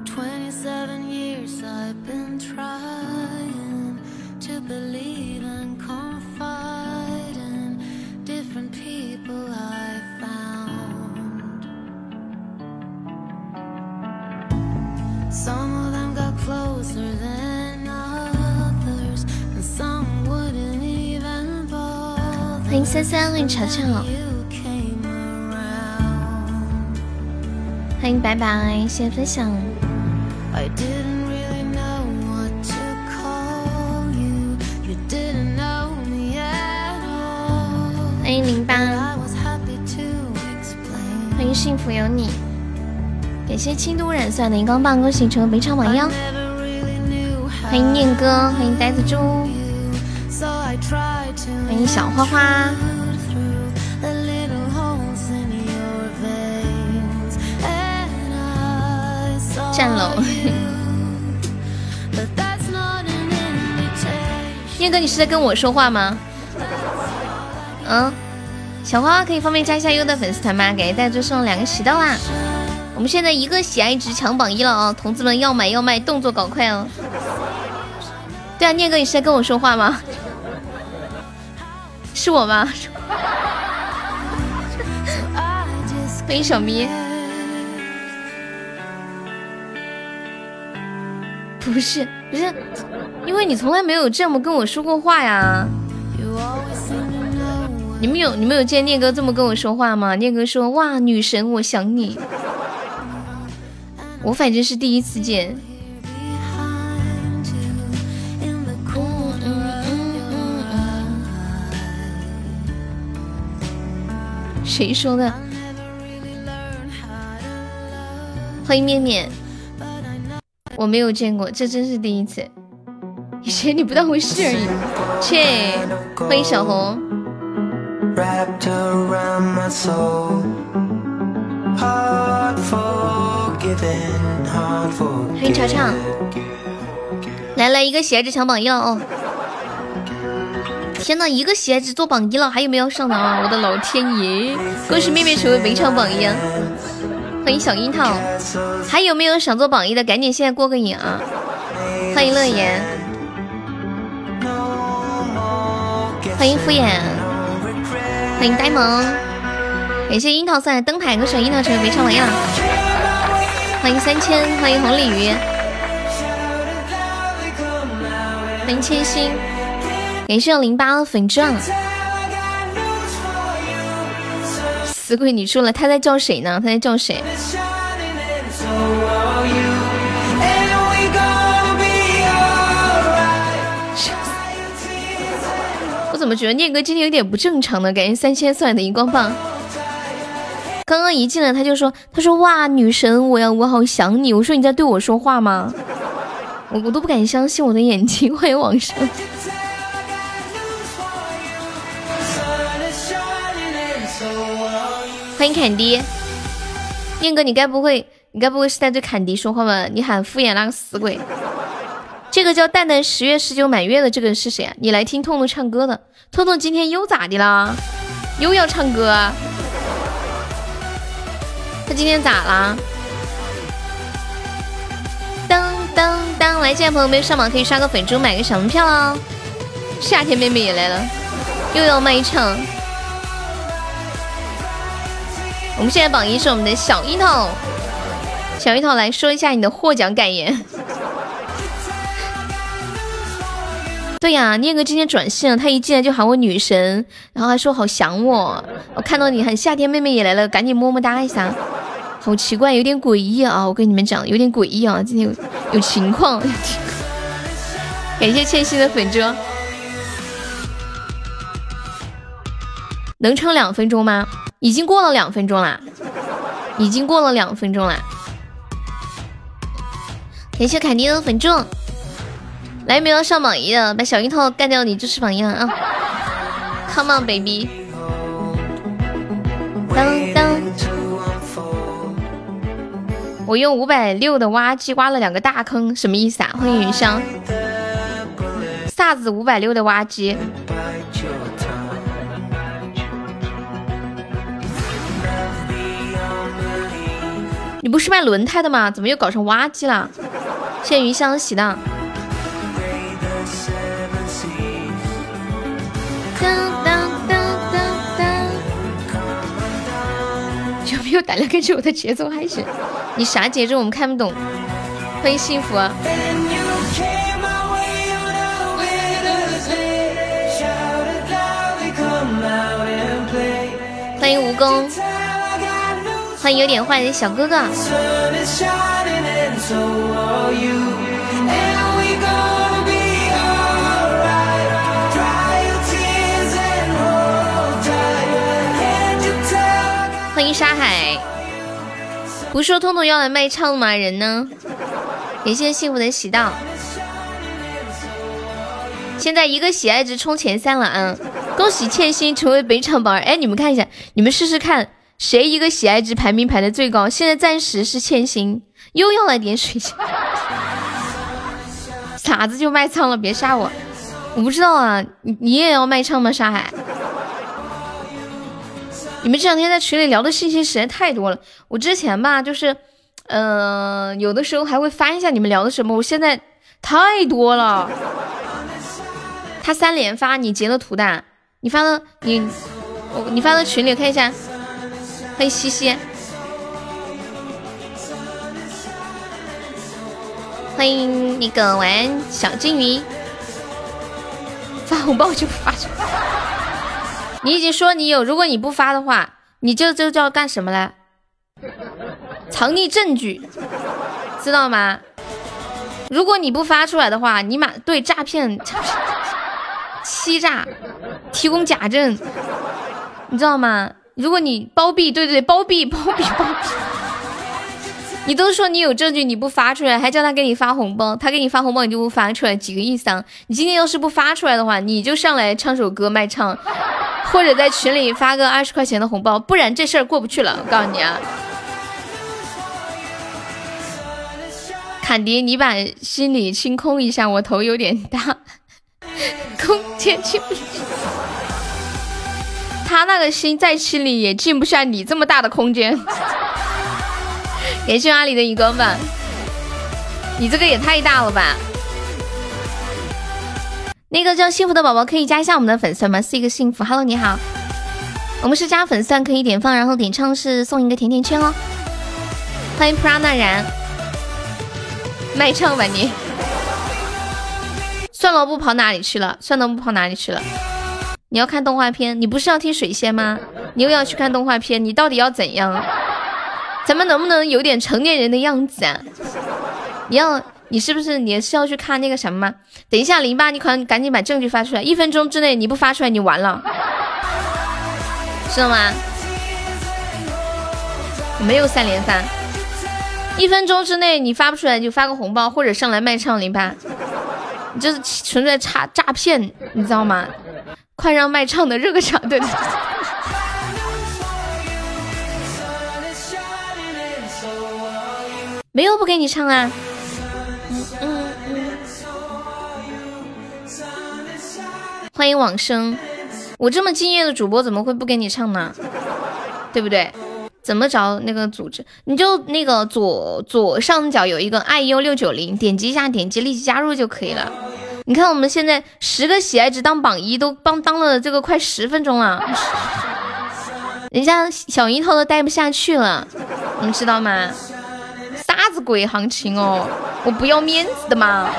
27 years I've been trying to believe and confide in different people I found. Some of them got closer than others, and some wouldn't even bother. 欢迎三三，欢迎乔乔， You came around. 欢迎白白，谢谢分享。 欢迎零八，欢迎幸福有你，感谢轻都染色的荧光棒，恭喜成为北场榜样，欢迎念哥，欢迎呆子猪，欢迎小花花。站楼，念哥，你是在跟我说话吗？嗯，小花花可以方便加一下优的粉丝团吗？给大家送两个喜豆啊！我们现在一个喜爱值抢榜一了啊！同志们要买要卖，动作搞快哦！对啊，念哥，你是在跟我说话吗？是我吗？欢迎小咪，不是不是，因为你从来没有这么跟我说过话呀。你们有你们有见念哥这么跟我说话吗？念哥说哇，女神，我想你。我反正是第一次见。谁说的？欢迎面面，我没有见过，这真是第一次。以前你不当回事而已。切，欢迎小红，wrapped around my soul. Hard forgiven, hard forgiven.，来来一个鞋子抢榜一了哦。天呐，一个鞋子做榜一了，还有没有上的啊？我的老天爷！恭喜妹妹成为本场榜一啊！欢迎小樱桃，还有没有想做榜一的？赶紧现在过个瘾啊！欢迎乐言欢迎敷衍.欢迎呆萌，感谢樱桃送来灯牌，歌手樱桃成为本场榜一了。欢迎三千，欢迎红鲤鱼，欢迎千星，感谢零八粉钻。死鬼，你输了，他在叫谁呢？他在叫谁？么觉得念哥今天有点不正常呢？感谢三千送来的荧光棒。刚刚一进来他就说，他说哇，女神，我要我好想你。我说你在对我说话吗？我我都不敢相信我的眼睛。欢迎往生，欢迎坎迪。念哥，你该不会你该不会是在对坎迪说话吧？你喊敷衍那个死鬼。这个叫蛋蛋十月十九满月的这个人是谁啊？你来听痛痛唱歌的。痛痛今天又咋的啦？又要唱歌？他今天咋啦？当当当！来，进来朋友们上榜可以刷个粉猪，买个小门票哦。夏天妹妹也来了，又要卖唱。我们现在榜一是我们的小樱桃，小樱桃来说一下你的获奖感言。对呀、念哥今天转性了，他一进来就喊我女神，然后还说好想我。我看到你喊夏天妹妹也来了，赶紧么么哒一下。好奇怪，有点诡异啊！我跟你们讲，有点诡异啊，今天有有情况。感谢倩兮的粉猪，能撑两分钟吗？已经过了两分钟啦，已经过了两分钟啦。感谢凯迪的粉猪，来没有上榜一的，把小樱桃干掉，你就是榜一了啊！Come on baby，当当。我用五百六的挖机挖了两个大坑，什么意思啊？欢迎云香，啥子五百六的挖机？你不是卖轮胎的吗？怎么又搞成挖机了？谢谢云香喜的。大家跟着我的节奏嗨起来你啥节奏我们看不懂。欢迎幸福啊。欢迎蜈蚣。欢迎有点坏的小哥哥。欢迎沙海。不是说通通要来卖唱吗？人呢？感谢幸福的喜到，现在一个喜爱值冲前三了啊！恭喜倩心成为北场榜二。哎，你们看一下，你们试试看，谁一个喜爱值排名排的最高？现在暂时是倩心，又要来点水晶，傻子就卖唱了，别吓我！我不知道啊，你你也要卖唱吗？沙海？你们这两天在群里聊的信息实在太多了。我之前吧，就是，呃，有的时候还会翻一下你们聊的什么。我现在太多了。他三连发，你截了图的？你发到你，我你发到群里看一下。欢迎西西，欢迎那个晚安小金鱼。发红包就发出。你已经说你有，如果你不发的话，你这就叫干什么嘞？藏匿证据，知道吗？如果你不发出来的话，你马对诈骗、欺诈、提供假证，你知道吗？如果你包庇，对对对，包庇、包庇、包庇。你都说你有证据，你不发出来，还叫他给你发红包，他给你发红包，你就不发出来，几个意思啊？你今天要是不发出来的话，你就上来唱首歌卖唱，或者在群里发个二十块钱的红包，不然这事儿过不去了。我告诉你啊，坎迪，你把心里清空一下，我头有点大，空间进不去。他那个心在心里也进不下你这么大的空间。感谢阿里的荧光棒，你这个也太大了吧！那个叫幸福的宝宝可以加一下我们的粉丝吗？是一个幸福，Hello，你好，我们是加粉丝可以点放，然后点唱是送一个甜甜圈哦。欢迎 Prana 然，卖唱吧你。算萝卜跑哪里去了？算萝卜跑哪里去了？你要看动画片？你不是要听水仙吗？你又要去看动画片？你到底要怎样？咱们能不能有点成年人的样子啊？你要，你是不是你是要去看那个什么吗？等一下，零八，你快赶紧把证据发出来，一分钟之内你不发出来，你完了，知道吗？没有三连发，一分钟之内你发不出来，就发个红包或者上来卖唱零八，你这是纯粹诈诈骗，你知道吗？快让卖唱的热个场，对对对。没有不给你唱啊！嗯嗯。欢迎往生，我这么敬业的主播怎么会不给你唱呢？对不对？怎么找那个组织？你就那个左左上角有一个 IU 六九零，点击一下，点击立即加入就可以了。你看我们现在十个喜爱值当榜一都帮当了这个快十分钟了，人家小樱桃都待不下去了，你知道吗？啥子鬼行情哦！我不要面子的嘛！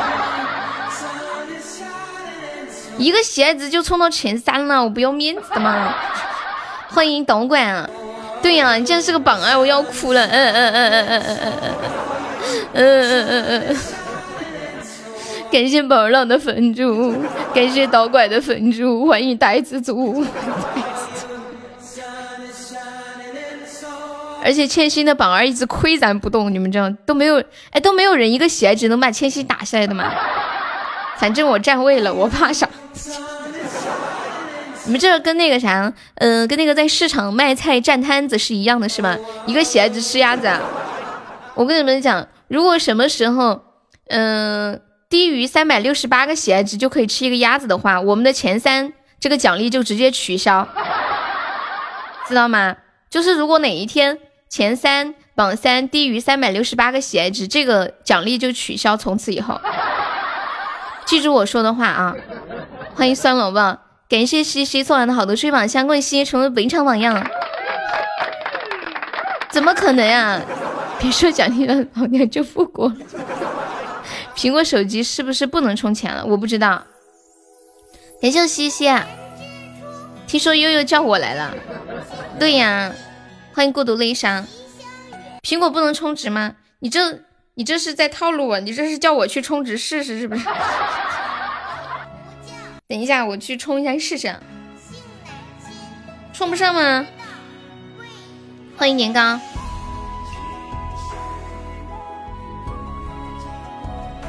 一个鞋子就冲到前三了，我不要面子的嘛！欢迎导管！对呀、你竟然是个榜二，我要哭了！嗯嗯嗯嗯嗯嗯嗯嗯嗯嗯嗯！感谢宝儿浪的粉猪，感谢导拐的粉猪，欢迎呆子猪。而且千玺的榜二一直岿然不动，你们知道都没有，哎都没有人一个喜爱值能把千玺打下来的吗？反正我占位了，我怕啥？你们这跟那个啥，呃，跟那个在市场卖菜站摊子是一样的，是吧？一个喜爱值吃鸭子啊！我跟你们讲，如果什么时候，嗯、低于三百六十八个喜爱值就可以吃一个鸭子的话，我们的前三这个奖励就直接取消，知道吗？就是如果哪一天前三榜三低于三百六十八个喜爱值，这个奖励就取消，从此以后。记住我说的话啊！欢迎酸萝卜，感谢西西送来的好多吹榜相关西西成为本场榜样。怎么可能啊？别说奖励了，老娘就复活了。苹果手机是不是不能充钱了？我不知道。感谢西西！听说悠悠叫我来了。对呀，欢迎孤独悲伤。苹果不能充值吗？你这你这是在套路我？你这是叫我去充值试试是不是？等一下，我去充一下试试。充不上吗？欢迎年糕。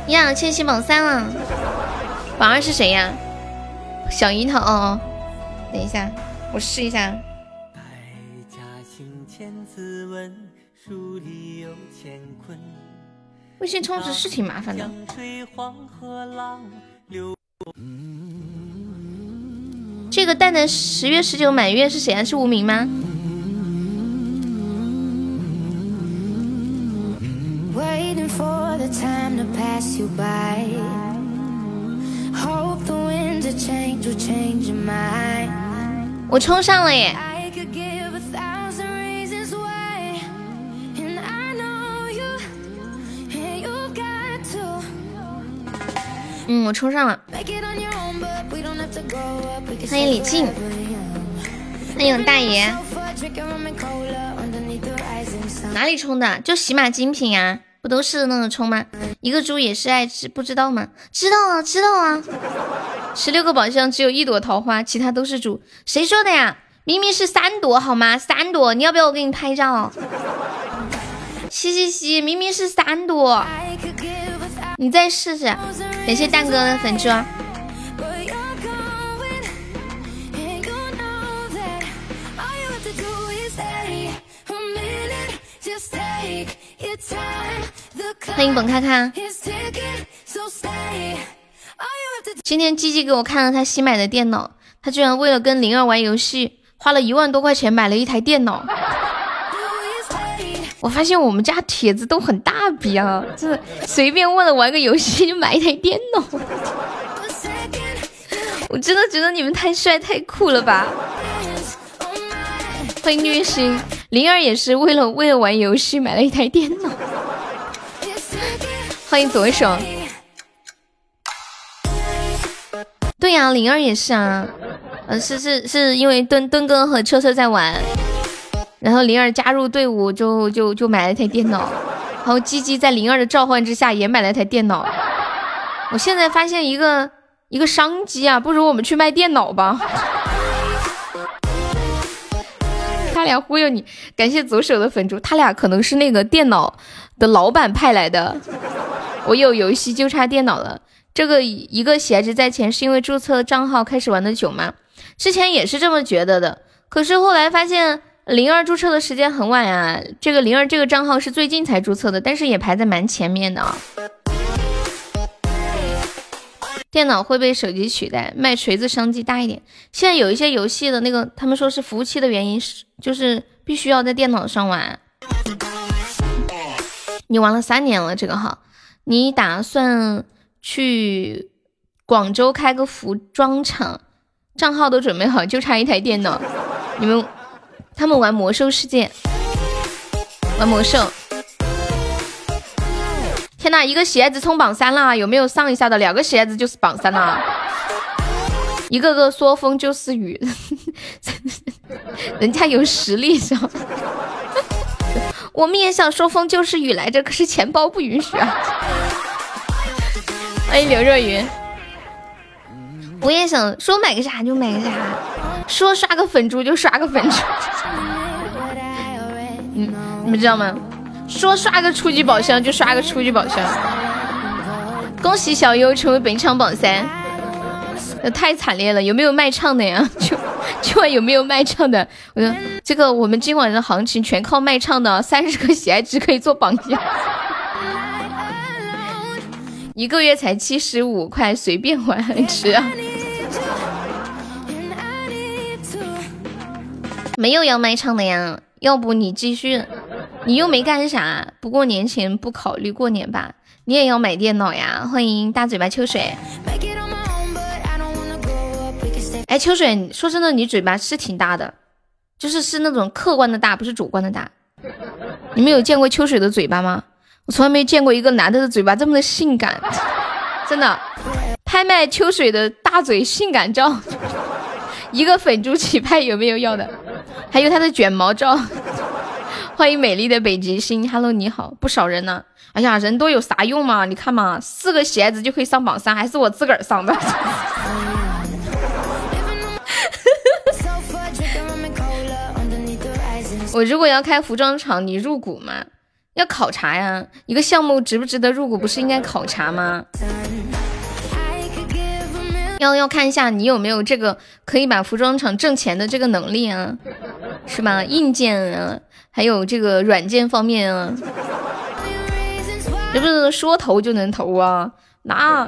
呀，千玺榜三了，榜二是谁呀？小樱桃哦。等一下，我试一下。微信充值是挺麻烦的。这个蛋蛋十月十九满月是谁啊？是无名吗？Waiting for the time to 嗯，我充上了。欢迎李静，欢迎大爷。哪里充的？就喜马精品呀、不都是那个充吗？一个猪也是爱吃，不知道吗？知道啊，知道啊。十六个宝箱只有一朵桃花，其他都是猪。谁说的呀？明明是三朵好吗？三朵，你要不要我给你拍照？嘻嘻嘻，明明是三朵，你再试试。感谢蛋哥的粉猪。欢迎本咔咔。今天鸡鸡给我看了他新买的电脑，他居然为了跟灵儿玩游戏，花了一万多块钱买了一台电脑。我发现我们家帖子都很大笔啊，就是随便为了玩个游戏就买一台电脑，我真的觉得你们太帅太酷了吧。欢迎虐心，灵儿也是为了为了玩游戏买了一台电脑。欢迎左手，对呀、灵儿也是啊，呃，是是是因为墩墩哥和车车在玩，然后灵儿加入队伍就就就买了台电脑，然后鸡鸡在灵儿的召唤之下也买了台电脑。我现在发现一个一个商机啊，不如我们去卖电脑吧。他俩忽悠你，感谢左手的粉猪，他俩可能是那个电脑的老板派来的。我有游戏就差电脑了。这个一个喜爱值在前，是因为注册账号开始玩的久吗？之前也是这么觉得的，可是后来发现灵儿注册的时间很晚呀、这个灵儿这个账号是最近才注册的，但是也排在蛮前面的啊。电脑会被手机取代，卖锤子商机大一点。现在有一些游戏的那个，他们说是服务器的原因，是就是必须要在电脑上玩。你玩了三年了这个号，你打算去广州开个服装厂，账号都准备好，就差一台电脑。你们他们玩魔兽世界，玩魔兽。天呐，一个鞋子冲榜三了，有没有上一下的？两个鞋子就是榜三了，一个个说风就是雨，人家有实力是吧？我们也想说风就是雨来着，可是钱包不允许啊。欢迎刘若云，我也想说买个啥就买个啥，说刷个粉猪就刷个粉猪，already 你们知道吗？说刷个初级宝箱就刷个初级宝箱。恭喜小优成为本场榜三，那，太惨烈了！有没有卖唱的呀？就今晚有没有卖唱的？我说这个我们今晚的行情全靠卖唱的，三十个喜爱值可以做榜样，一个月才七十五块，随便玩吃啊 没有要卖唱的呀，要不你继续，你又没干啥，不过年前不考虑过年吧？你也要买电脑呀？欢迎大嘴巴秋水。哎，秋水，说真的，你嘴巴是挺大的，就是是那种客观的大，不是主观的大。你们有见过秋水的嘴巴吗？我从来没见过一个男的的嘴巴这么的性感，真的。拍卖秋水的大嘴性感照，一个粉猪起拍有没有要的？还有他的卷毛照。欢迎美丽的北极星，Hello，你好，不少人呢。哎呀，人多有啥用嘛？你看嘛，四个鞋子就可以上榜三，还是我自个儿上的。我如果要开服装厂，你入股吗？要考察呀，一个项目值不值得入股，不是应该考察吗？要要看一下你有没有这个可以把服装厂挣钱的这个能力啊，是吧？硬件啊，还有这个软件方面啊，这不是说投就能投啊？那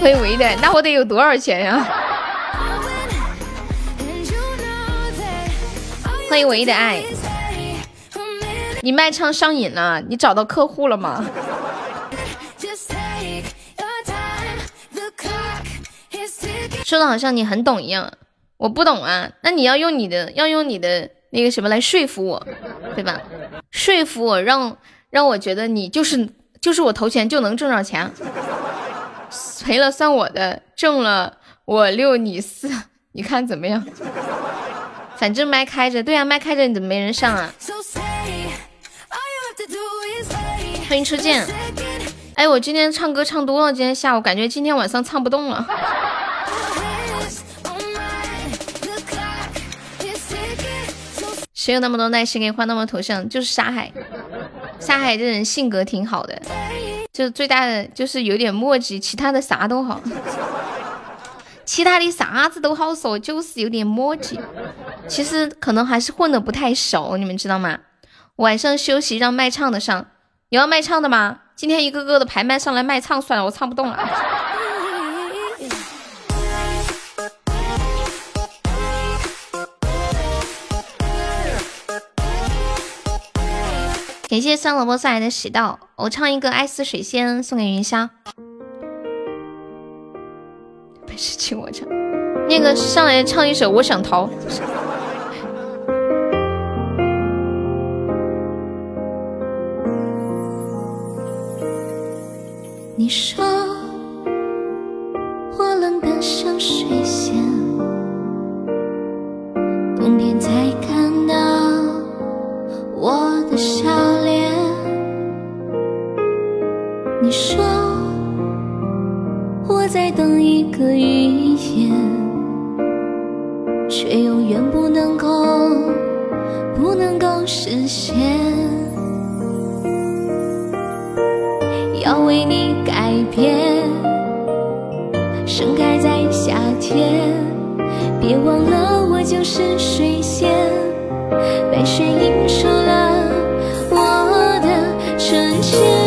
欢迎唯的，那我得有多少钱呀？欢迎唯一的爱，你卖唱上瘾了，你找到客户了吗？说的好像你很懂一样，我不懂啊。那你要用你的，要用你的那个什么来说服我，对吧？说服我，让让我觉得你就是就是我投钱就能挣着钱，赔了算我的，挣了我六你四，你看怎么样？反正麦开着，对啊，麦开着，你怎么没人上啊.欢迎初见。哎，我今天唱歌唱多了，今天下午感觉今天晚上唱不动了。谁有那么多耐心给你换那么多头像？就是沙海，沙海这人性格挺好的，就是最大的就是有点墨迹，其他的啥都好，其他的啥子都好说，就是有点墨迹。其实可能还是混的不太熟，你们知道吗？晚上休息让卖唱的上，有要卖唱的吗？今天一个个的排麦上来卖唱算了，我唱不动了。感谢酸萝卜送来的喜到，我唱一个《爱似水仙》送给云霄。没事请我唱，那个上来唱一首《我想逃》。你说我冷得像水仙，冬天才看到我的笑你说我在等一个预言，却永远不能够，不能够实现。要为你改变，盛开在夏天。别忘了，我就是水仙，白雪映出了我的纯洁。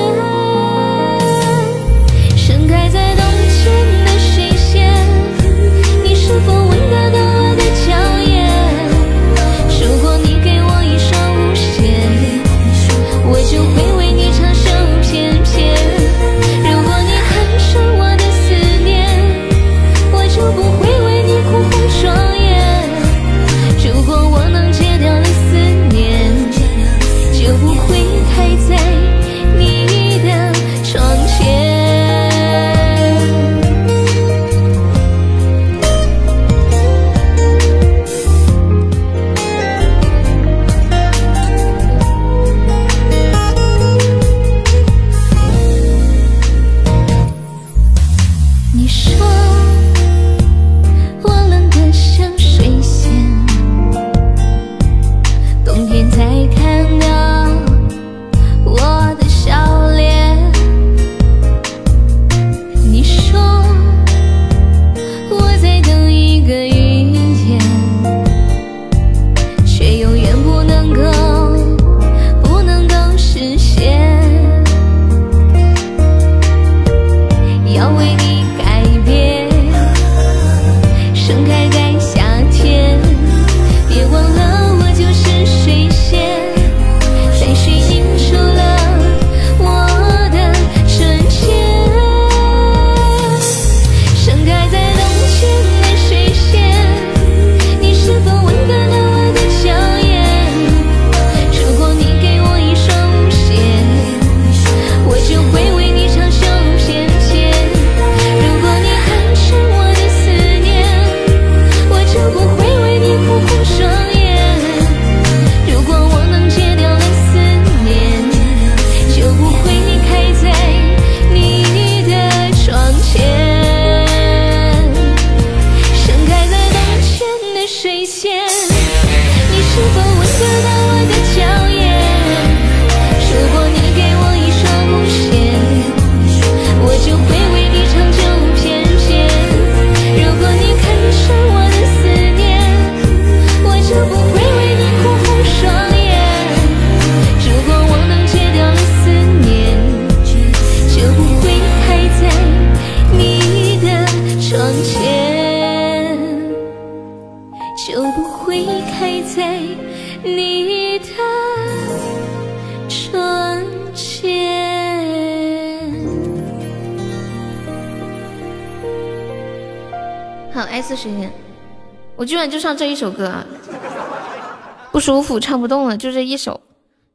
舒服，唱不动了，就这一首，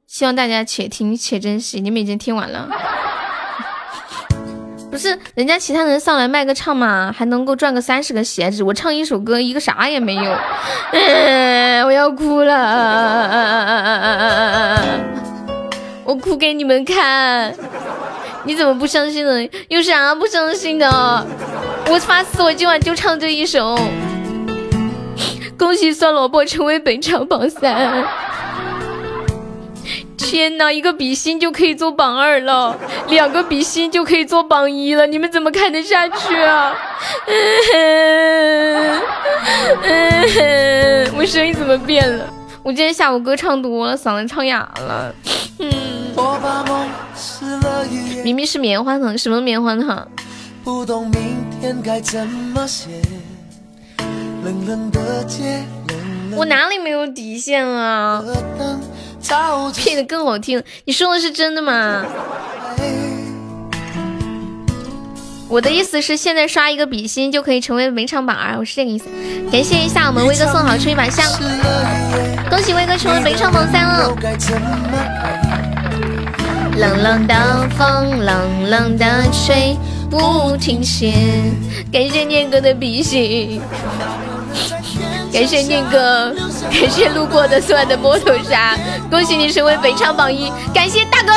希望大家且听且珍惜。你们已经听完了，不是人家其他人上来卖个唱嘛，还能够赚个三十个鞋子，我唱一首歌一个啥也没有，我要哭了，我哭给你们看。你怎么不相信呢？有啥不相信的？我发誓，我今晚就唱这一首。恭喜酸萝卜成为本场榜三！天哪，一个比心就可以做榜二了，两个比心就可以做榜一了，你们怎么看得下去啊？嗯嗯我声音怎么变了？我今天下午歌唱多了，嗓子唱哑了。嗯。明明是棉花糖，什么棉花糖？我哪里没有底线啊？配的更好听，你说的是真的吗？我的意思是，现在刷一个比心就可以成为每场榜二，我是这个意思。感谢一下我们威哥送好出一把香，恭喜威哥成为每场榜三了。冷冷的风，冷冷的吹，不停歇。感谢念哥的比心，感谢念哥，感谢路过的所有的摩托沙，恭喜你成为本场榜一，感谢大哥。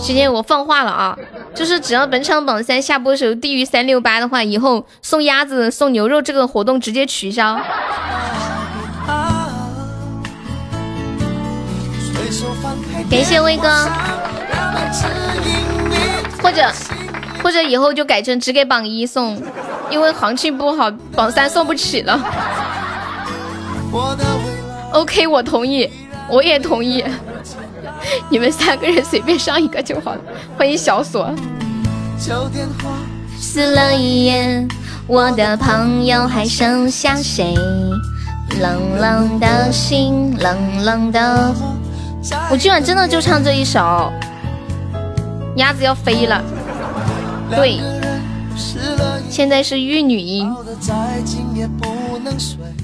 今天我放话了啊，就是只要本场榜三下播时候低于三六八的话，以后送鸭子、送牛肉这个活动直接取消。感谢威哥，或者或者以后就改成只给榜一送，因为行情不好，榜三送不起了。OK，我同意，我也同意，你们三个人随便上一个就好了。欢迎小锁。死了一夜，我的朋友还剩下谁？冷冷的心，冷冷的。我今晚真的就唱这一首，鸭子要飞了。对，现在是玉女音。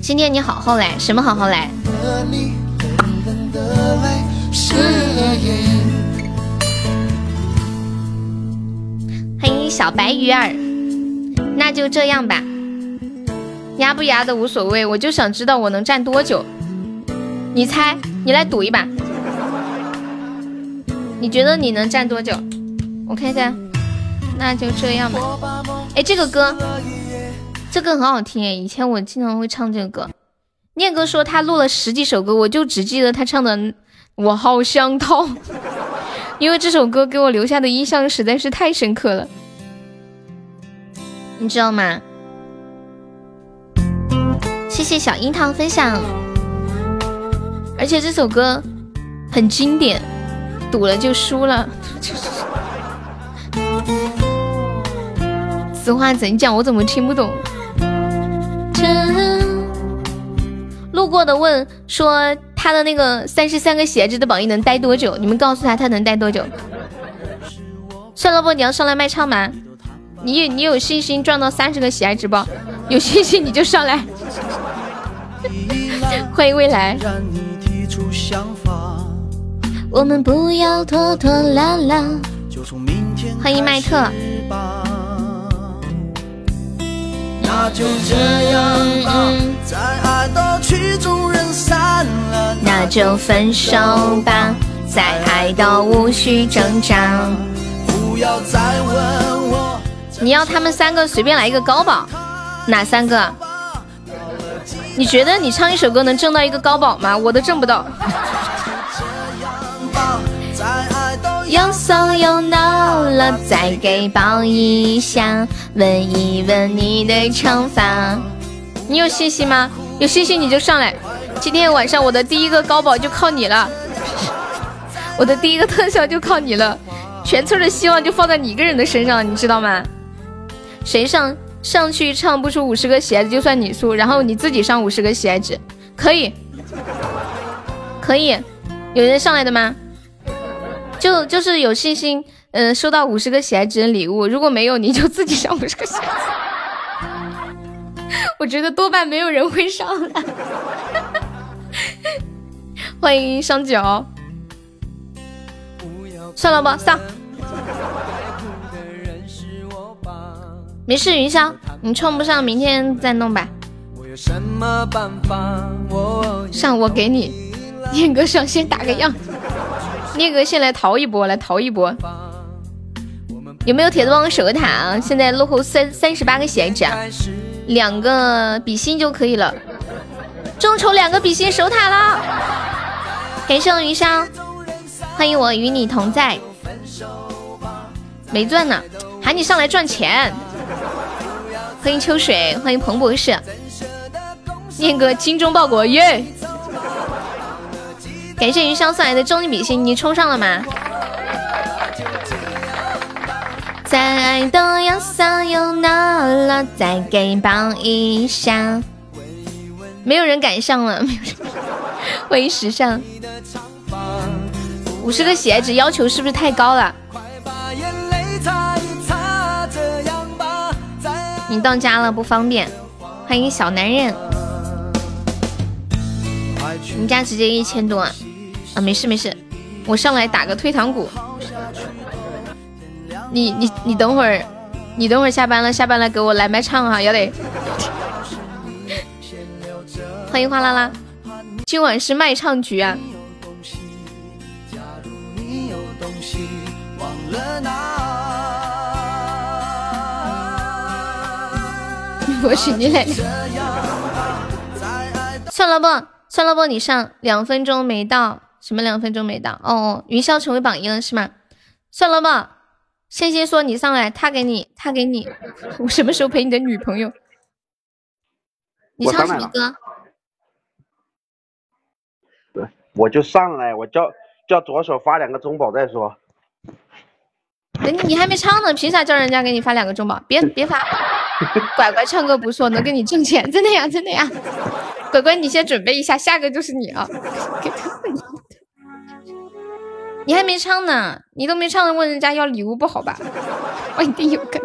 今天你好好来，什么好好来？欢迎小白鱼儿，那就这样吧，压不压的无所谓，我就想知道我能站多久。你猜，你来赌一把。你觉得你能站多久？我看一下，那就这样吧。哎，这个歌，这歌很好听哎，以前我经常会唱这个歌。念哥说他录了十几首歌，我就只记得他唱的《我好想逃》，因为这首歌给我留下的印象实在是太深刻了，你知道吗？谢谢小樱桃分享，而且这首歌很经典。赌了就输了，此话怎讲？我怎么听不懂？路过的问说他的那个三十三个鞋子的榜一能待多久？你们告诉他他能待多久？算了不，你要上来卖唱吗？你有你有信心赚到三十个喜爱值不？有信心你就上来。欢迎未来。我们不要拖拖拉拉。欢迎麦特。那就这样吧，在爱的曲终人散了。那就分手吧，再爱到无需挣扎。不要再问我。你要他们三个随便来一个高保，哪三个？你觉得你唱一首歌能挣到一个高保吗？我都挣不到。又骚又闹了，再给抱一下，闻一闻你的长发。你有信心吗？有信心你就上来。今天晚上我的第一个高保就靠你了，我的第一个特效就靠你了，全村的希望就放在你一个人的身上，你知道吗？谁上上去唱不出五十个鞋子就算你输，然后你自己上五十个鞋子，可以，可以，有人上来的吗？就就是有信心，嗯、收到五十个喜爱值的礼物。如果没有，你就自己上五十个喜爱值。我觉得多半没有人会上来。欢迎香九，算了吧，上。没事，云霄，你冲不上，明天再弄吧。上我给你，念哥上先打个样，念哥先来逃一波，来逃一波。有没有铁子帮我守个塔啊？现在落后三三十八个血值啊，两个比心就可以了。众筹两个比心守塔了，感谢我云霄，欢迎我与你同在。没赚呢，喊你上来赚钱。欢迎秋水，欢迎彭博士，念个精忠报国耶！感谢云霄送来的终极比心，你抽上了吗？再爱都要撒有那拉，再给抱一下。没有人敢上了，没有人。欢迎时尚，五十个喜爱值要求是不是太高了？你到家了不方便。欢迎小男人，你家直接一千多啊？啊，没事没事，我上来打个退堂鼓。你你你等会儿，你等会儿下班了，下班了给我来麦唱哈，要得。欢迎哗啦啦，今晚是卖唱局啊！我去你来！算了不，算了不，你上两分钟没到，什么两分钟没到？哦，云霄成为榜一了是吗？算了吧，仙仙说你上来，他给你，他给你，我什么时候陪你的女朋友？你唱什么歌？对，我就上来，我叫叫左手发两个中宝再说。人你还没唱呢，凭啥叫人家给你发两个中宝？别别发，乖乖唱歌不错，能给你挣钱，真的呀，真的呀。乖乖，你先准备一下，下个就是你啊。你还没唱呢，你都没唱，问人家要礼物不好吧？我一定有个。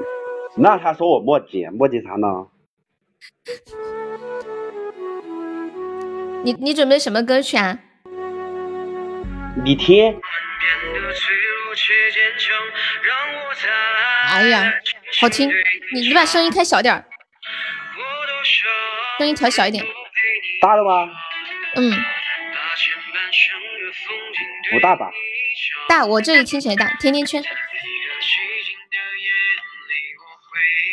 那他说我墨迹，墨迹啥呢？你你准备什么歌曲啊？你听，哎呀，好听！你你把声音开小点儿，声音调小一点。大的吗？嗯，不大吧？大，我这里听起来大。甜甜圈。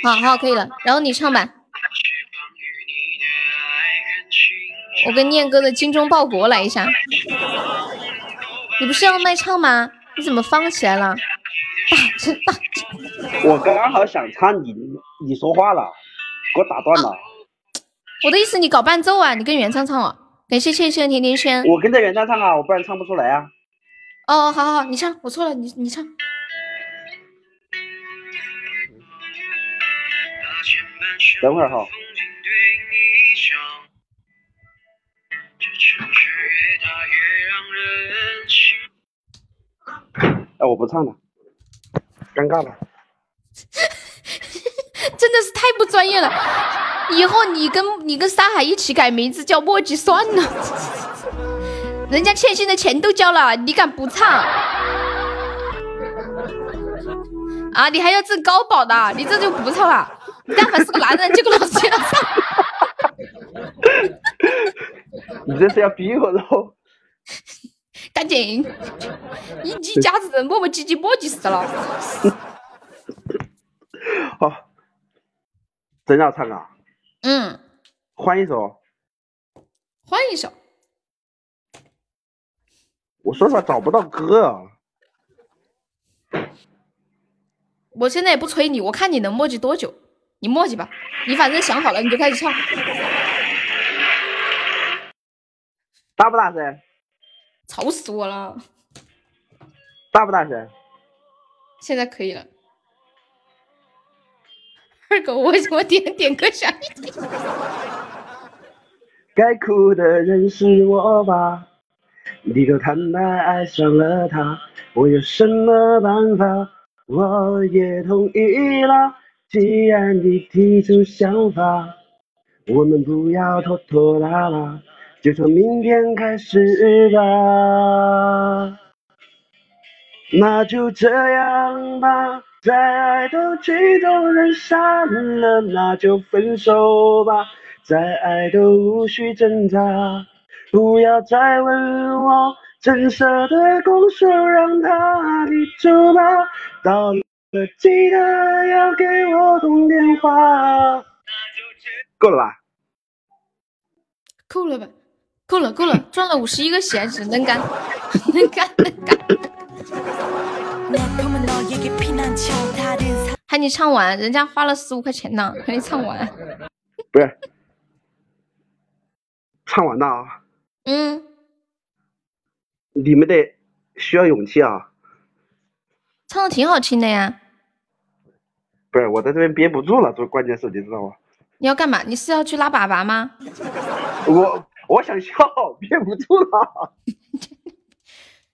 好好，可以了。然后你唱吧。我跟念哥的精忠报国来一下。你不是要卖唱吗？你怎么放起来了？大真大！我刚刚好想唱你，你说话了，给我打断了。我的意思，你搞伴奏啊？你跟原唱唱啊。感谢谢谢甜甜圈。我跟着原唱唱啊，我不然唱不出来啊。哦，好好好，你唱，我错了，你你唱。等会儿哈。哎，我不唱了，尴尬了。真的是太不专业了。以后你跟你跟沙海一起改名字叫墨迹算了。人家欠薪的钱都交了，你敢不唱？啊，你还要挣高保的，你这就不唱了。但凡是个男人，结果老子要唱。你这是要逼我喽？赶紧，一一家子人磨磨唧唧磨叽死了。好，真要唱啊？嗯，换一首。换一首。我说实话找不到歌啊。我现在也不催你，我看你能磨叽多久，你磨叽吧。你反正想好了，你就开始唱。大不大声？吵死我了！大不大声？现在可以了。二狗，我我点点歌啥？该哭的人是我吧？你都坦白爱上了他，我有什么办法？我也同意了。既然你提出想法，我们不要拖拖拉拉，就从明天开始吧。那就这样吧，在爱都曲终人散了，那就分手吧，再爱都无需挣扎，不要再问我真色的拱手让他你走吧，到了记得要给我通电话。够了吧？够了吧？够了，够了，赚了五十一个血，只，能干，能干，能干。喊你唱完，人家花了十五块钱呢，喊你唱完。不是，唱完了啊，嗯，你们得需要勇气啊。唱的挺好听的呀。不是，我在这边憋不住了，这关键是你知道吗？你要干嘛？你是要去拉粑粑吗？我我想笑，憋不住了。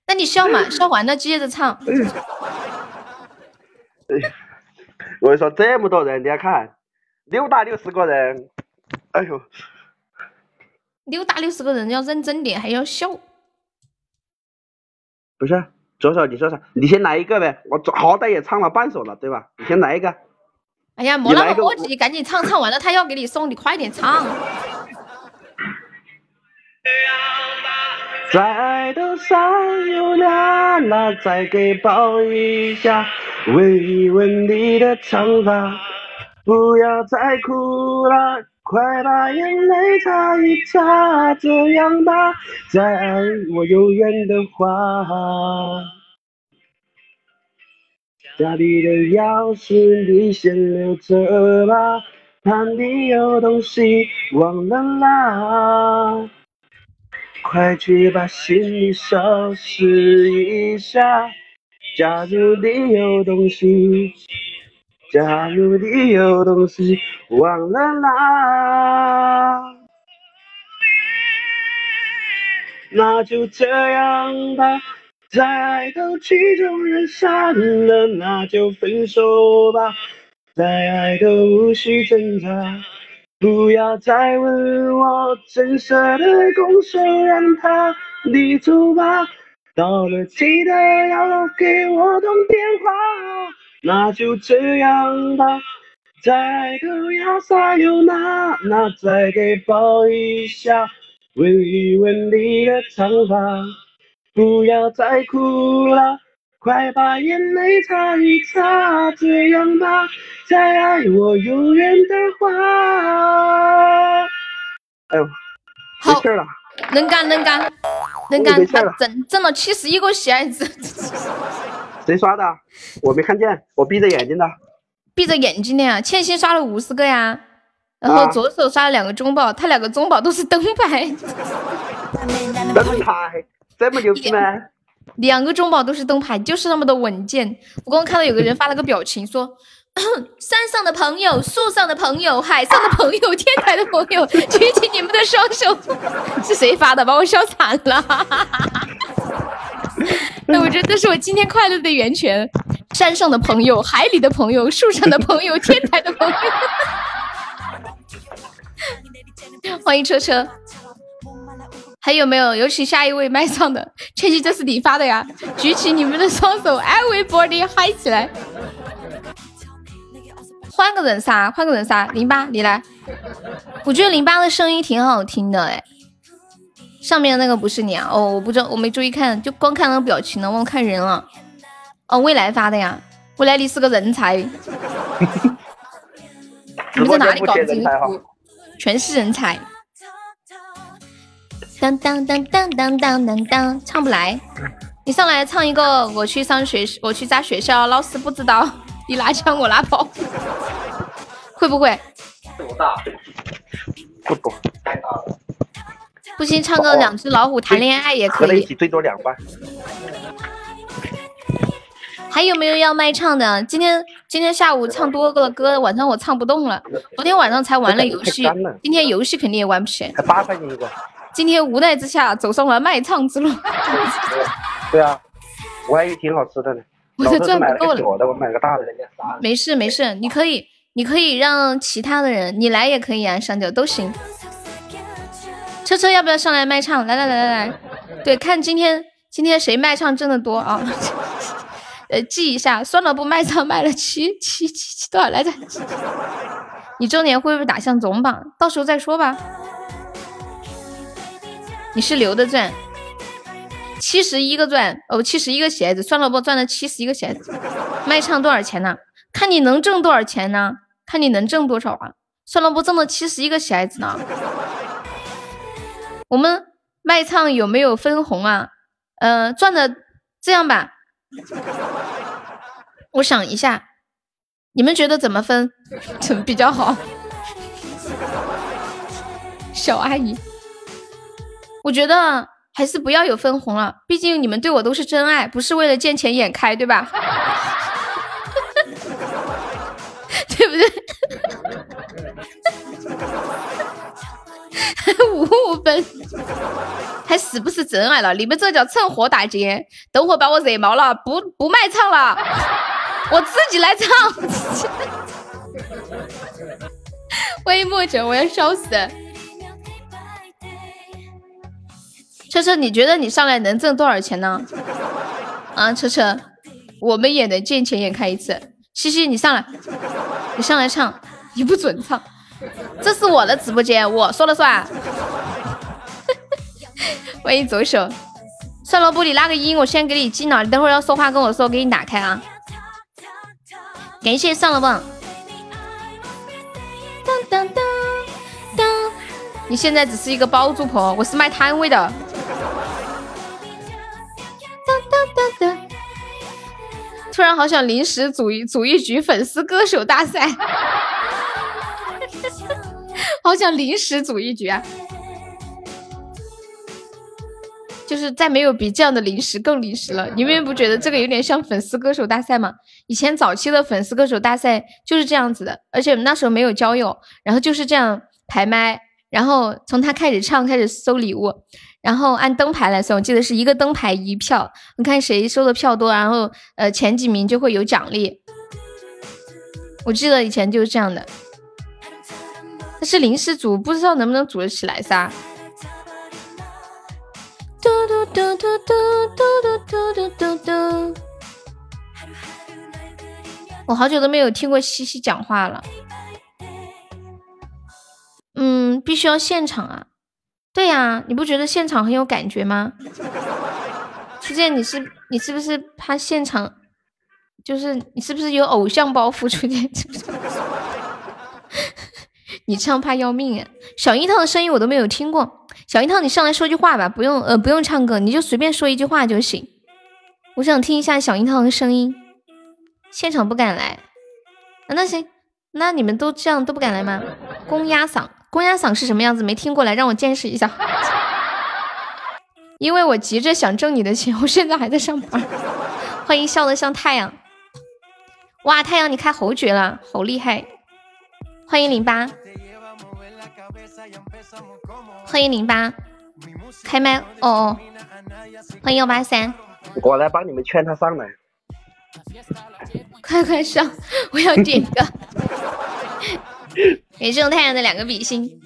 那你笑嘛，笑完了接着唱。我跟你说，这么多人，你要看六打六十个人，哎呦，六打六十个人要认真点，还要笑。不是，左手你说啥？你先来一个呗，我好歹也唱了半首了，对吧？你先来一个。哎呀，莫那么磨叽，赶紧唱，唱完了他要给你送，你快点唱。在 在爱的上有啦啦，再给抱一下，维稳你的长发，不要再哭了，快把眼泪擦一擦，这样吧，再爱我永远的话。家里的钥匙你先留着吧，怕你有东西忘了拿。快去把行李收拾一下。假如你有东西，假如你有东西忘了拿，那就这样吧。再爱都曲终人散了，那就分手吧。再爱都无需挣扎，不要再问我真色的拱手让他你走吧。到了记得要给我通电话，那就这样吧。在爱都要撒有那，那再给抱一下，维稳你的长发。不要再哭了，快把眼泪擦一擦，这样吧，再爱我永远的话。哎呦，没好气儿了，能干能干能干没，事了他挣挣了七十一个喜爱值，谁刷的？我没看见，我闭着眼睛的。闭着眼睛的呀。欠薪刷了五十个呀，然后啊左手刷了两个中宝，他两个中宝都是灯牌，灯牌这么牛逼吗？两个中宝都是灯牌，就是那么的稳健。我刚刚看到有个人发了个表情说。山上的朋友，树上的朋友，海上的朋友，天台的朋友，举起你们的双手！是谁发的？把我笑惨了。那我觉得这是我今天快乐的源泉。山上的朋友，海里的朋友，树上的朋友，天台的朋友。欢迎车车，还有没有？有请下一位麦上的，确实这是你发的呀！举起你们的双手，everybody 嗨起来！换个人杀，换个人杀，零八你来。我觉得零八的声音挺好听的哎。上面那个不是你啊？哦，我不知道，我没注意看，就光看那个表情了，忘看人了。哦，未来发的呀，未来你是个人才。你们在哪里搞的这个图？全是人才。当当当当当当当当，唱不来。你上来唱一个，我去上学，我去扎学校，老师不知道，你拿枪我拿炮，会不会？不懂，不行，唱个两只老虎谈恋爱也可以。合在一起最多两万。还有没有要卖唱的？今天今天下午唱多个歌，晚上我唱不动了。昨天晚上才玩了游戏今天游戏肯定也玩不起。才八块钱一个。今天无奈之下走上了卖唱之路。对啊，我还以为挺好吃的呢。我的老头子买了钻不够了。个小的，我买个大的。没事没事，你可以你可以让其他的人，你来也可以啊，上九都行。车车要不要上来卖唱？来来来来来，对，看今天今天谁卖唱挣的多啊？呃，记一下，算了不卖唱卖了七七七七多少来着？你周年会不会打向总榜？到时候再说吧。你是留的钻，七十一个钻哦，七十一个鞋子，算了不赚了七十一个鞋子，卖唱多少钱呢？看你能挣多少钱呢？看你能挣多少啊？算了不挣了七十一个鞋子呢。我们卖唱有没有分红啊？呃，赚的这样吧，我想一下，你们觉得怎么分 比较好？小阿姨，我觉得还是不要有分红了，毕竟你们对我都是真爱，不是为了见钱眼开，对吧？对不对？五五分，还是不是真爱了？你们这叫趁火打劫，等会把我惹毛了，不不卖唱了，我自己来唱。欢迎墨者，我要笑死。车车，你觉得你上来能挣多少钱呢？啊，车车，我们也能见钱眼开一次。西西，你上来，你上来唱，你不准唱，这是我的直播间，我说了算。欢迎左手，算了不，你那个音我先给你进了，你等会儿要说话跟我说，我给你打开啊。感谢上了棒。当当当当，你现在只是一个包租婆，我是卖摊位的。突然好想临时组一组一局粉丝歌手大赛，好想临时组一局啊！就是再没有比这样的临时更临时了。你们不觉得这个有点像粉丝歌手大赛吗？以前早期的粉丝歌手大赛就是这样子的，而且那时候没有交友，然后就是这样排麦，然后从他开始唱开始收礼物，然后按灯牌来算，我记得是一个灯牌一票，你看谁收的票多，然后呃前几名就会有奖励。我记得以前就是这样的，但是临时组不知道能不能组得起来噻。嘟嘟嘟嘟嘟嘟嘟嘟嘟嘟。我好久都没有听过西西讲话了。嗯，必须要现场啊。对呀、你不觉得现场很有感觉吗？初见，你是你是不是怕现场？就是你是不是有偶像包袱？初见，是不是？你唱怕要命啊！小樱桃的声音我都没有听过。小樱桃，你上来说句话吧，不用呃不用唱歌，你就随便说一句话就行。我想听一下小樱桃的声音。现场不敢来，那行，那你们都这样都不敢来吗？公鸭嗓，公鸭嗓是什么样子？没听过来，让我见识一下。因为我急着想挣你的钱，我现在还在上班。欢迎笑得像太阳。哇，太阳你开侯爵了，好厉害！欢迎零八，欢迎零八，开麦哦哦，欢迎幺八三，我来帮你们劝他上来。快快上，我要点歌。给这种太阳的两个比心，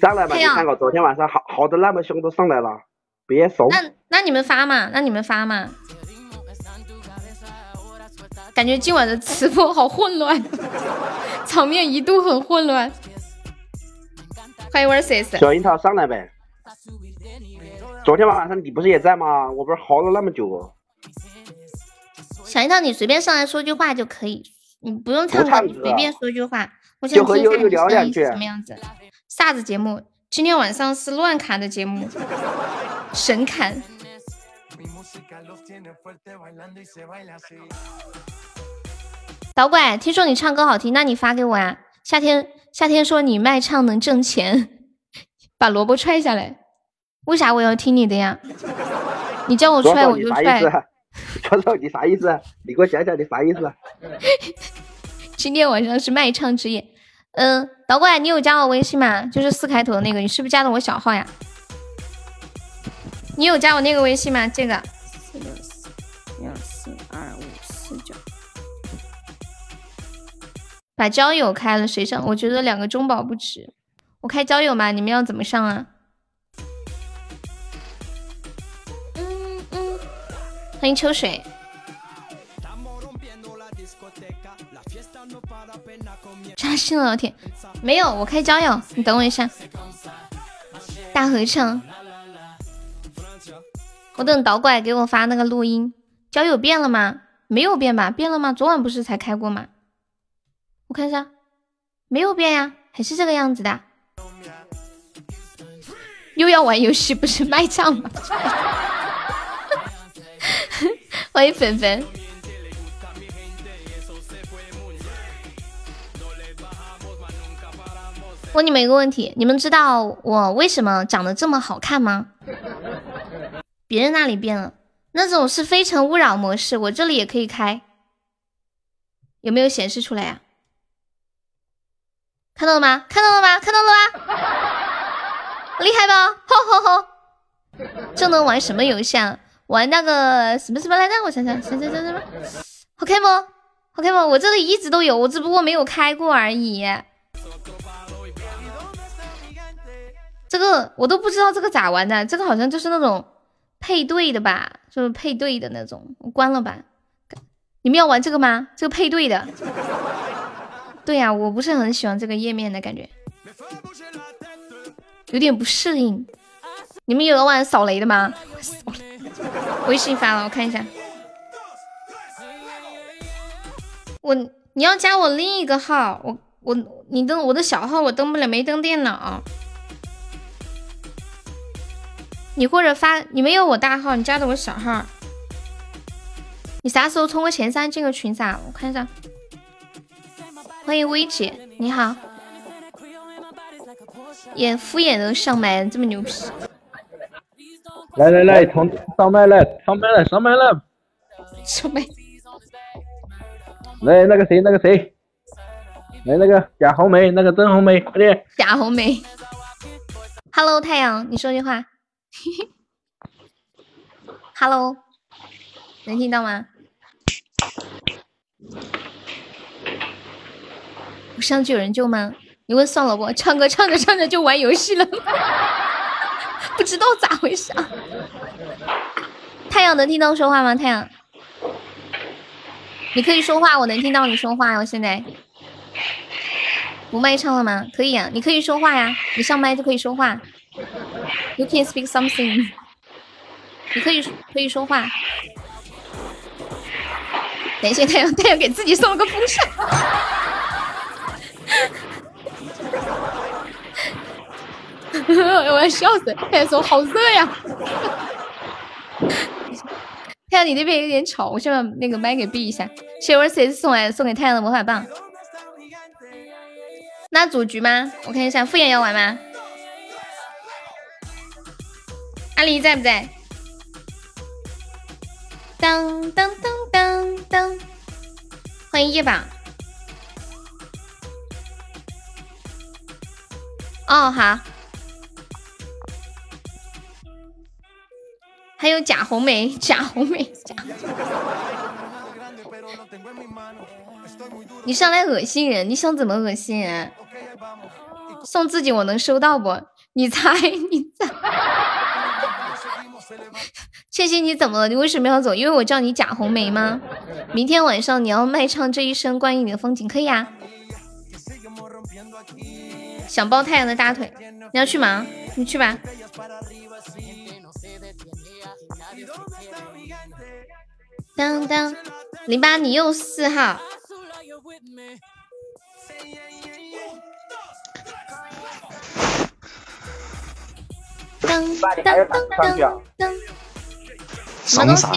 上来吧，你看我昨天晚上嚎嚎的那么凶，都上来了，别怂。那那你们发嘛？那你们发嘛？感觉今晚的直播好混乱，场面一度很混乱。欢迎 versus，小樱桃上来呗。昨天晚上你不是也在吗？我不是嚎了那么久哦。小樱桃，你随便上来说句话就可以，你不用唱歌你随便说句话。我就想听一下聊两句什么样子。啥子节目？今天晚上是乱砍的节目，神砍。导管，听说你唱歌好听，那你发给我呀。夏天，夏天说你卖唱能挣钱，把萝卜踹下来。为啥我要听你的呀？你叫我踹我就踹啥意思。？左手你啥意思？你给我讲讲你啥意思？今天晚上是卖唱之夜。嗯，导过来，你有加我微信吗？就是四开头的那个，你是不是加的我小号呀？你有加我那个微信吗？这个四六四幺四二五四九，把交友开了，谁上？我觉得两个中宝不值，我开交友嘛，你们要怎么上啊？嗯嗯，欢迎秋水。扎心了，老铁，没有，我开交友，你等我一下。大合唱，我等导拐给我发那个录音。交友变了吗？没有变吧？变了吗？昨晚不是才开过吗？我看一下，没有变呀，还是这个样子的。又要玩游戏，不是卖唱吗？欢迎粉粉。问你们一个问题，你们知道我为什么长得这么好看吗？别人那里变了，那种是非诚勿扰模式，我这里也可以开，有没有显示出来呀？看到了吗？看到了吗？看到了吗？厉害吧？吼吼吼！这能玩什么游戏啊？玩那个什么什么来着？我想想，想想想什么？好开不？好开不？我这里一直都有，我只不过没有开过而已。这个我都不知道这个咋玩的，这个好像就是那种配对的吧，就是配对的那种。我关了吧。你们要玩这个吗？这个配对的。对呀，我不是很喜欢这个页面的感觉，有点不适应。你们有人玩扫雷的吗？微信发了，我看一下。我你要加我另一个号，我我你登我的小号我登不了，没登电脑。你或者发，你没有我大号，你加的我小号。你啥时候冲个前三进个群噻？我看一下。欢迎薇姐，你好。演敷衍的上麦，这么牛皮。来来来，同上麦来，上麦来，上麦来。上麦。来那个谁，那个谁，来那个贾红梅，那个曾红梅，快点。贾红梅。Hello，太阳，你说句话。Hello，能听到吗？我上去有人救吗？你问算了不？唱歌唱着唱着就玩游戏了，不知道咋回事。啊。太阳能听到说话吗？太阳，你可以说话，我能听到你说话哟。现在不卖唱了吗？可以啊，你可以说话呀，你上麦就可以说话。You can speak something。你可以可以说话。感谢太阳，太阳给自己送了个风扇。我要笑死！太阳说好热呀。太阳，你那边有点吵，我先把那个麦给闭一下。谢我谁送来送给太阳的魔法棒？那组局吗？我看一下，敷衍要玩吗？阿狸在不在？当当当当当！欢迎夜宝。哦，好。还有贾红梅，贾红梅，贾。你上来恶心人，你想怎么恶心人？送自己我能收到不？你猜，你猜。倩倩，你怎么了？你为什么要走？因为我叫你贾红梅吗？明天晚上你要卖唱这一生关于你的风景，可以啊。想抱太阳的大腿，你要去吗？你去吧。当当，零八，你又四号。当当当当当。送啥？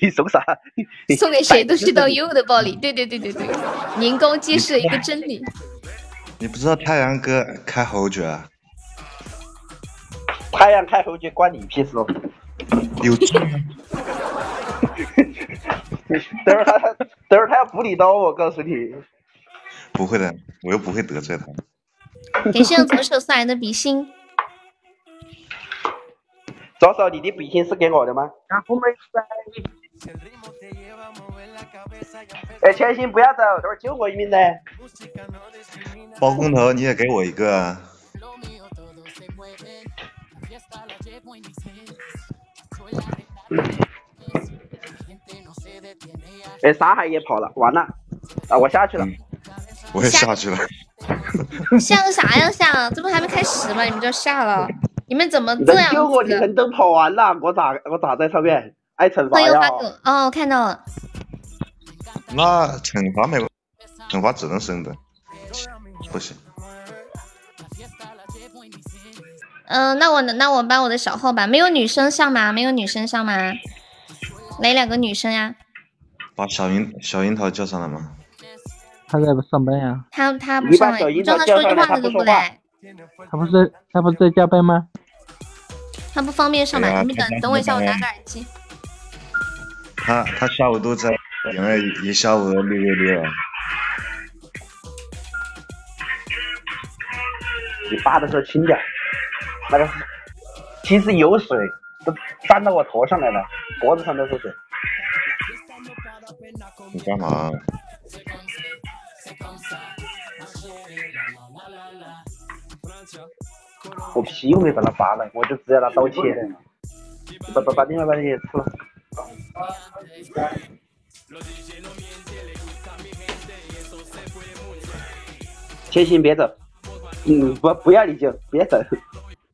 你送啥？送给谁都是道有的暴力。对对对对对，年糕揭示了一个真理。你不知道太阳哥开侯爵啊？太阳开侯爵关你屁事哦！有劲吗？等会儿他，等会儿他要补你刀，我告诉你。不会的，我又不会得罪他。感谢左手送来的比心。左手，你的笔芯是给我的吗？然后没哎，千心不要走，等会救我一命呢。包工头，你也给我一个啊。哎，沙海也跑了，完了，啊，我下去了。我也下去了。下 个啥呀下？这不还没开始吗？你们就下了？你们怎么这样能救我？你？人都跑完了，我咋我咋在上面？挨惩罚呀欢迎花！狗哦，我看到了。那惩罚没有，惩罚只能升的，不行。嗯、那我那我把我的小号吧，没有女生上吗？没有女生上吗？来两个女生呀，把小樱小樱桃叫上来吗？他在上班呀，她她不你把上来，叫上来说句话她都她不说话不来，他不是他不是在加班吗？他不方便上吧？对呀你们等等我一下，我拿个耳机。他他下午都在赢了一下午的六六六啊。你发的时候轻点，那个其实有水，都沾到我头上来了，脖子上都是水。你干嘛？我皮又没把它拔了，我就直接拿刀切。把把把另外把那些吃了。千心别走，嗯，不不要你救，别走。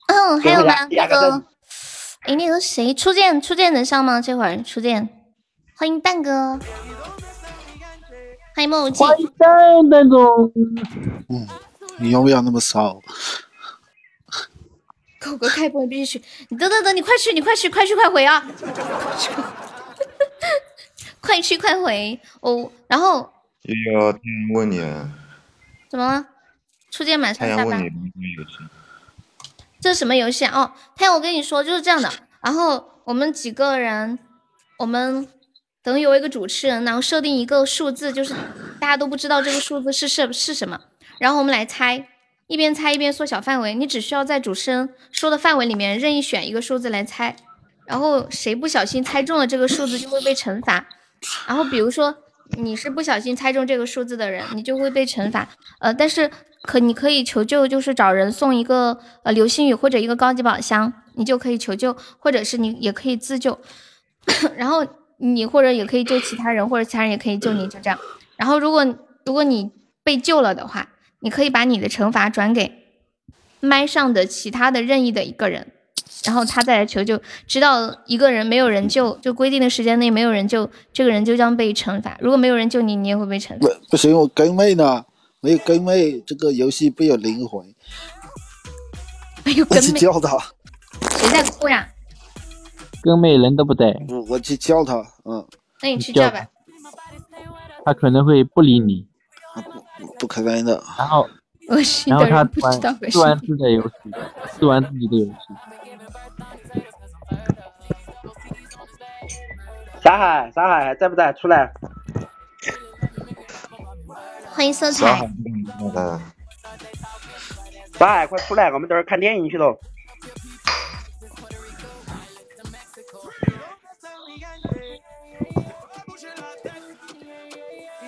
嗯，还有吗？那个哎，那个谁，初见初见能上吗？这会儿初见，欢迎蛋哥，欢迎梦无忌。欢迎蛋蛋总，嗯，你要不要那么骚？狗狗开播必须去，你等等等，你快去，你快去，快去快回啊！快去快回哦。然后悠悠，太阳问你，怎么了？初见马上下班太阳问你。这个游戏。这是什么游戏啊？哦，太阳，我跟你说就是这样的。然后我们几个人，我们等有一个主持人，然后设定一个数字，就是大家都不知道这个数字是是是什么，然后我们来猜，一边猜一边缩小范围。你只需要在主持人说的范围里面任意选一个数字来猜，然后谁不小心猜中了这个数字就会被惩罚。然后比如说你是不小心猜中这个数字的人，你就会被惩罚。呃，但是可你可以求救，就是找人送一个呃流星雨或者一个高级宝箱，你就可以求救，或者是你也可以自救。然后你或者也可以救其他人，或者其他人也可以救你，就这样。然后如果如果你被救了的话，你可以把你的惩罚转给麦上的其他的任意的一个人，然后他再来求救，直到一个人没有人救，就规定的时间内没有人救，这个人就将被惩罚。如果没有人救你，你也会被惩罚。不不行，我跟妹呢，没有跟妹，这个游戏不有灵魂。没有跟妹，去叫他，谁在哭呀？跟妹人都不在，我我去叫他，嗯，那你去叫叫吧。他可能会不理你，不可玩的。然后 然后他玩知道何试完。自己的游戏，试玩自己的游戏，沙海，沙海还在不在？出来！欢迎色彩啥还，不的？沙海，快出来，我们等会儿看电影去喽。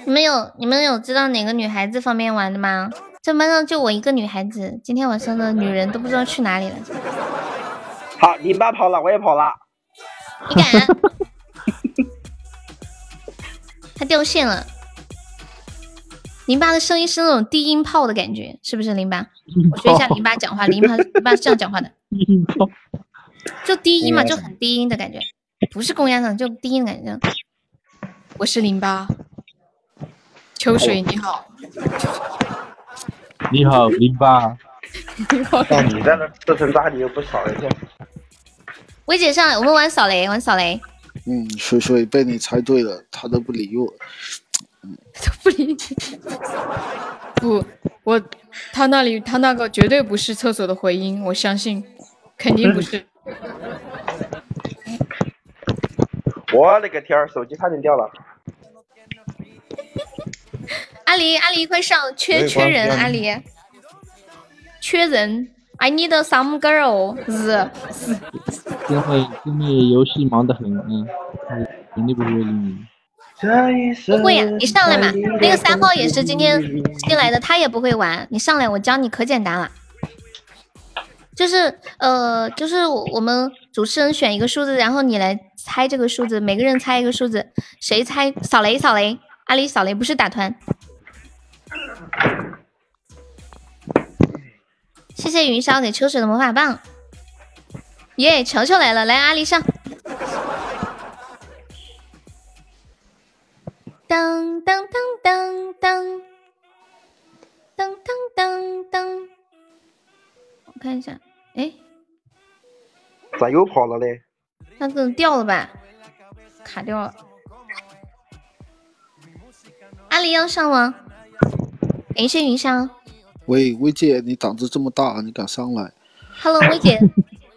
你们有你们有知道哪个女孩子方便玩的吗？这班上就我一个女孩子，今天晚上的女人都不知道去哪里了。好，零八跑了，我也跑了。你敢？他掉线了。零八的声音是那种低音炮的感觉，是不是零八？我学一下零八讲话，零八零八是这样讲话的，就低音嘛，就很低音的感觉，不是公鸭嗓，就低音的感觉。我是零八，秋水你好，你好，零八，那你在那自称大你又不扫一下。薇姐上来，我们玩扫雷，玩扫雷，嗯，所所以被你猜对了，他都不理我。都不理你。不，我他那里他那个绝对不是厕所的回音，我相信，肯定不是。我勒个天儿，手机差点掉了。阿狸，阿狸快上，缺没缺人，阿狸，缺人，I need some girl，是因为因为游戏忙得很，嗯，肯定不会理你。这一生不会呀、你上来嘛那个三号也是今天新来的，他也不会玩，你上来我教你，可简单了。就是呃，就是我们主持人选一个数字，然后你来猜这个数字，每个人猜一个数字，谁猜扫雷扫雷，阿里扫雷不是打团。谢谢云霄给秋水的魔法棒，耶，球球来了，来阿里上。当当当当当当当当当，我看一下，哎，咋又跑了嘞？它可能掉了吧，卡掉了。阿里要上吗？感谢云霄喂，薇姐，你胆子这么大，你敢上来？，Hello 薇姐，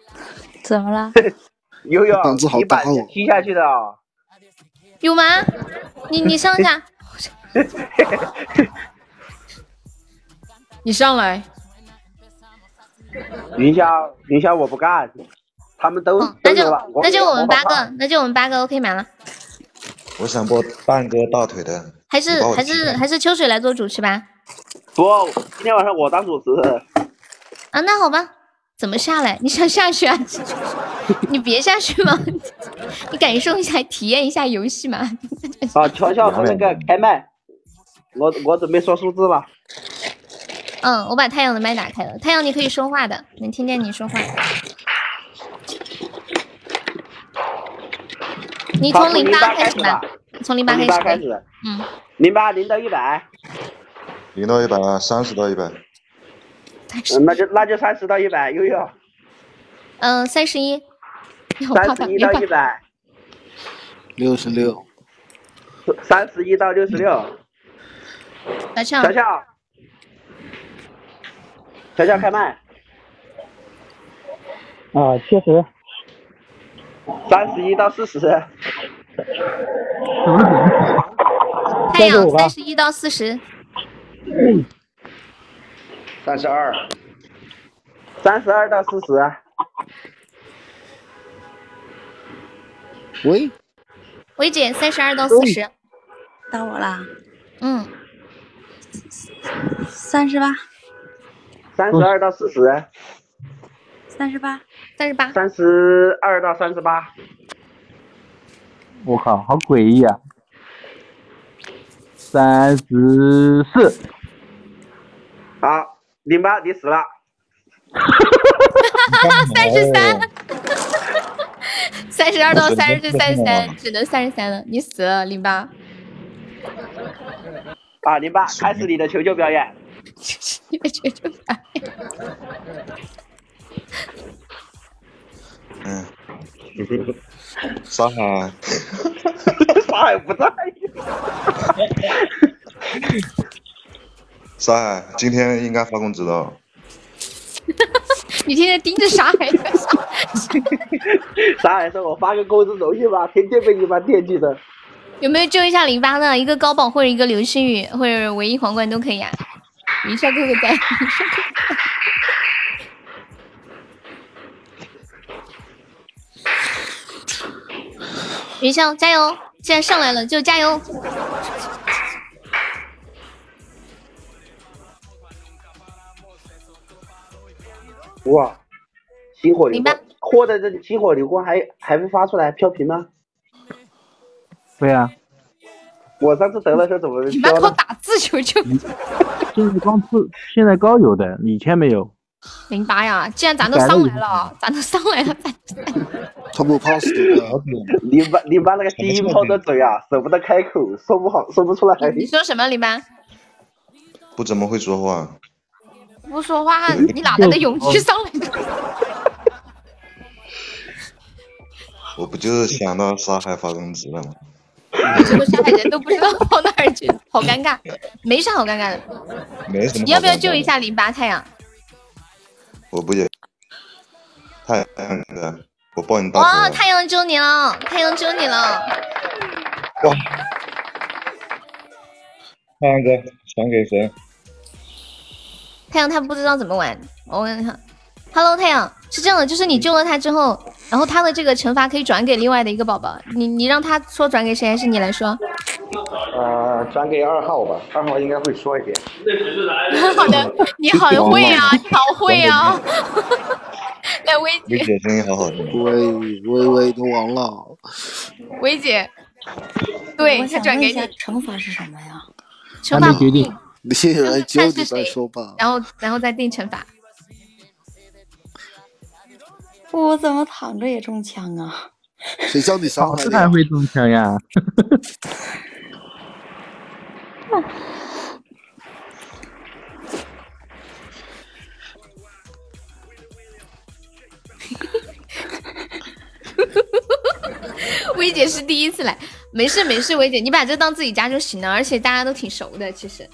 怎么了？悠悠胆子好大哦踢下去的啊！有吗？你你上一下，你上来。云霄，云霄我不干，他们都哦，那就都有了，那就我们八个，那就我们八个 OK 满了。我想播半个大腿的，还是还是还是秋水来做主持吧。不，今天晚上我当主持。啊，那好吧，怎么下来？你想下去啊？你别下去嘛，你感受一下，体验一下游戏嘛。啊，乔乔和那个开麦，我我准备说数字了。嗯，我把太阳的麦打开了，太阳你可以说话的，能听见你说话。你从零八开始吧，从零八开始。八开始，嗯，零八零到一百，零到一百，三十到一百，嗯那就那就三十到一百，悠悠，嗯，三十一。三十一到一百，六十六，三十一到六十六。小俏。乔乔，小乔开麦，啊，确实，三十一到四十，太阳三十一到四十，三十二，三十二到四十，喂，薇姐三十二到四十。到我啦，嗯，三十八，三十二到四十，三十八，三十八。三十二到三十八，我靠，好诡异啊！三十四，好，零八你死了，三十三，三十二到我三十四、三十三，只能三十三了。你死了，零八。啊，零八开始你的求救表演，你的求救表演？嗯，上海，啥也不在。意，沙海，今天应该发工资的哦，你天天盯着沙海在想，啥还说我发个工资容易吗，天天被你们惦记着。有没有救一下零八的？一个高保或者一个流星雨或者唯一皇冠都可以啊。云霄哥哥在，云霄哥哥在云霄加油！既然上来了就加油！哇，星火流光，获得这星火流光还还不发出来飘屏吗？对啊，我上次得了时候怎么你妈给我？打字求求！现在光出，现在高有的，以前没有。零八呀，既然咱都上来了，咱都上来了，咱他不怕死的。零八零八那个低音炮的嘴啊，舍不得开口，说不好说不出来。你说什么零八？不怎么会说话，不说话，你哪来的勇气上来的？我不就是想到沙海发工资了吗？这个上海人都不知道跑哪儿去，好尴尬，没啥好尴尬的。没什么。你要不要救一？下零八太阳？我不也，太阳哥，我抱你大哇，太阳救你了，太阳救你了！哇！太阳哥，传给谁？太阳他不知道怎么玩，我问他。Hello，太阳是这样的，就是你救了他之后，然后他的这个惩罚可以转给另外的一个宝宝，你你让他说转给谁，还是你来说？呃，转给二号吧，二号应该会说一点。好的，你好会啊，你好会啊！来，薇姐薇姐，声音好好听。喂喂喂，都忘了？薇姐，对我他转给你想问一下，惩罚是什么呀？惩罚不定，你来救你再说吧。然后然后再定惩罚。我怎么躺着也中枪啊？谁叫你伤考害的呀？试还会中枪呀？薇姐是第一次来，没事没事，薇姐你把这当自己家就行了，而且大家都挺熟的，其实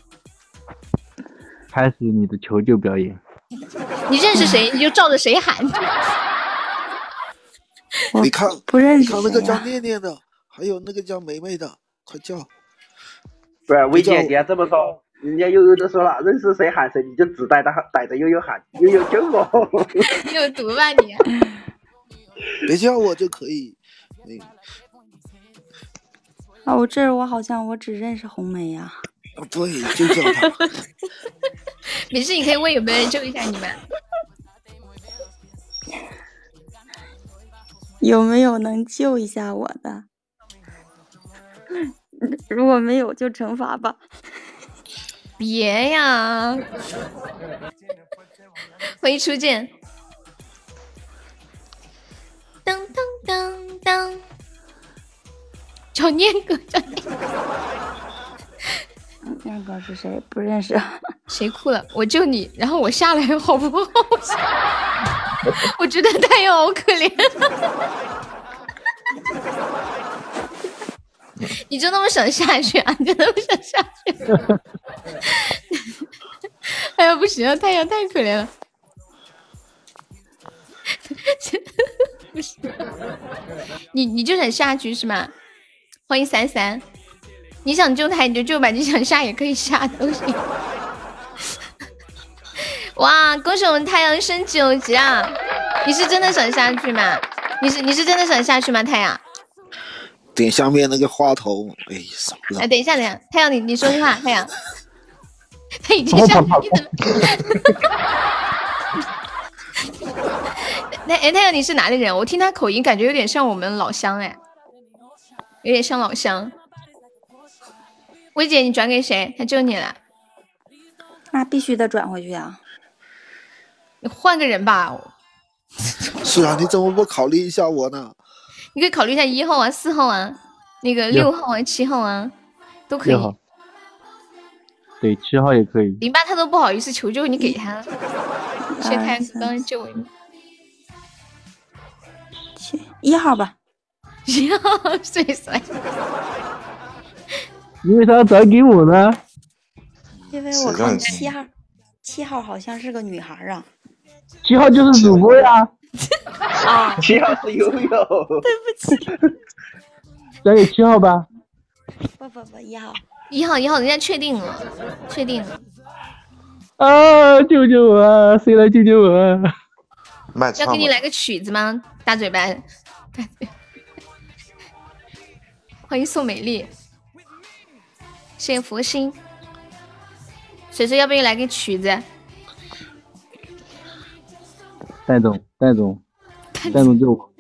开始你的求救表演。你认识谁 你就照着谁喊。你看，不认识你看那个叫念念的，还有那个叫梅梅的，快叫！不是，薇姐，你要这么说，人家悠悠都说了，认识谁喊谁，你就只带着带着悠悠喊，悠悠救我。你有毒吧你？别叫我就可以。哎，啊，我这儿我好像我只认识红梅呀、对，就叫他。没事，你可以问有没有人救一下你们。有没有能救一下我的？如果没有就惩罚吧。别呀！欢迎初见。当当当当，叫 念哥，叫念哥，那个是谁？不认识。谁哭了？我救你，然后我下来好不好？我觉得太阳好可怜。你就那么想下去啊？你就那么想下去？哎呀，不行，太阳太可怜了。不行，你你就想下去是吗？欢迎三三，你想救他你就救吧，你想下也可以下，都行。哇，恭喜我们太阳升九级啊！你是真的想下去吗？你是你是真的想下去吗？太阳，点下面那个话头，哎，少了哎，。等一下，等一下，太阳你你说句话，太阳，他已经下去了。那哎，太阳你是哪里人？我听他口音感觉有点像我们老乡哎，有点像老乡。薇姐，你转给谁？他救你了，那必须得转回去啊！你换个人吧。是啊，你怎么不考虑一下我呢？你可以考虑一下一号啊、四号啊、那个六号啊、七号啊，都可以六。号，对，七号也可以。零八他都不好意思求救，你给他。谢谢太阳刚刚救我一去一号吧。一号碎碎，你为啥转给我呢？因为我看七号，七号好像是个女孩儿啊。七号就是主播呀，啊，七号是悠悠。对不起，转给七号吧。不不不，一号。一号一号，人家确定了，确定了。啊！救救我啊！谁来救救我。要给你来个曲子吗？大嘴巴，大嘴。欢迎宋美丽，谢谢佛心。水水，要不要来个曲子？戴总，戴总，戴总救我！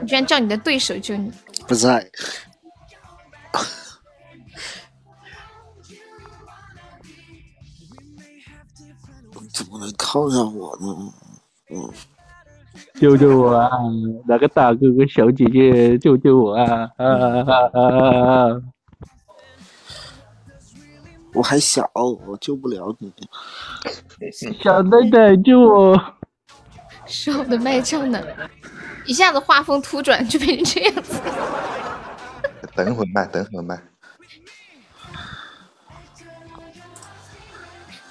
你居然叫你的对手救你，不在。怎么能靠上我呢？嗯，救救我啊！哪个大哥哥、小姐姐，救救我啊！啊啊啊啊啊！我还小，我救不了你。小奶奶救我！是我的卖唱呢，一下子画风突转就变成这样子。等会儿卖，等会儿卖。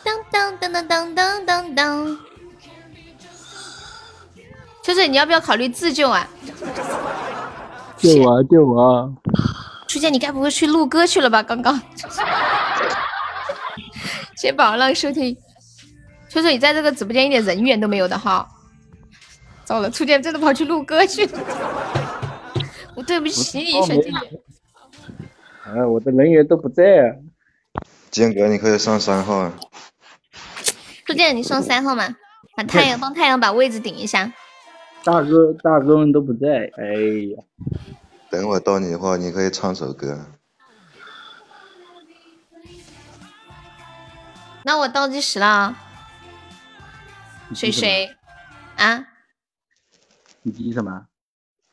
当当当当当当当当。秋水，你要不要考虑自救啊？救我啊！救我啊！初见，你该不会去录歌去了吧？刚刚。谢谢宝儿浪收听。秋水，你在这个直播间一点人缘都没有的哈。糟了，初见真的跑去录歌去了。我对不起你，小姐姐。啊，我的人员都不在啊。坚哥，你可以上三号啊。初见，你上三号嘛，把太阳帮太阳把位置顶一下。大哥大哥们都不在，哎呀，等会到你的话，你可以唱首歌。那我倒计时了。啊，水水啊，你急什么？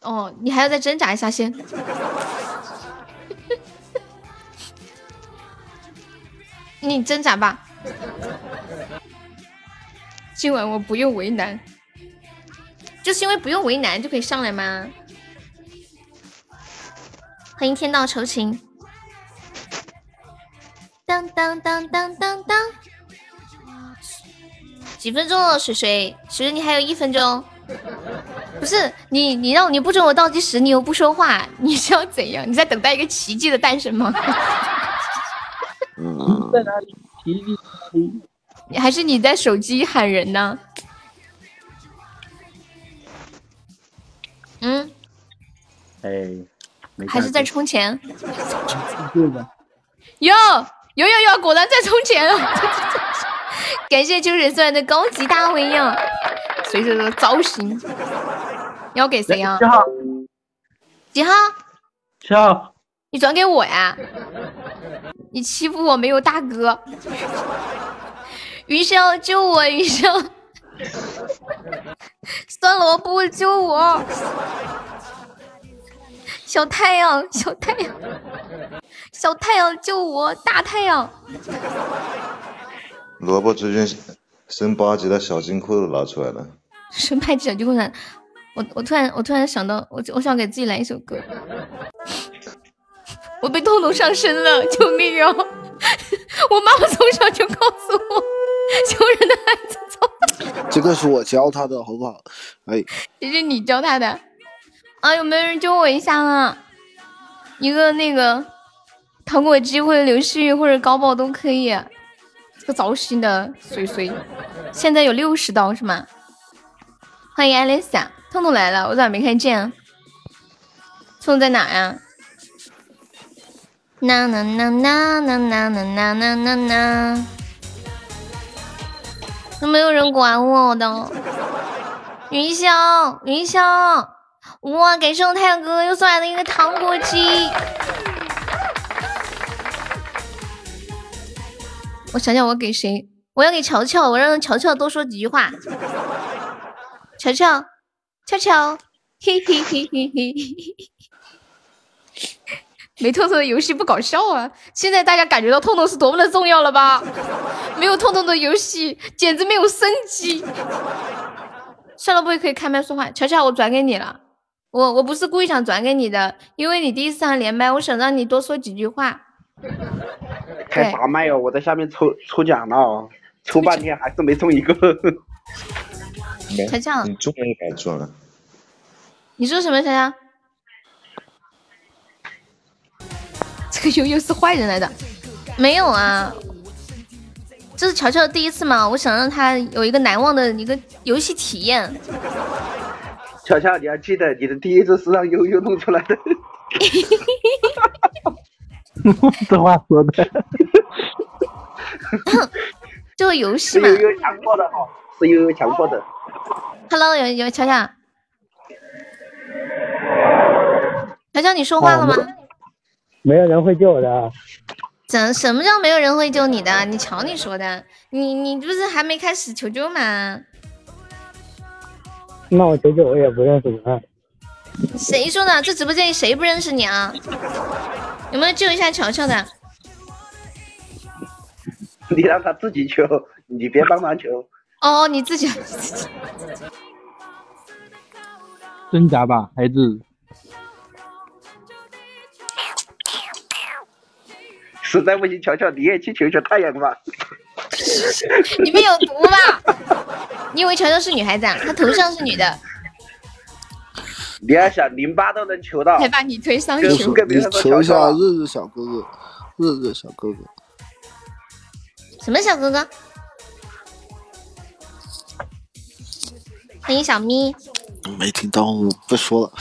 哦，你还要再挣扎一下先。你挣扎吧，今晚我不用为难，就是因为不用为难就可以上来吗？欢迎天道酬勤，当当当当当当，几分钟了，水水，水水你还有一分钟，不是你你让你不准我倒计时，你又不说话，你是要怎样？你在等待一个奇迹的诞生吗？在哪里？奇迹在哪里？还是你在手机喊人呢？嗯，哎，还是在充钱？对吧？哟有有有，果然在充钱了！感谢秋水送来的高级大回应，随着这个造型，要给谁啊七？号，几号？七号，你转给我呀？你欺负我没有大哥。云霄救我！云霄，酸萝卜救我！小太阳，小太阳，小太阳救我！大太阳，萝卜最近升八级的小金库都拿出来了。升八级小金库上，我我突然我突然想到，我我想给自己来一首歌。我被痛痛上身了，救命啊！我妈妈从小就告诉我，穷人的孩子走。这个是我教他的，好不好？哎，这是你教他的啊？有没有人救我一下啊？一个那个糖果机或者流星雨或者高宝都可以。这个造型的碎碎，现在有六十刀是吗？欢迎爱丽莎，痛痛来了，我咋没看见啊？痛在哪呀？呐呐呐呐呐呐呐呐呐呐呐，都没有人管我的。云霄，云霄，哇！感谢我太阳哥哥又送来的一个糖果机。我想想，我给谁？我要给乔乔，我让乔乔多说几句话。乔乔，乔乔，嘿嘿嘿嘿嘿。没痛痛的游戏不搞笑啊！现在大家感觉到痛痛是多么的重要了吧？没有痛痛的游戏简直没有生机。算了，不会可以开麦说话。乔乔，我转给你了。我我不是故意想转给你的，因为你第一次上连麦，我想让你多说几句话。开啥麦哦？我在下面抽抽奖呢哦，抽半天还是没中一个。乔乔，你中了一百中了。你说什么？乔乔？这个悠悠是坏人来的？没有啊，这是乔乔的第一次嘛，我想让他有一个难忘的一个游戏体验。乔乔，你要记得，你的第一次是让悠悠弄出来的。这话说的，这个游戏嘛是悠悠强迫的哈，是悠悠强迫的。，Hello，有有乔乔，乔乔，你说话了吗？没有人会救我的。怎什么叫没有人会救你的？你瞧你说的，你你不是还没开始求救吗？那我求救我也不认识人。谁说的？这直播间里谁不认识你啊？有没有救一下乔乔的？你让他自己求，你别帮忙求。哦，你自己。挣扎吧，孩子。实在不行，乔乔你也去求求太阳吧。你们有毒吧？你以为乔乔是女孩子啊？她头像是女的，你要想零八都能求到，还把你推上就去输。给别你求一下。日日小哥哥，日日小哥哥，什么小哥哥？欢迎小咪。没听到，不说了。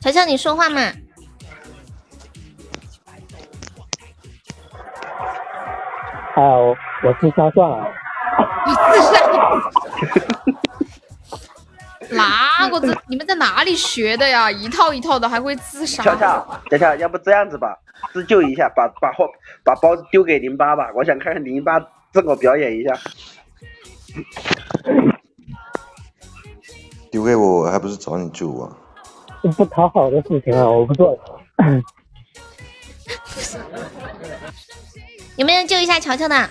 乔乔，你说话嘛？还有我自杀算了，哪个子？你们在哪里学的呀？一套一套的，还会自杀？乔乔，乔乔，要不这样子吧，自救一下，把把货把包丢给零八吧，我想看看零八自我表演一下。丢给我我还不是找你救我？这不讨好的事情啊，我不做了。有没有人救一下乔乔的？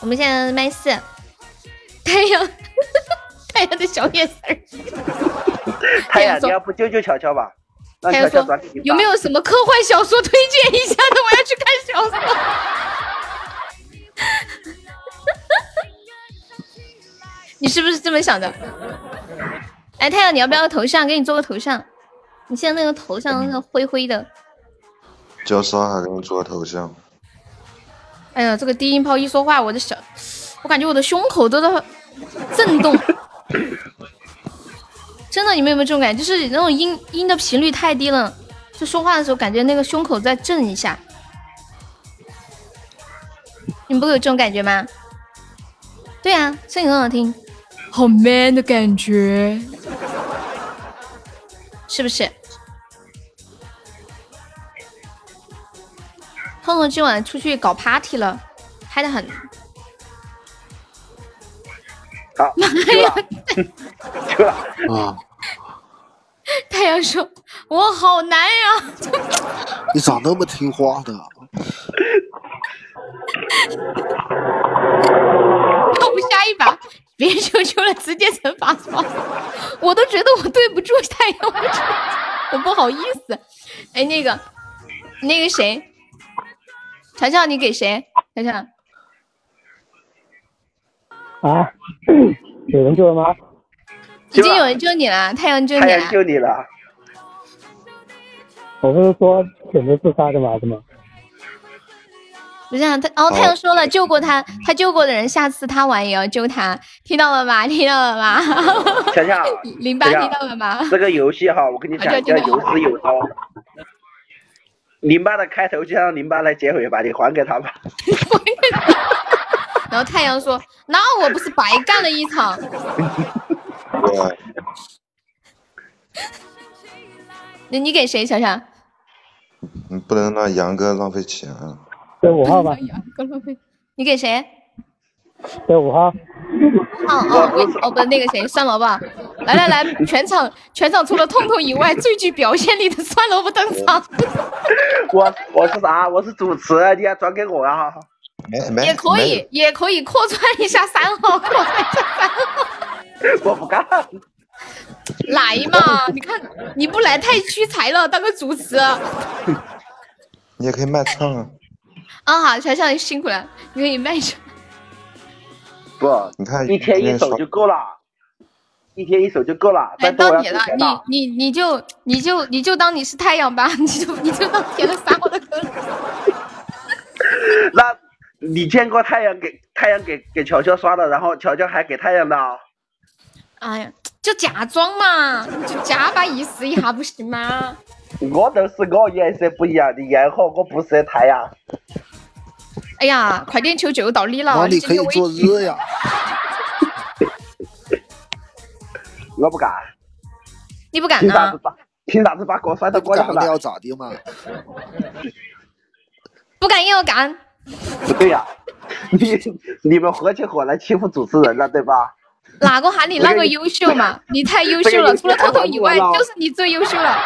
我们现在麦四，太阳，太阳的小眼神儿。太阳，你要不救救乔乔吧？让太阳说有没有什么科幻小说推荐一下的？我要去看小说。你是不是这么想的？哎，太阳，你要不要个头像？给你做个头像。你现在那个头像那个灰灰的，叫啥还给你做个头像？哎呀，这个低音炮一说话，我的小，我感觉我的胸口都在震动。真的，你们有没有这种感觉？就是那种音音的频率太低了，就说话的时候感觉那个胸口在震一下。你们不会有这种感觉吗？对啊、声音很好听，好 man 的感觉，是不是？痛痛今晚出去搞 party 了，嗨的很。好，妈救呀！太阳说：“我好难呀。你咋那么听话的？要不下一把别求求了，直接惩罚吧，我都觉得我对不住太阳，我不好意思。哎，那个，那个谁，乔乔，你给谁？乔乔，啊，有人救了吗？已经有人救你了，太阳救你了太阳。救你了。我不是说选择自杀的吗？怎么？不是啊，他哦，太阳说了，救过他，他救过的人，下次他玩也要救他，听到了吗？听到了吗？强强，零八听到了吗？这个游戏哈，我跟你讲，叫有始有终。零八的开头就让零八来结尾吧，你还给他吧。然后太阳说：“那我不是白干了一场？那你给谁，想想？你不能让杨哥浪费钱啊。在五号吧，你给谁？在五号。哦哦，我哦不，那个谁，酸萝卜。来来来，全场全场除了痛痛以外，最具表现力的酸萝卜登场。我我是啥？我是主持，你要转给我啊！也可以，也可以扩串一下三号，扩串一下三号。我不干。来嘛，你看你不来太屈才了，当个主持。啊，你也可以卖唱啊。好，小小你辛苦了，你可以卖唱。不，你看一天一首就够了，一天一首就够了。哎，到你了。你你你就你就你就当你是太阳吧，你就你就当填了三号的歌。那你见过太阳给太阳给给乔乔刷的，然后乔乔还给太阳的啊？哎呀，就假装嘛，就假把意思一下不行吗？我都是我颜色不一样的烟火，我不是太阳。哎呀，快点求救到你了！那你可以做热呀。我不干，你不干呢凭啥子？把凭啥子把锅甩到我头上？干了要咋的嘛？不干也要干。不对呀，你你们合起伙来欺负主持人了，对吧？哪个喊你那个优秀嘛？你太优秀了，除了彤彤以外，就是你最优秀了。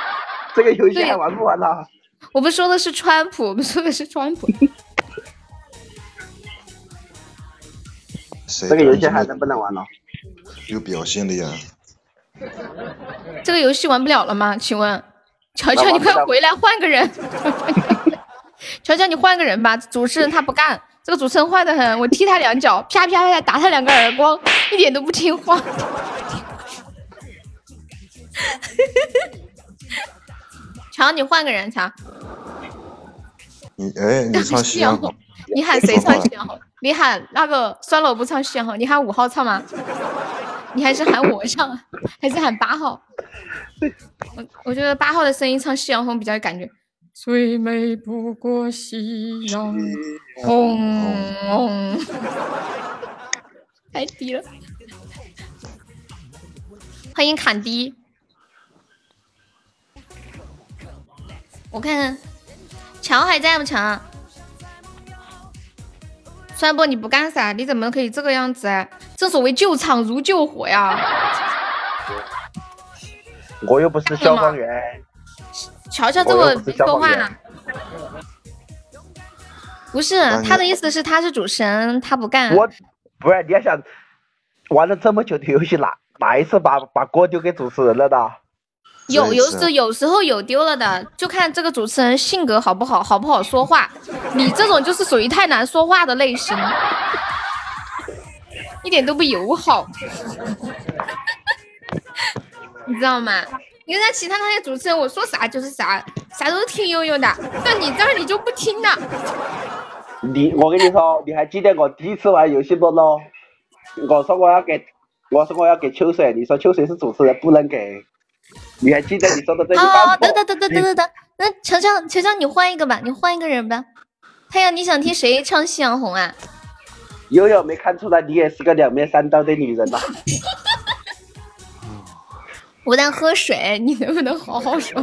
这个游戏对还玩不玩了？我们说的是川普，我们说的是川普。这个游戏还能不能玩了？有表现的呀？这个游戏玩不了了吗？请问，乔乔，你快回来换个人。乔乔，你换个人吧，主持人他不干，这个主持人坏的很，我踢他两脚，啪啪啪打他两个耳光，一点都不听话。乔，你换个人，乔，你哎，你唱夕阳好，你喊谁唱夕阳红？你喊那个酸萝卜唱夕阳红，你喊五号唱吗？你还是喊我唱，还是喊八号？我我觉得八号的声音唱《夕阳红》比较有感觉。最美不过夕阳红，太低了。欢迎坎迪，我看看，乔还在不乔？川波你不干啥？你怎么可以这个样子啊？正所谓救场如救火呀！我又不是消防员，乔乔这么说话，不是他的意思是他是主持人，他不干。我不是你要想玩了这么久的游戏，哪哪一次把把锅丢给主持人了的？有有时有时候有丢了的，就看这个主持人性格好不好，好不好说话。你这种就是属于太难说话的类型，一点都不友好，你知道吗？你看其他那些主持人，我说啥就是啥，啥都听悠悠的，到你这儿你就不听了。你我跟你说，你还记得我第一次玩游戏不咯？我说我要给，我说我要给秋水，你说秋水是主持人，不能给。你还记得你说的这句话啊，等等等等等等等，那乔乔乔乔，你换一个吧，你换一个人吧。太阳，你想听谁唱《夕阳红》啊？悠悠没看出来你也是个两面三刀的女人呐、我在喝水，你能不能好好说？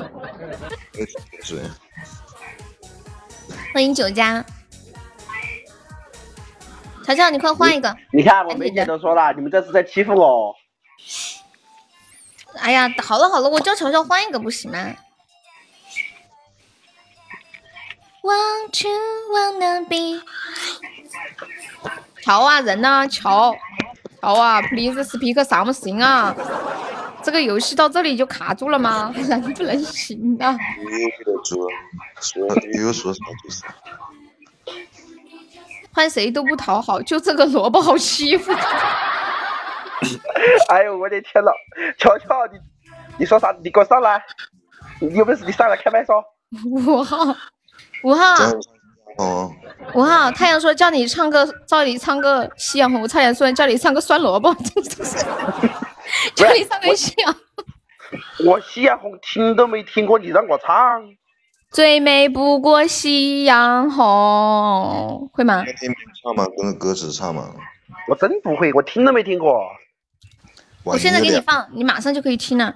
水，欢迎酒家，乔乔，你快换一个。你看我梅姐都说了，你们这是在欺负我。哎呀，好了好了，我叫乔乔换一个不行吗？Want you wanna be？乔啊，人呢、乔，乔啊，please speak something 啊！这个游戏到这里就卡住了吗？能不能行啊？换谁都不讨好，就这个萝卜好欺负。哎呦我的天呐，乔乔你你说啥？你给我上来！你有本事你上来开麦说。五号，五号，哦，五号，太阳说叫你唱个，叫你唱个夕阳红，我差点说叫你唱个酸萝卜，叫你唱个夕阳。我夕阳红听都没听过，你让我唱。最美不过夕阳红，会吗？听唱嘛，跟着歌词唱嘛。我真不会，我听都没听过。我现在给你放，你马上就可以听了，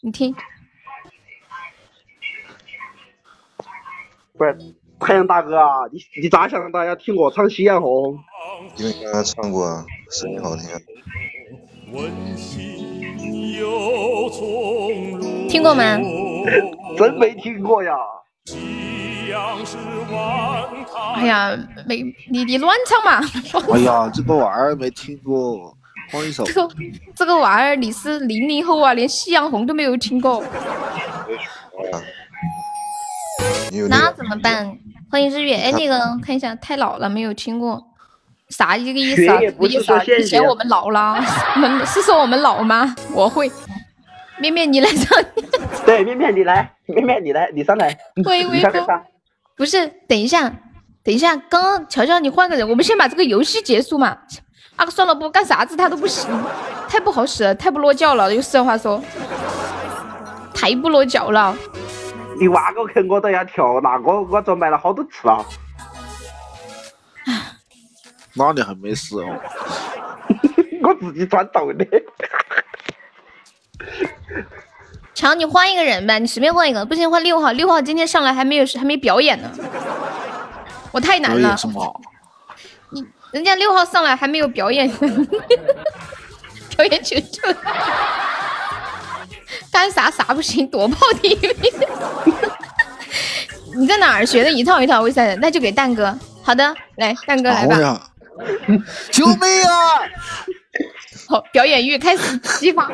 你听。不是太阳大哥啊，你你咋想的？要听我唱《夕阳红》？因为刚刚唱过啊，声音好听啊。听过吗？真没听过呀。哎呀，没你你乱唱嘛！哎呀，这个玩意儿没听过，换一首。这个这个玩意儿，你是零零后啊，连夕阳红都没有听过，那怎么办？欢迎日月，哎，那个看一下，太老了，没有听过，啥一个意思啊？什么意思啊嫌我们老了？我们是说我们老吗？我会，面面你来唱，对，面面你来，面面你来，你上来，喂喂你上。不是，等一下，等一下，刚刚乔乔你换个人，我们先把这个游戏结束嘛。啊，算了，不干啥子他都不行，太不好使了，太不落脚了。用实话说，太不落脚了。你挖个坑我都要跳，那我我准备了好多次了。哪里还没死哦？我自己钻洞的。强，你换一个人呗，你随便换一个，不行换六号，六号今天上来还没有还没表演呢，我太难了表演。什么？人家六号上来还没有表演，表演球球，干啥啥不行，躲炮第一名。你在哪儿学的一套一套？为啥？那就给蛋哥。好的，来，蛋哥来吧。救命啊！好，表演欲开始激发。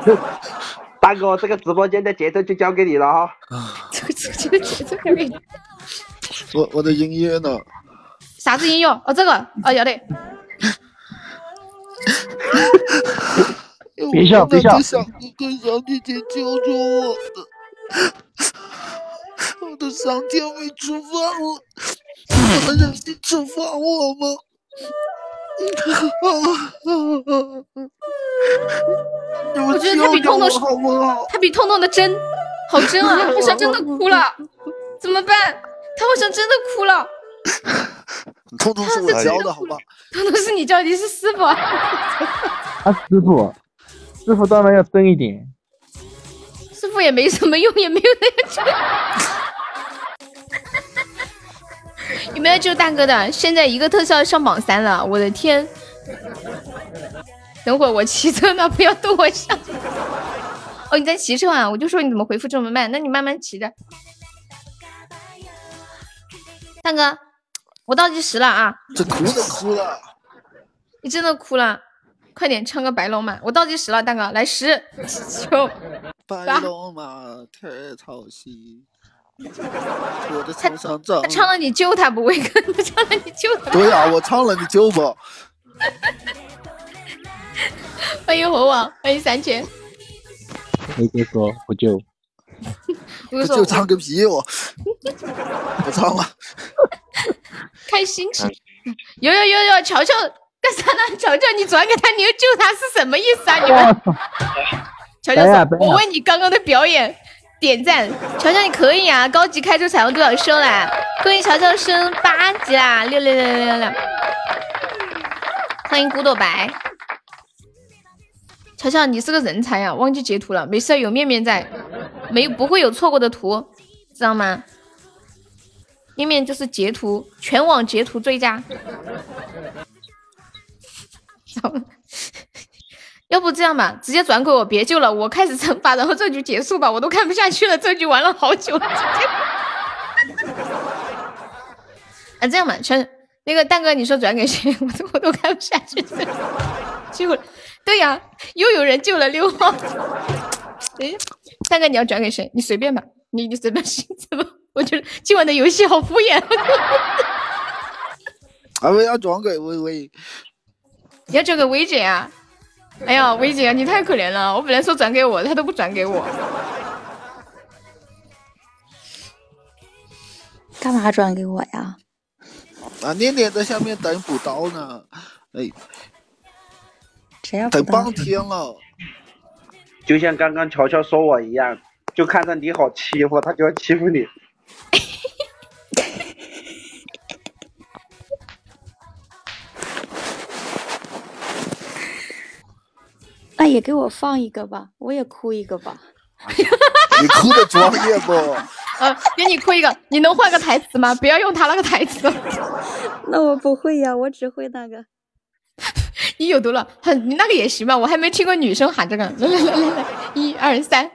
大哥，这个直播间的节奏就交给你了哈。这个直播间的节奏交给你。我我的音乐呢？啥子音乐？哦，这个，哦，有的。别笑别笑我的小哥哥小姐姐救救我的！我的上天没处罚我，你们忍心处罚我吗？我觉得他比救救我痛痛好不好？他比痛痛的真好真啊，他好像真的哭了，怎么办？他好像真的哭了，痛痛是我教的好吧？彤彤是你教的，你是师傅啊。啊，师傅，师傅当然要真一点。师傅也没什么用，也没有那个救。有没有救大哥的？现在一个特效上榜三了，我的天！等会儿我骑车呢，不要动我下。哦，你在骑车啊？我就说你怎么回复这么慢？那你慢慢骑着。大哥，我倒计时了啊！这哭的哭了，你真的哭了，快点唱个白龙马！我倒计时了，大哥，来十 九白龙马太操心，我的头上长他。唱了你救他不？威哥，他唱了你救他。对呀、我唱了，你救不？欢迎猴王，欢迎三千。雷哥说不救，不就唱个屁我！不唱了，开心情。有有有有，乔乔乔乔，你转给他，你又救他是什么意思啊？你们？乔乔说：“白呀白呀我为你刚刚的表演点赞。”乔乔你可以啊，高级开出彩虹独角兽啦！恭喜乔乔升八级啦！六六六六六六！欢迎古朵白。乔乔，你是个人才呀、忘记截图了，没事，有面面在，没不会有错过的图，知道吗？面面就是截图，全网截图最佳。要不这样吧，直接转给我，别救了，我开始惩罚，然后这局结束吧，我都看不下去了，这局玩了好久了。啊，这样吧，全那个蛋哥，你说转给谁？我都我都看不下去了。救，对呀，又有人救了六号。哎，蛋哥你要转给谁？你随便吧，你你随便心怎么？我觉得今晚的游戏好敷衍。啊，我要转给微微。你要转给薇姐啊？哎呀，薇姐，你太可怜了！我本来说转给我，她都不转给我。干嘛转给我呀？啊，念念在下面等补刀呢，哎，谁要等半天了。就像刚刚乔乔说我一样，就看着你好欺负，他就要欺负你。那也给我放一个吧，我也哭一个吧。你哭的专业不？呃，给你哭一个，你能换个台词吗？不要用他那个台词。那我不会呀，我只会那个。你有毒了，哼，你那个也行吧？我还没听过女生喊这个。来来来来来，一二三。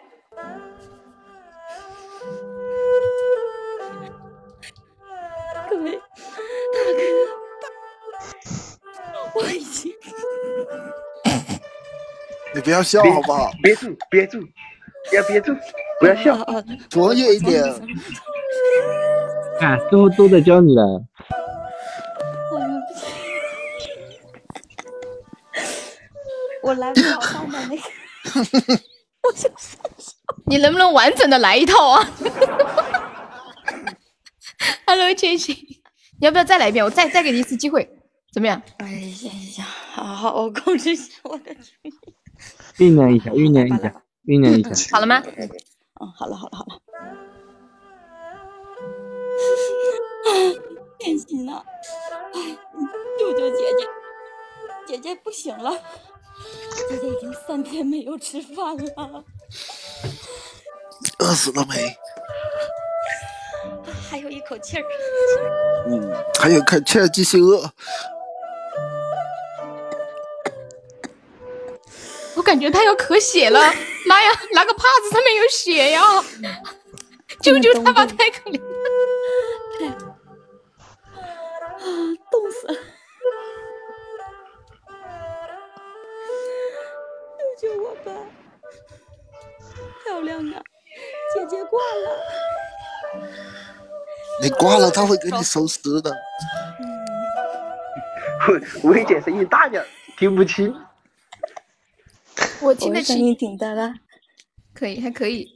你不要笑好不好？憋住，憋住，不要憋住，不要笑。专业一点。看师傅都在教你了。我 来不了上面那个，我就你能不能完整的来一套啊？Hello，千玺，你要不要再来一遍？我再再给你一次机会，怎么样？哎呀呀，好好，我控制一下我的注意。酝酿一下，酝酿一下，酝酿一下。好了吗？嗯，好了好了好了。天心呐，哎，救救姐姐，姐姐不行了，姐姐已经三天没有吃饭了，饿死了没？还有一口气儿。嗯，还有看切继续饿。感觉他要咳血了，妈呀，拿个帕子上面有血呀！救救他吧，太可怜了。啊，冻死了！救救我吧！漂亮的，姐姐挂了。你挂了，他会给你收尸的。薇姐声音大点，听不清。我听得清，我声音挺大的。可以，还可以。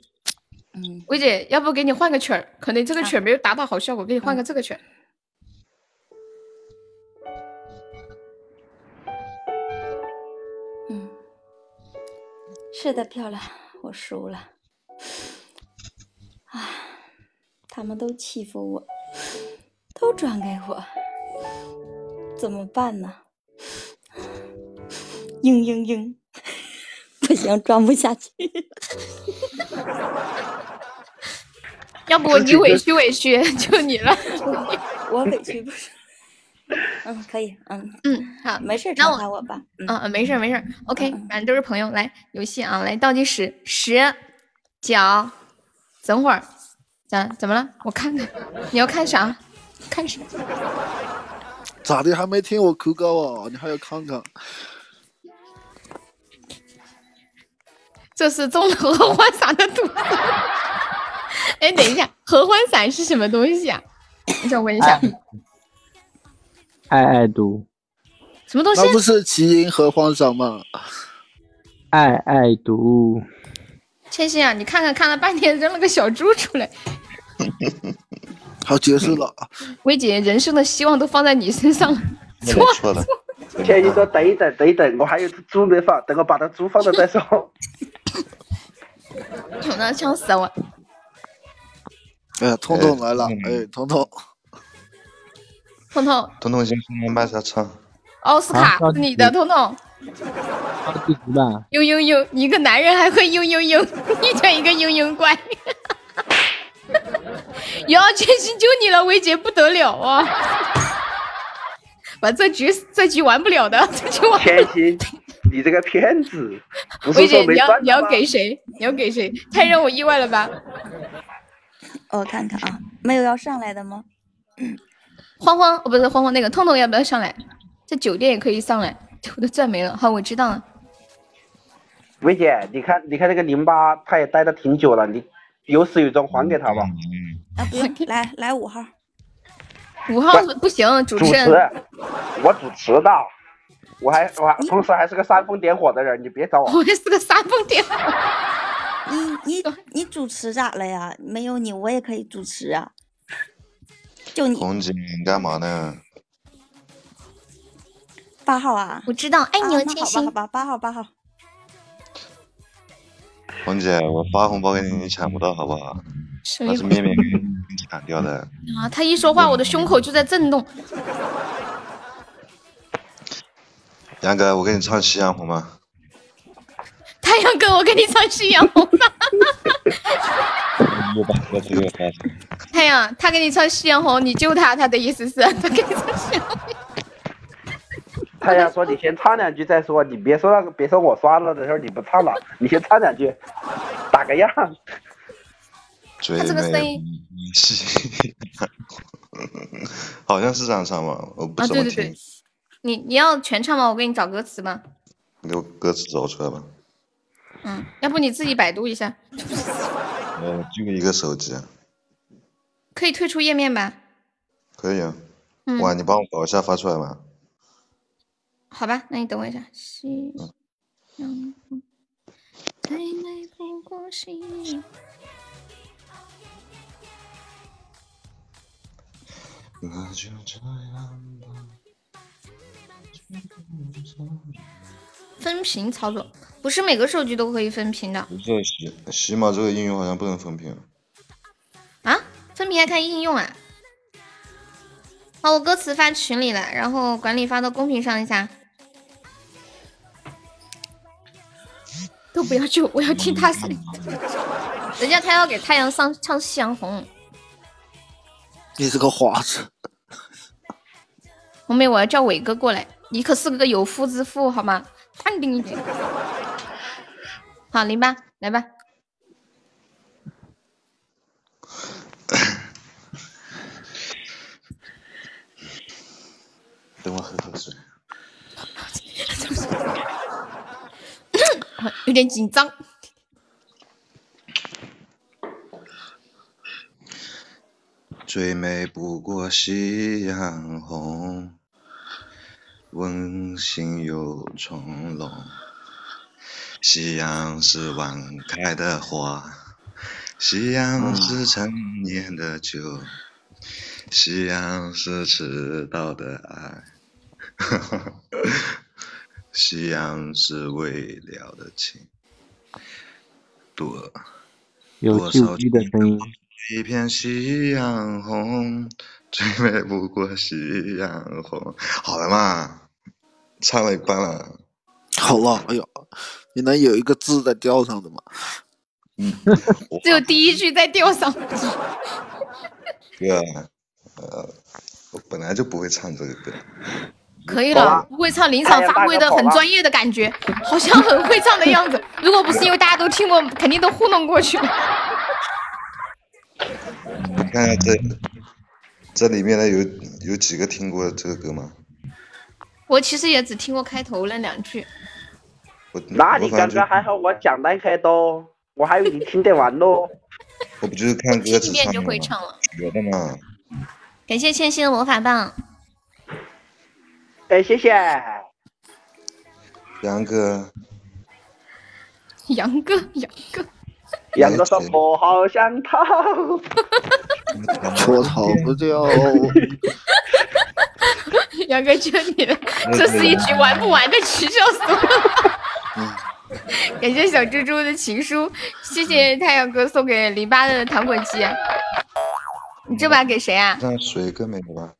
嗯，薇姐，要不给你换个曲儿？可能这个曲儿没有达到好效果，给你换个这个曲儿。嗯是的，漂亮，我输了。啊他们都欺负我，都转给我，怎么办呢？嘤 嘤嘤，不行，装不下去。要不你委屈委屈，就你了。我委屈不是？嗯，可以，嗯嗯，好，没事，那惩罚我吧。嗯嗯嗯，没事儿没事儿，OK，反正都是朋友。来，游戏啊，来倒计时，十、九，等会儿，怎怎么了？我看看，你要看啥？看啥？咋的？还没听我口高啊？你还要看看？这是中了合欢散的毒。哎，等一下，合欢散是什么东西啊？我想问一下，爱爱毒，什么东西？那不是麒麟合欢散吗？爱爱毒，千玺啊，你看看看了半天，扔了个小猪出来。好，结束了。薇姐人生的希望都放在你身上了，错错了。前一说等一等，等一等，我还有只猪没放，等我把它猪放了再说。我那呛死我！哎呀，彤彤来了，哎，彤彤，彤彤，彤彤先上来卖下唱。奥斯卡好是你的，彤彤。超级毒吧？呦呦呦，你一个男人还会呦呦呦，你这一个呦呦怪。哟，千玺就你了，薇姐不得了啊！把这局这局玩不了的，这局玩不了。你这个骗子，不薇姐，是说没你要你要？给谁？你要给谁？太让我意外了吧！我看看啊，没有要上来的吗？欢欢，哦，不是欢欢，那个痛痛要不要上来？在酒店也可以上来。我的钻没了，好，我知道了。薇姐，你看，你看那个淋巴，他也待的挺久了，你有始有终还给他吧。啊，不用，来来五号。五号不行，主主持人持，我主持的，我还我还同时还是个煽风点火的人，你别找我。我也是个煽风点火。你你你主持咋了呀？没有你我也可以主持啊。就你红姐，你干嘛呢？八号啊？我知道，爱你啊哦，千玺那好吧好。吧，八号八号。红姐，我发红包给你，你抢不到好不好？那是面面给你抢掉的。啊，他一说话，我的胸口就在震动。杨哥，我给你唱《夕阳红》吗？太阳哥，我给你唱《夕阳红》吧。太阳，他给你唱《夕阳红》，你救他，他的意思是，他给你唱《夕阳红》。太阳说你先唱两句再说，你别说那个，别说我刷了的时候你不唱了，你先唱两句，打个样。他这个声音好像是这样唱吧，我不啊，怎么听。对对对，你你要全唱吗？我给你找歌词吧。你给我歌词找出来吧。嗯，要不你自己百度一下，我，就一个手机，可以退出页面吧？可以啊。嗯哇，你帮我搞一下发出来吧。好吧，那你等我一下。夕阳红，最美不过夕阳。那就这样吧。分屏操作不是每个手机都可以分屏的不是喜喜马这个应用好像不能分屏。啊？分屏还看应用啊？把，我歌词发群里了，然后管理发到公屏上一下。都不要救，我要听他声音。人家他要给太阳上唱《夕阳红》，你是个花痴，红梅，我要叫伟哥过来，你可是个有夫之妇，好吗？淡定一点。好，零八，来吧。等我喝口水。有点紧张。最美不过夕阳红，温馨又从容。夕阳是晚开的花，夕阳是陈年的酒，夕阳是迟到的爱，夕阳是未了的情。多有多少旧机的声音，一片夕阳红，最美不过夕阳红。好了嘛，唱了一半了。好了，哎呦，你能有一个字在调上的吗？只有第一句在调上。哥，呃，我本来就不会唱这个歌。可以了，不会唱，临场发挥的很专业的感觉，好像很会唱的样子。如果不是因为大家都听过，肯定都糊弄过去了。你看看这这里面的有有几个听过这个歌吗？我其实也只听过开头那两句。我那你刚刚还好，我讲得很多，我还以为你听得完喽。我不就是看歌词一遍就唱的吗？会唱了。学的嘛。感谢千玺的魔法棒，哎，谢谢。杨哥，杨哥，杨哥，杨哥说我好想逃，我逃不掉。杨哥就你了，这是一局玩不完的局，笑死我了。感谢小猪猪的情书，谢谢太阳哥送给零八的糖果机。你这把给谁啊？让水哥没有吧？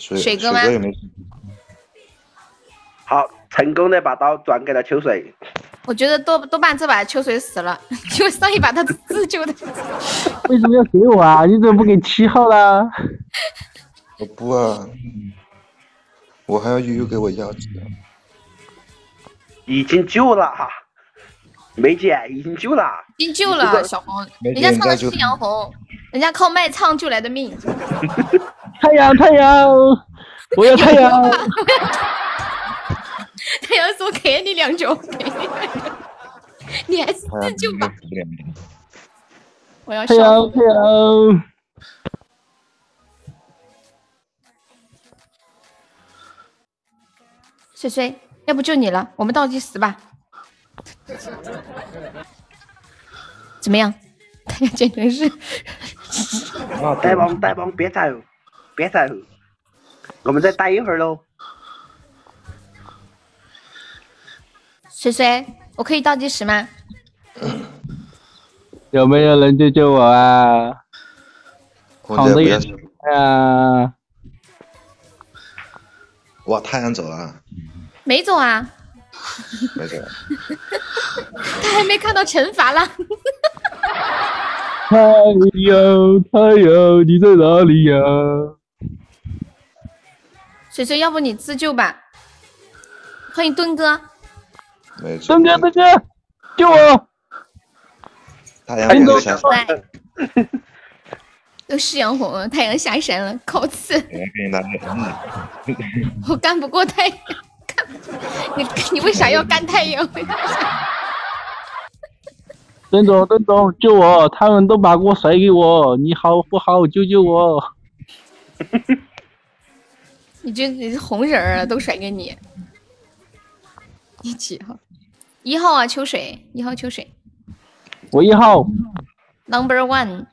水水哥吗水哥也没。好，成功的把刀转给了秋水。我觉得多多半这把秋水死了，因为上一把他自救的。为什么要给我啊？你怎么不给七号啦？我不啊，我还要悠悠给我要纸。已经救了哈，梅姐已经救了。已经救了小红，人家唱的是夕阳红，人家靠卖唱救来的命。太阳，太阳，我要太阳。太阳说给你两脚，给你两脚，你还是自救吧。我要笑太阳，太阳。水水，要不就你了，我们倒计时吧。怎么样？太阳简直是呆萌呆萌，别走，别走，我们再待一会儿喽。水水，我可以倒计时吗？有没有人救救我啊？躺着也啊！哇，太阳走了，没走啊，没走。他还没看到惩罚了。太阳，太阳，你在哪里呀？水水，要不你自救吧？欢迎墩哥，没走。东哥，东哥，救我！太阳下山，来，都夕阳红了，太阳下山了，靠刺，我干不过太阳，干你 你为啥要干太阳？邓总，邓总，救我！他们都把锅甩给我，你好不好？救救我！你这你这红人儿啊，都甩给你。你几号？一号啊，秋水，一号秋水我一号，，Number One。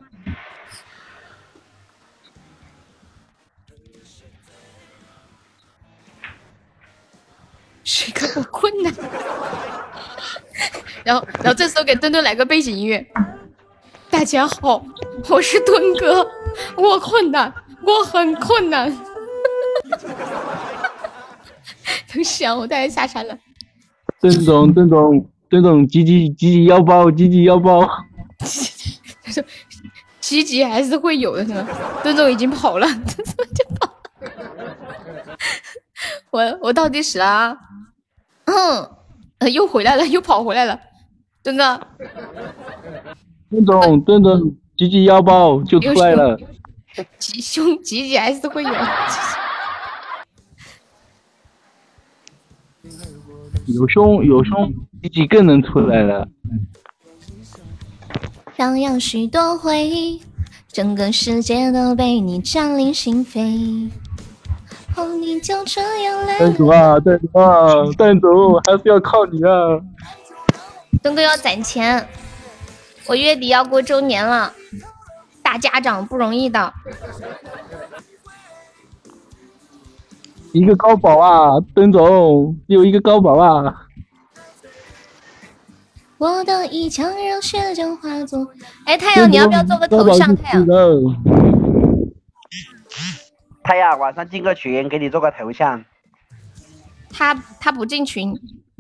水哥，我困难。然后，然后这时候给墩墩来个背景音乐。大家好，我是墩哥，我困难，我很困难。等想我带人下山了。邓总，邓总，邓总，吉吉吉吉腰包，吉吉腰包。他说奇迹还是会有的，是吗？郑总已经跑了，郑总就跑了。我我倒计时了啊！嗯，呃又回来了，又跑回来了。墩哥，邓总，邓总，吉吉腰包就出来了。吉凶吉吉还是会有。有胸有胸，吉吉更能出来了。荡漾许多回忆，整个世界都被你占领心扉。哦，你就这样来邓总啊，邓总啊，邓总还是要靠你啊！东哥要攒钱，我月底要过周年了，大家长不容易的。一个高保啊，邓总，有一个高保啊！我的一腔热血就化作。哎，太阳，你要不要做个头像？太阳，太阳晚上进个群，给你做个头像。他他不进群，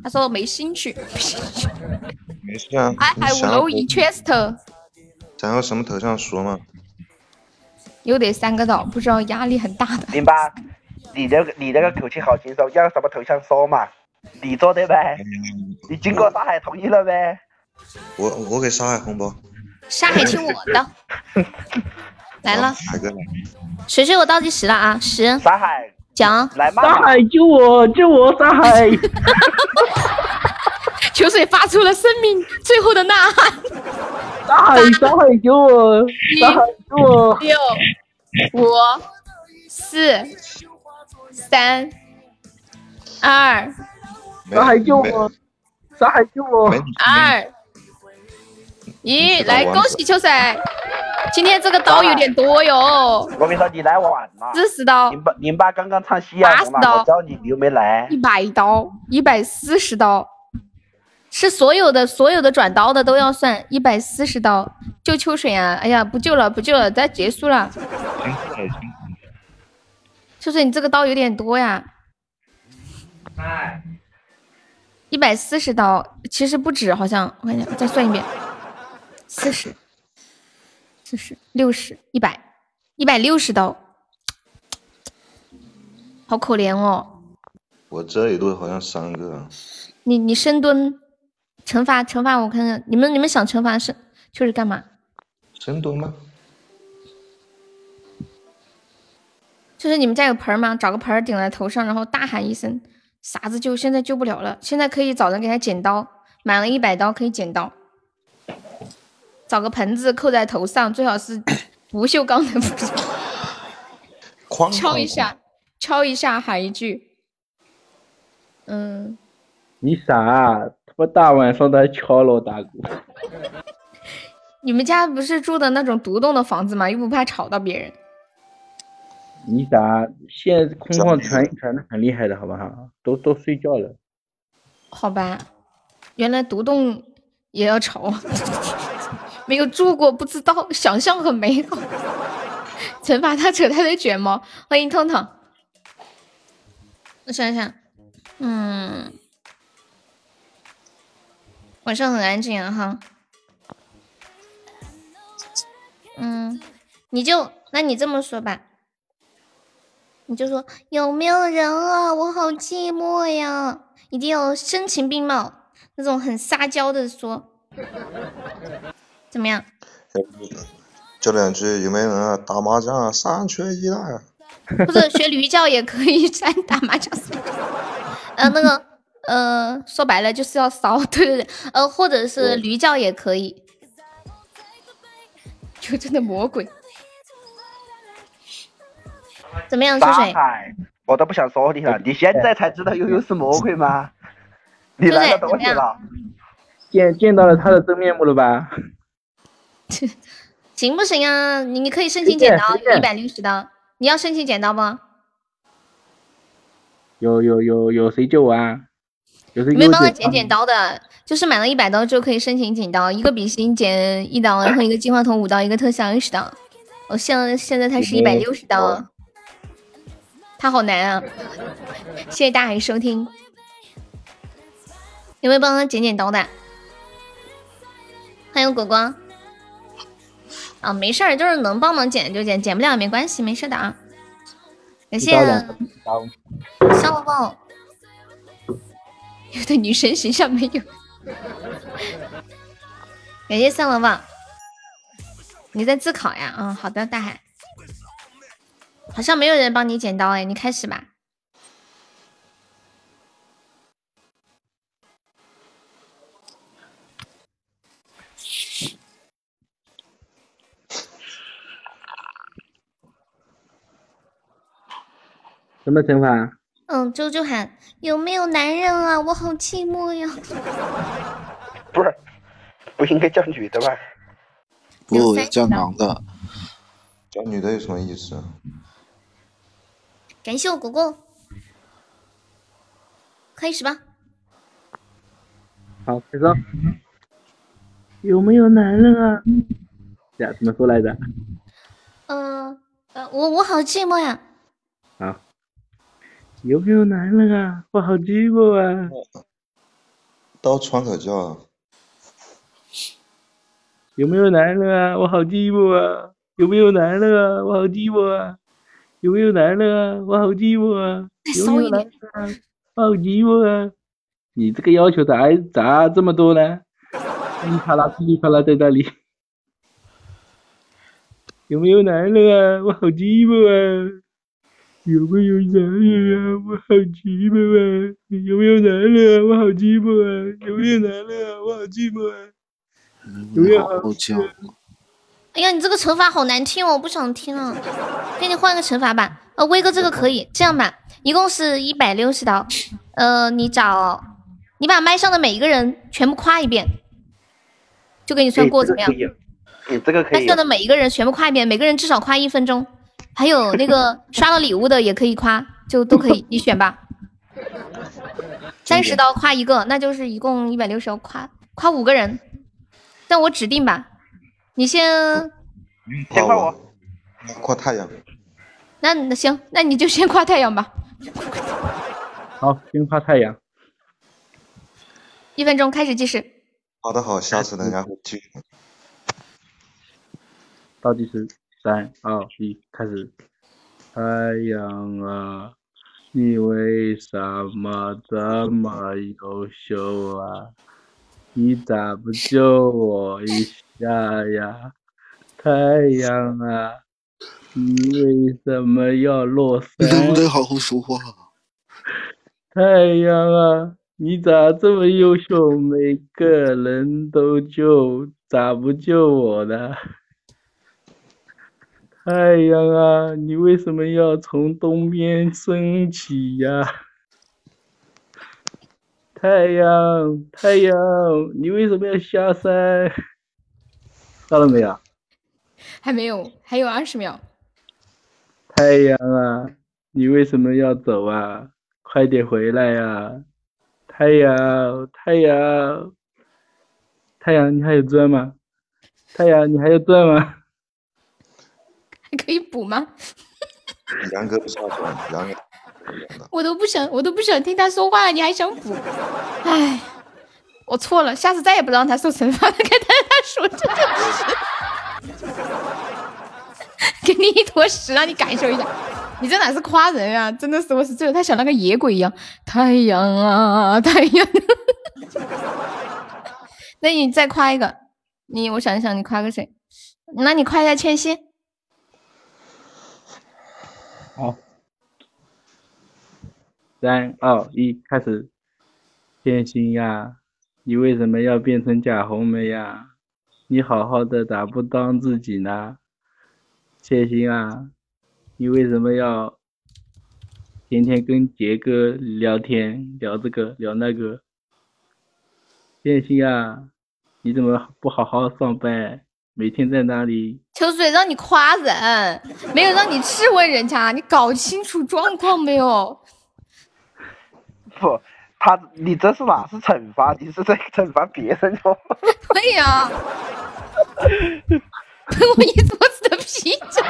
他说没兴趣。没事啊。I 你 have 想 no interest。想要什么头像说嘛？又得三个岛，不知道压力很大的。明白？你这个你那个口气好轻松，要什么头像说嘛？你做的呗？你经过沙海同意了呗？我我给沙海红包。沙海听我的，来了，海哥来。水水我倒计时了啊，十。沙海讲。来嘛！沙海救我，救我，沙海！秋水发出了生命最后的呐喊。沙海，沙海救我，沙海救我！六、五、四、三、二、啥还救我，啥还救我！二、一，来恭喜秋水！今天这个刀有点多哟，我跟你说，你来晚了。四十刀，零八零八刚刚唱夕阳红八十刀了，我叫你，你又没来。一百刀，一百四十刀，是所有的所有的转刀的都要算一百四十刀。救秋水啊！哎呀，不救了，不救了，咱结束了。秋水，你这个刀有点多呀，一百四十刀，其实不止，好像我看一下，再算一遍，四十、四十、六十、一百、一百六十刀，好可怜哦。我这里都好像三个。你你深蹲惩罚惩罚我看看，你们你们想惩罚是就是干嘛？深蹲吗？就是你们家有盆儿吗？找个盆儿顶在头上，然后大喊一声“傻子救”，现在救不了了，现在可以找人给他剪刀，满了一百刀可以剪刀。找个盆子扣在头上，最好是不锈钢的不锈 哐敲一下，敲一下，喊一句，嗯，你傻？他妈大晚上的敲了我大哥！你们家不是住的那种独栋的房子吗？又不怕吵到别人。你咋？现在空旷传传的很厉害的好不好？都都睡觉了。好吧，原来独栋也要吵，没有住过不知道，想象很美好。惩罚他扯他的卷毛，欢迎痛痛。我想想，嗯，晚上很安静啊哈。嗯，你就那你这么说吧，你就说有没有人啊？我好寂寞呀！一定要声情并茂，那种很撒娇的说，怎么样？叫两句有没有人啊？打麻将啊，三缺一大呀。或者学驴叫也可以，山打麻将。呃，那个呃，说白了就是要骚，对对对，呃，或者是驴叫也可以。就真的魔鬼，怎么样，秋水？我都不想说你了，你现在才知道悠悠是魔鬼吗？你来了多久了？见见到了他的真面目了吧？行不行啊？你你可以申请剪刀，一百六十刀。你要申请剪刀不？有有有有谁救我啊？有谁你们帮他剪剪刀的，就是买了一百刀就可以申请剪刀，一个笔芯剪一刀，然后一个进化筒五刀，一个特效二十刀。我现在现在他是一百六十刀，他好难啊！谢谢大海收听，有没有帮他剪剪刀的？欢迎果果。啊，没事儿，就是能帮忙剪就剪，剪不了也没关系，没事的啊。感谢一刀两刀小宝宝，有的女神形象没有。感谢三宝宝，你在自考呀？嗯，好的，大海。好像没有人帮你剪刀哎，你开始吧。什么惩罚？嗯，周周喊有没有男人啊？我好寂寞呀。不是，不应该叫女的吧？不叫男的。叫女的有什么意思？感谢我果果，开始吧。好，开始。有没有男人啊？呀，怎么说来着？嗯呃，我我好寂寞呀。好，有没有男人啊？我好寂寞啊！到窗口叫，有没有男人啊？我好寂寞啊！有没有男人啊？我好寂寞啊！有没有男人啊？我好寂寞啊！有没有男人啊？我好寂寞啊！你这个要求咋咋这么多呢？噼里啪啦噼里啪啦在那里。有没有男人啊？我好寂寞啊！有没有男人啊？我好寂寞啊！有没有男人啊？我好寂寞啊！有没有男人啊？我好寂寞啊！有没有好好叫，哎呀，你这个惩罚好难听哦，我不想听了，给你换个惩罚吧。呃，威哥这个可以，这样吧，一共是一百六十刀。呃，你找，你把麦上的每一个人全部夸一遍，就给你算过，怎么样？你这个可以麦上，的每一个人全部夸一遍，每个人至少夸一分钟。还有那个 刷了礼物的也可以夸，就都可以，你选吧。三十刀夸一个，那就是一共一百六十刀，夸夸五个人。但我指定吧，你先，先夸我，夸太阳。那那行，那你就先夸太阳吧。好，先夸太阳。一分钟开始计时。好的好，下次人家会记。倒计时，三二一，开始。太阳啊，你为什么这么优秀啊？你咋不救我一下呀呀？太阳啊，你为什么要落山？你能不能好好说话？太阳啊，你咋这么优秀，每个人都救，咋不救我呢？太阳啊，你为什么要从东边升起呀？太阳，太阳，你为什么要下山？到了没有？还没有，还有二十秒。太阳啊，你为什么要走啊？快点回来呀！太阳，太阳，太阳，你还有钻吗？太阳，你还有钻吗？还可以补吗？杨哥不下去了，杨哥。我都不想，我都不想听他说话了，你还想补？唉，我错了，下次再也不让他受惩罚了。给他他说这就是，给你一坨屎，让你感受一下。你这哪是夸人啊？真的是，我是醉了。他像那个野鬼一样，太阳啊，太阳。那你再夸一个，你我想一想，你夸个谁？那你夸一下千玺。好，三二一，开始。千玺呀，你为什么要变成假红梅呀？你好好的咋不当自己呢？千玺啊，你为什么要天天跟杰哥聊天，聊这个聊那个？千玺啊，你怎么不好好上班？每天在那里秋水让你夸人，没有让你质问人家，你搞清楚状况没有？不，他你这是哪是惩罚？你是在惩罚别人哦。对呀、喷 我一桌子的啤酒，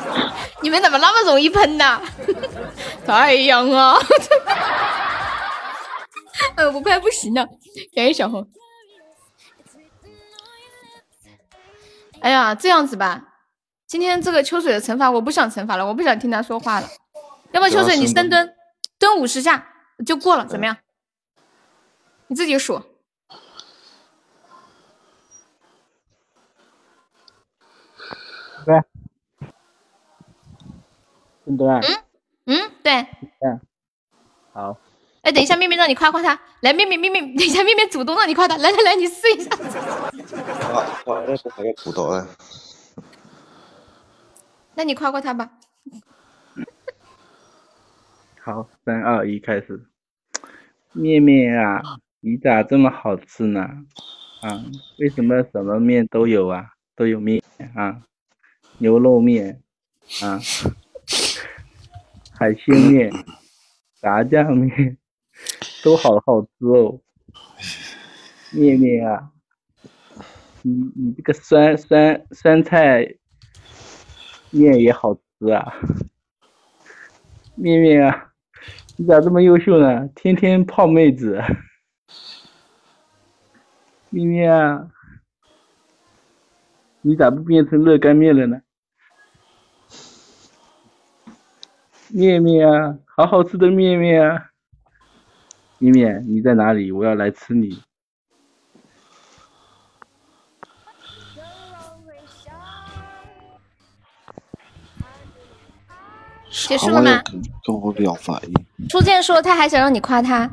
你们怎么那么容易喷呢？太阳啊！呃，我快不行了，感谢小红。哎呀，这样子吧，今天这个秋水的惩罚我不想惩罚了，我不想听他说话了。要不秋水你深蹲蹲五十下就过了，怎么样？你自己数。对，真的啊？嗯，对。嗯，好，哎，等一下，面面让你夸夸他。来，面面面面，等一下，面面主动让你夸他。来来来，你试一下。啊，我那是还！那你夸夸他吧。好，三二一，开始。面面啊，你咋这么好吃呢？啊，为什么什么面都有啊？都有面啊，牛肉面啊，海鲜面、炸酱面，都好好吃哦。面面啊，你你这个酸酸酸菜面也好吃啊，面面啊，你咋这么优秀呢？天天泡妹子，咪咪啊，你咋不变成热干面了呢？面面啊，好好吃的面面啊！咪咪，你在哪里？我要来吃你。结束了吗？跟跟我表白，初见说他还想让你夸他，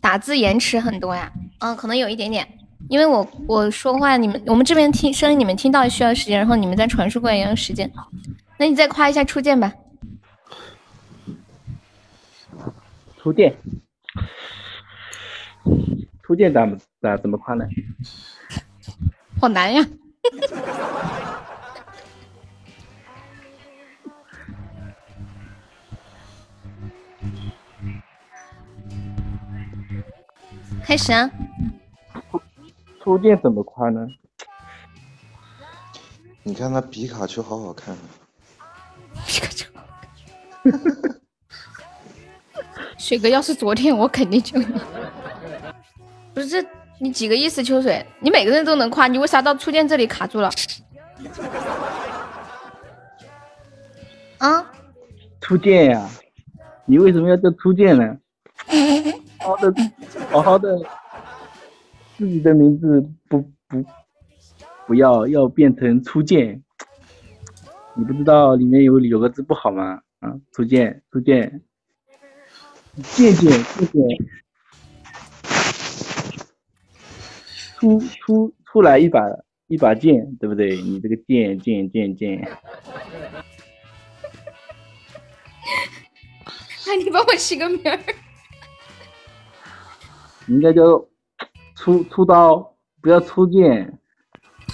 打字延迟很多呀。嗯，可能有一点点，因为我我说话你们我们这边听声音你们听到需要时间，然后你们再传输过来也要时间。那你再夸一下初见吧。初见，初见咋么咋怎么夸呢？好难呀。开始啊！初见怎么夸呢？你看他皮卡丘好好看啊，皮卡丘。水哥，要是昨天我肯定救你。不是这你几个意思？秋水，你每个人都能夸，你为啥到初见这里卡住了？啊？初见呀，你为什么要叫初见呢？好的，好好的，自己的名字不不不要要变成初见，你不知道里面有有个字不好吗？啊，初见，初见，见见见见，出出出来一把一把剑，对不对？你这个剑剑剑剑，那你帮我起个名儿。你应该叫出出刀，不要出剑。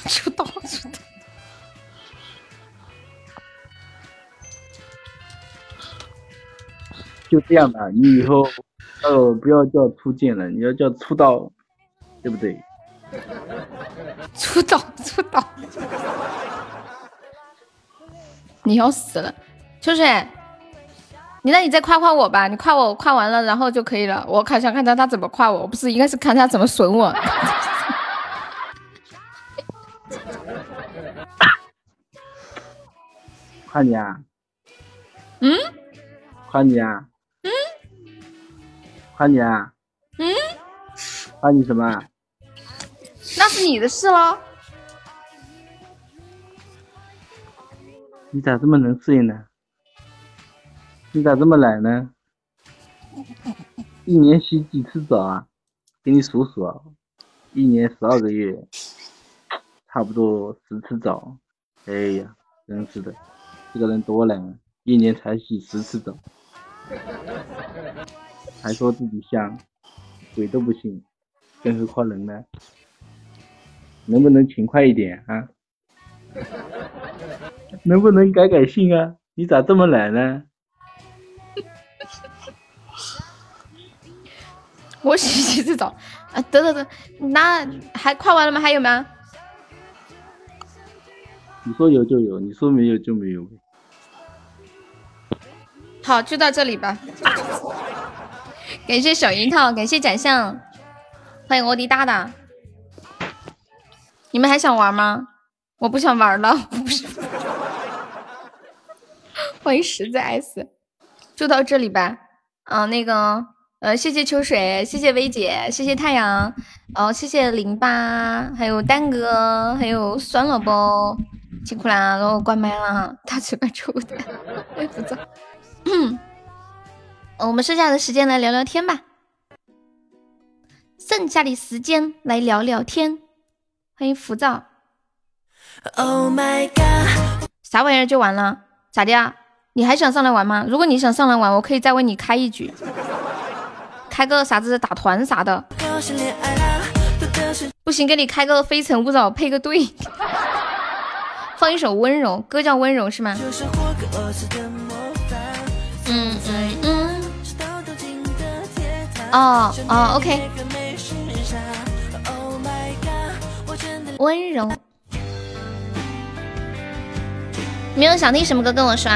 出刀出刀。就这样吧，你以后呃不要叫出剑了，你要叫出刀，对不对？出刀出刀，你要死了，秋水，你那你再夸夸我吧，你夸我夸完了，然后就可以了。我看想看他他怎么夸我，不是应该是看他怎么损我。夸你啊？嗯夸你啊？嗯夸你啊？嗯，夸你什么啊？那是你的事喽。你咋这么能睡呢？你咋这么懒呢？一年洗几次澡啊？给你数数，一年十二个月，差不多十次澡。哎呀，真是的，这个人多懒啊，一年才洗十次澡，还说自己香，鬼都不信，更何况人呢？能不能勤快一点啊？能不能改改性啊？你咋这么懒呢？我洗几次澡啊？得得得，那还快完了吗？还有吗？你说有就有，你说没有就没有。好，就到这里吧。感谢小樱桃，感谢展象，欢迎欧迪大大。你们还想玩吗？我不想玩了，不是。欢迎实在 S，就到这里吧。嗯、那个，呃，谢谢秋水，谢谢薇姐，谢谢太阳，哦，谢谢零八，还有丹哥，还有酸萝卜，辛苦啦，然后关麦了，大嘴巴臭的，哎，不走。嗯，呃我们剩下的时间来聊聊天吧。剩下的时间来聊聊天。欢迎浮躁。Oh my god，啥玩意儿就完了？咋的呀？你还想上来玩吗？如果你想上来玩，我可以再为你开一局，开个啥子打团啥的，不行，给你开个《非诚勿扰》配个队，放一首温柔，歌叫温柔是吗？嗯嗯嗯。哦哦，OK。温柔。没有想听什么歌跟我说。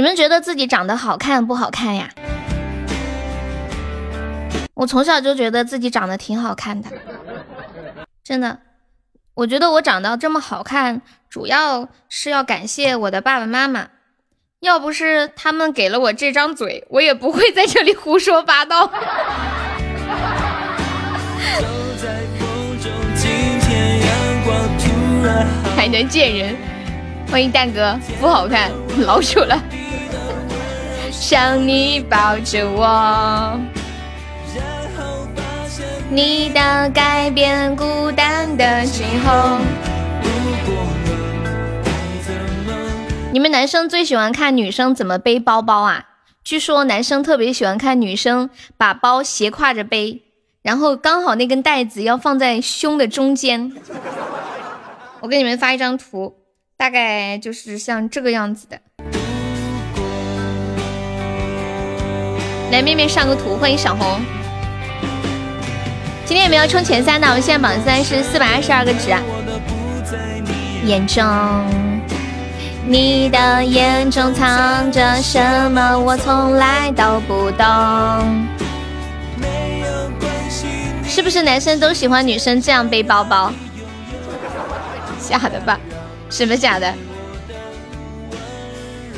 你们觉得自己长得好看不好看呀？我从小就觉得自己长得挺好看的，真的。我觉得我长得这么好看，主要是要感谢我的爸爸妈妈，要不是他们给了我这张嘴，我也不会在这里胡说八道。还能见人，欢迎蛋哥，不好看，老鼠了。想你抱着我，你的改变，孤单的今后。你们男生最喜欢看女生怎么背包包啊？据说男生特别喜欢看女生把包斜挎着背，然后刚好那根带子要放在胸的中间。我给你们发一张图，大概就是像这个样子的。来，面面上个图，欢迎小红。今天有没有冲前三的？我们现在榜三是四百二十二个值。眼中，你的眼中藏着什么？我从来都不懂。是不是男生都喜欢女生这样背包包？假的吧？什么假的？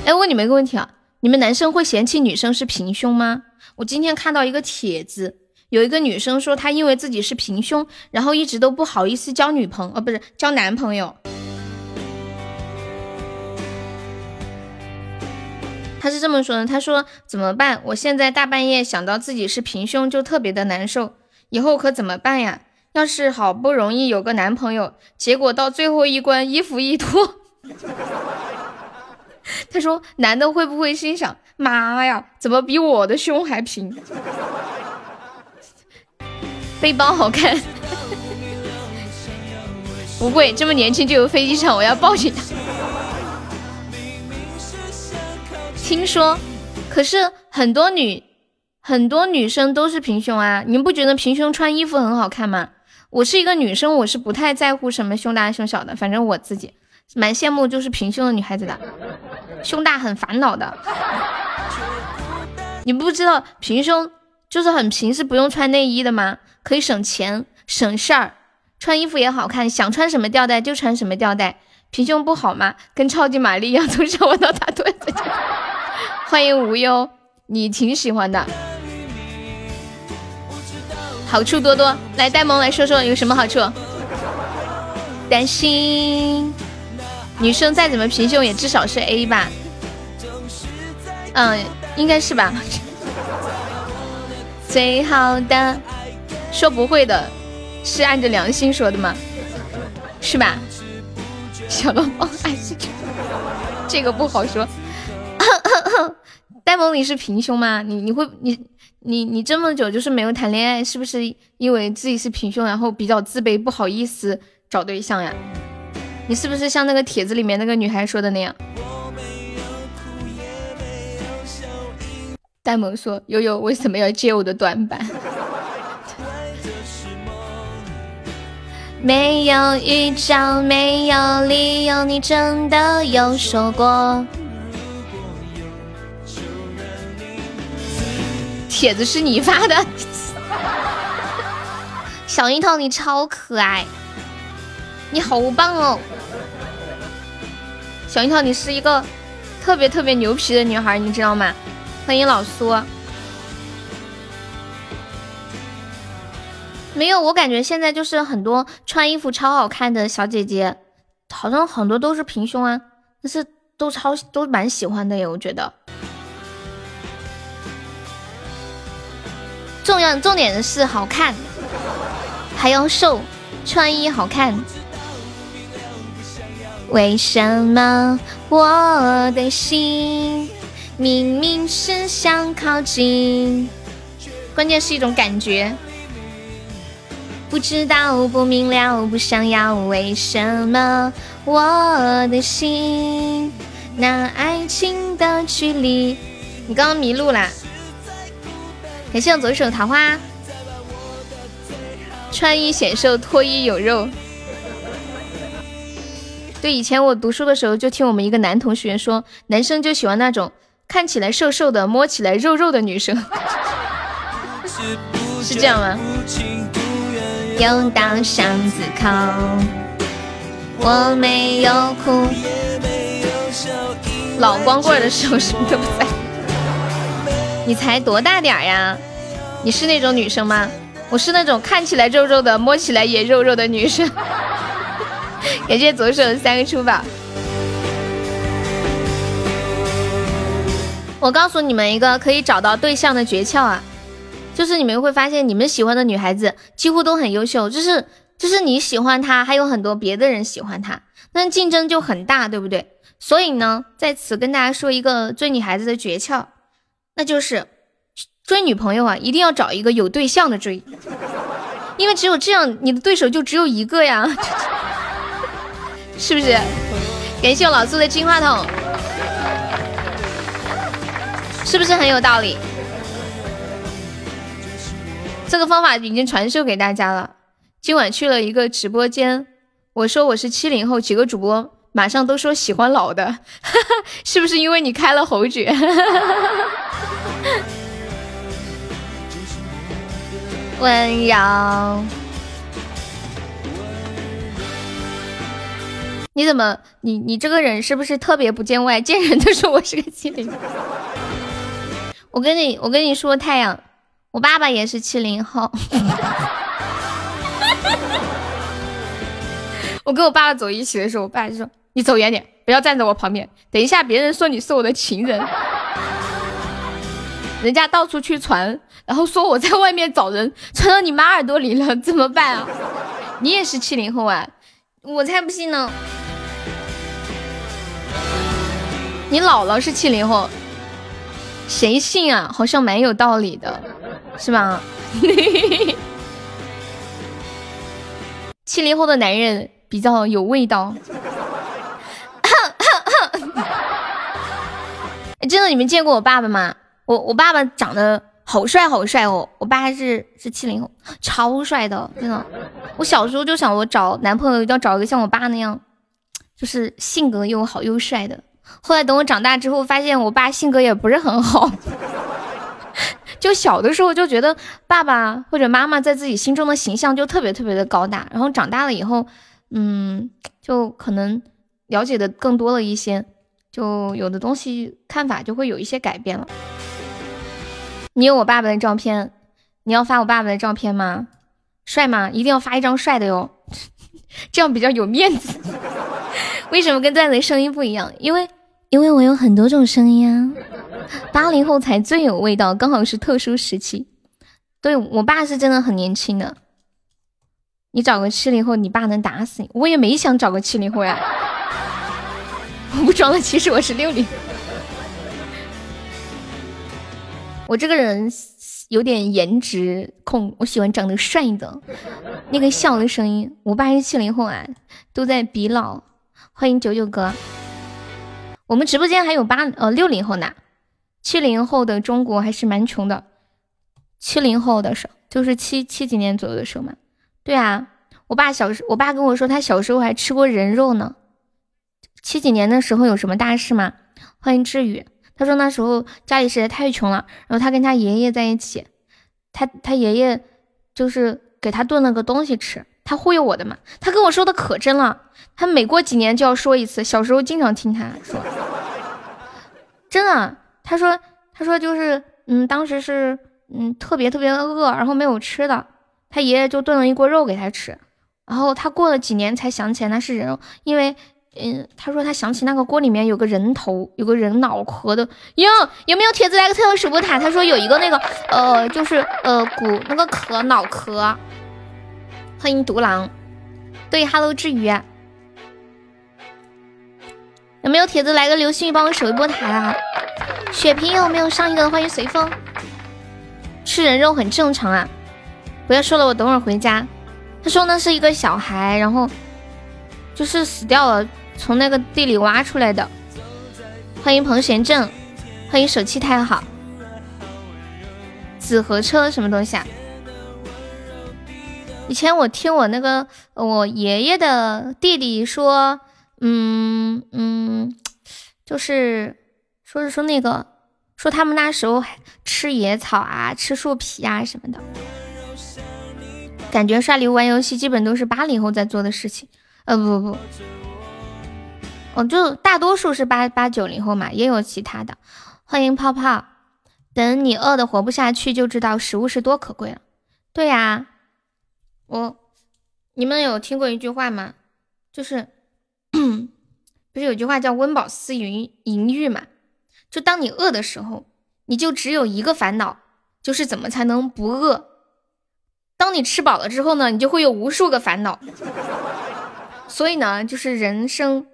哎，问你们一个问题啊，你们男生会嫌弃女生是平胸吗？我今天看到一个帖子，有一个女生说她因为自己是平胸，然后一直都不好意思交女朋友，哦，不是交男朋友。她是这么说的，她说怎么办？我现在大半夜想到自己是平胸就特别的难受，以后可怎么办呀？要是好不容易有个男朋友，结果到最后一关衣服一脱，他说男的会不会心想妈呀，怎么比我的胸还平？背包好看，不会这么年轻就有飞机场，我要抱紧他。听说，可是很多女很多女生都是平胸啊，你们不觉得平胸穿衣服很好看吗？我是一个女生，我是不太在乎什么胸大胸小的，反正我自己蛮羡慕就是平胸的女孩子的，胸大很烦恼的。你不知道平胸就是很平，是不用穿内衣的吗？可以省钱省事儿，穿衣服也好看，想穿什么吊带就穿什么吊带。平胸不好吗？跟超级玛丽一样，从小玩到大，对对对。欢迎无忧，你挺喜欢的。好处多多，来呆萌来说说有什么好处？担心女生再怎么平胸也至少是 A 吧？嗯，应该是吧。最好的，说不会的是按着良心说的吗？是吧？小龙包爱这个，这个不好说。呆萌你是平胸吗？你你会你？你你这么久就是没有谈恋爱，是不是因为自己是平胸，然后比较自卑，不好意思找对象呀？你是不是像那个帖子里面那个女孩说的那样？呆萌说：“悠悠为什么要接我的短板？” 没有预兆，没有理由，你真的有说过？帖子是你发的，小樱桃你超可爱，你好棒哦！小樱桃你是一个特别特别牛皮的女孩，你知道吗？欢迎老苏。没有，我感觉现在就是很多穿衣服超好看的小姐姐，好像很多都是平胸啊，但是都超都蛮喜欢的耶，我觉得。重要重点的是好看，还要瘦，穿衣好看。为什么我的心明明是想靠近，关键是一种感觉。不知道，不明了，不想要。为什么我的心那爱情的距离？你刚刚迷路啦。感谢我左手桃花，穿衣显瘦，脱衣有肉。对，以前我读书的时候就听我们一个男同学说，男生就喜欢那种看起来瘦瘦的，摸起来肉肉的女生，是这样吗？又到巷子口，我没有哭。老光棍的时候什么都不在。你才多大点儿呀？你是那种女生吗？我是那种看起来肉肉的，摸起来也肉肉的女生。感谢左手的三个出宝。我告诉你们一个可以找到对象的诀窍啊，就是你们会发现你们喜欢的女孩子几乎都很优秀，就是就是你喜欢她，还有很多别的人喜欢她，那竞争就很大，对不对？所以呢，在此跟大家说一个追女孩子的诀窍，那就是追女朋友啊，一定要找一个有对象的追，因为只有这样，你的对手就只有一个呀，是不是？感谢我老苏的金话筒，是不是很有道理？这个方法已经传授给大家了。今晚去了一个直播间，我说我是七零后，几个主播。马上都说喜欢老的，是不是因为你开了侯爵？温柔，你怎么，你你这个人是不是特别不见外？见人都说我是个七零。我跟你我跟你说，太阳，我爸爸也是七零后。我跟我爸爸走一起的时候，我爸就说。你走远点，不要站在我旁边。等一下，别人说你是我的情人，人家到处去传，然后说我在外面找人，传到你妈耳朵里了，怎么办啊？你也是七零后啊？我才不信呢！你姥姥是七零后，谁信啊？好像蛮有道理的，是吧？七零后的男人比较有味道。真的，你们见过我爸爸吗？我我爸爸长得好帅好帅哦！我爸是是七零后，超帅的，真的。我小时候就想，我找男朋友一定要找一个像我爸那样，就是性格又好又帅的。后来等我长大之后，发现我爸性格也不是很好。就小的时候就觉得爸爸或者妈妈在自己心中的形象就特别特别的高大，然后长大了以后，嗯，就可能了解的更多了一些。就有的东西看法就会有一些改变了。你有我爸爸的照片，你要发我爸爸的照片吗？帅吗？一定要发一张帅的哟，这样比较有面子。为什么跟段子声音不一样？因为因为我有很多种声音啊。八零后才最有味道，刚好是特殊时期。对我爸是真的很年轻的。你找个七零后，你爸能打死你。我也没想找个七零后呀。我不装了，其实我是六零。我这个人有点颜值控，我喜欢长得帅的，那个笑的声音。我爸是七零后啊，都在比老。欢迎九九哥，我们直播间还有八呃六零后呢，七零后的中国还是蛮穷的。七零后的时候，就是七七几年左右的时候嘛。对啊，我爸小时，我爸跟我说他小时候还吃过人肉呢。七几年的时候有什么大事吗？欢迎志宇，他说那时候家里实在太穷了，然后他跟他爷爷在一起，他他爷爷就是给他炖了个东西吃，他忽悠我的嘛，他跟我说的可真了，他每过几年就要说一次，小时候经常听他说，真的，他说他说就是嗯，当时是嗯特别特别饿，然后没有吃的，他爷爷就炖了一锅肉给他吃，然后他过了几年才想起来那是人肉，因为。嗯，他说他想起那个锅里面有个人头，有个人脑壳的。哟，有没有铁子来个特效守波塔？他说有一个那个，呃，就是呃骨那个壳脑壳。欢迎独狼，对，Hello 志宇，有没有铁子来个流星雨帮我守一波塔啊？血瓶有没有上一个？欢迎随风，吃人肉很正常啊，不要说了，我等会儿回家。他说那是一个小孩，然后就是死掉了。从那个地里挖出来的，欢迎彭贤正，欢迎手气太好，紫河车什么东西啊？以前我听我那个我爷爷的弟弟说，嗯嗯，就是说是说那个说他们那时候吃野草啊，吃树皮啊什么的。感觉刷礼物玩游戏基本都是八零后在做的事情。呃不不不，哦就大多数是八八九零后嘛，也有其他的。欢迎泡泡，等你饿的活不下去，就知道食物是多可贵了。对呀，我你们有听过一句话吗？就是 不是有句话叫“温饱思淫淫欲”嘛？就当你饿的时候，你就只有一个烦恼，就是怎么才能不饿。当你吃饱了之后呢，你就会有无数个烦恼。所以呢，就是人生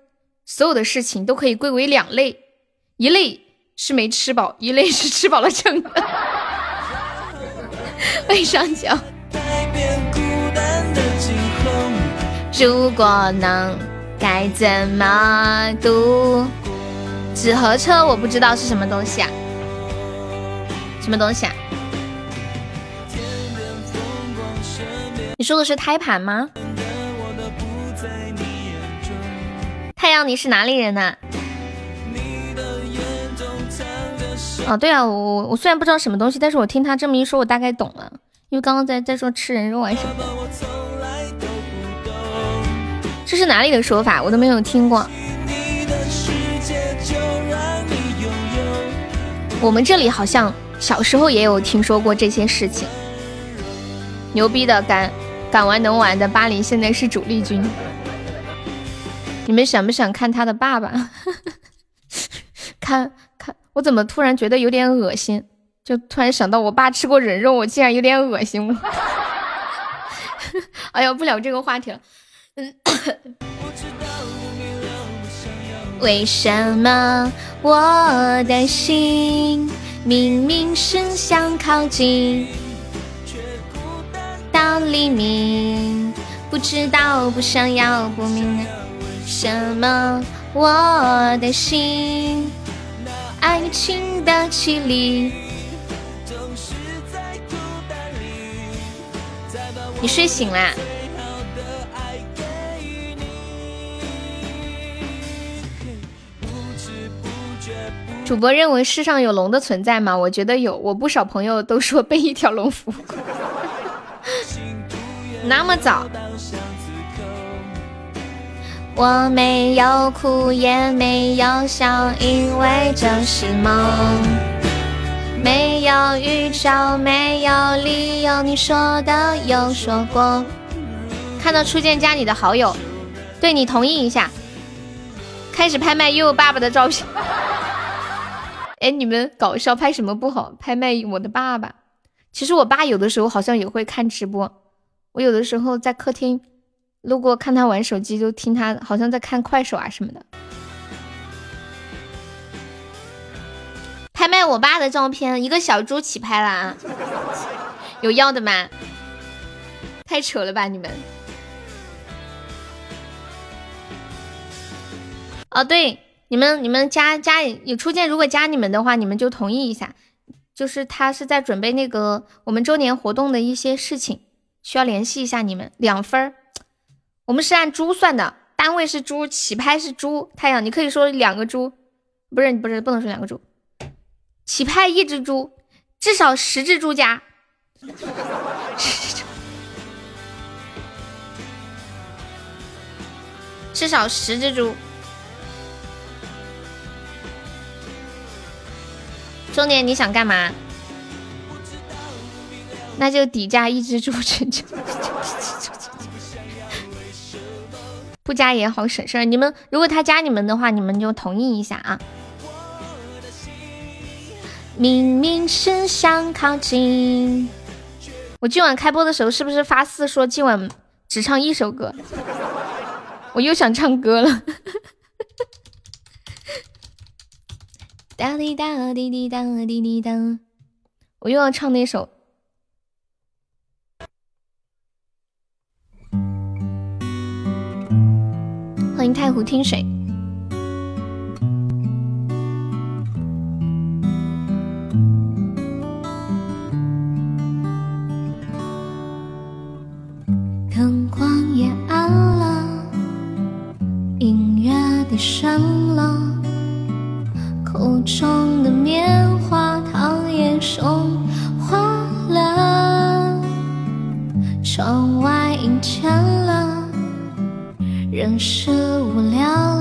所有的事情都可以归为两类，一类是没吃饱，一类是吃饱了撑的。欢迎上脚。如果能，该怎么度？纸盒车我不知道是什么东西啊？什么东西啊？你说的是胎盘吗？太阳，你是哪里人呐、哦，对啊，我我虽然不知道什么东西，但是我听他这么一说，我大概懂了。因为刚刚在在说吃人肉啊什么的，这是哪里的说法？我都没有听过。我们这里好像小时候也有听说过这些事情。牛逼的，敢敢玩能玩的，巴黎现在是主力军。你们想不想看他的爸爸？看看，我怎么突然觉得有点恶心？就突然想到我爸吃过人肉，我竟然有点恶心。哎呀，不聊这个话题了。为什么我的心明明是想靠近却孤单到黎明，不知道不想要不明了。什么？我的心，爱情的绮丽。你睡醒啦？主播认为世上有龙的存在吗？我觉得有，我不少朋友都说被一条龙服过。那么早？我没有哭，也没有笑，因为这是梦。没有预兆，没有理由，你说的有说过。看到初见加你的好友，对你同意一下。开始拍卖悠悠爸爸的照片。哎，你们搞笑拍什么不好？拍卖我的爸爸。其实我爸有的时候好像也会看直播，我有的时候在客厅。路过看他玩手机，就听他好像在看快手啊什么的。拍卖我爸的照片，一个小猪起拍了啊！有要的吗？太扯了吧你们！哦，对，你们你们加加有初见，如果加你们的话，你们就同意一下，就是他是在准备那个我们周年活动的一些事情，需要联系一下你们，两分儿。我们是按猪算的，单位是猪，起拍是猪。太阳，你可以说两个猪，不是不是不能说两个猪，起拍一只猪，至少十只猪加，至少十只猪。周年你想干嘛？那就底价一只猪成就。不加也好省事儿，你们如果他加你们的话，你们就同意一下啊。明明是想靠近，我今晚开播的时候是不是发誓说今晚只唱一首歌？我又想唱歌了。哒滴哒滴滴哒滴滴哒，我又要唱那首。欢迎太湖听水。人是无聊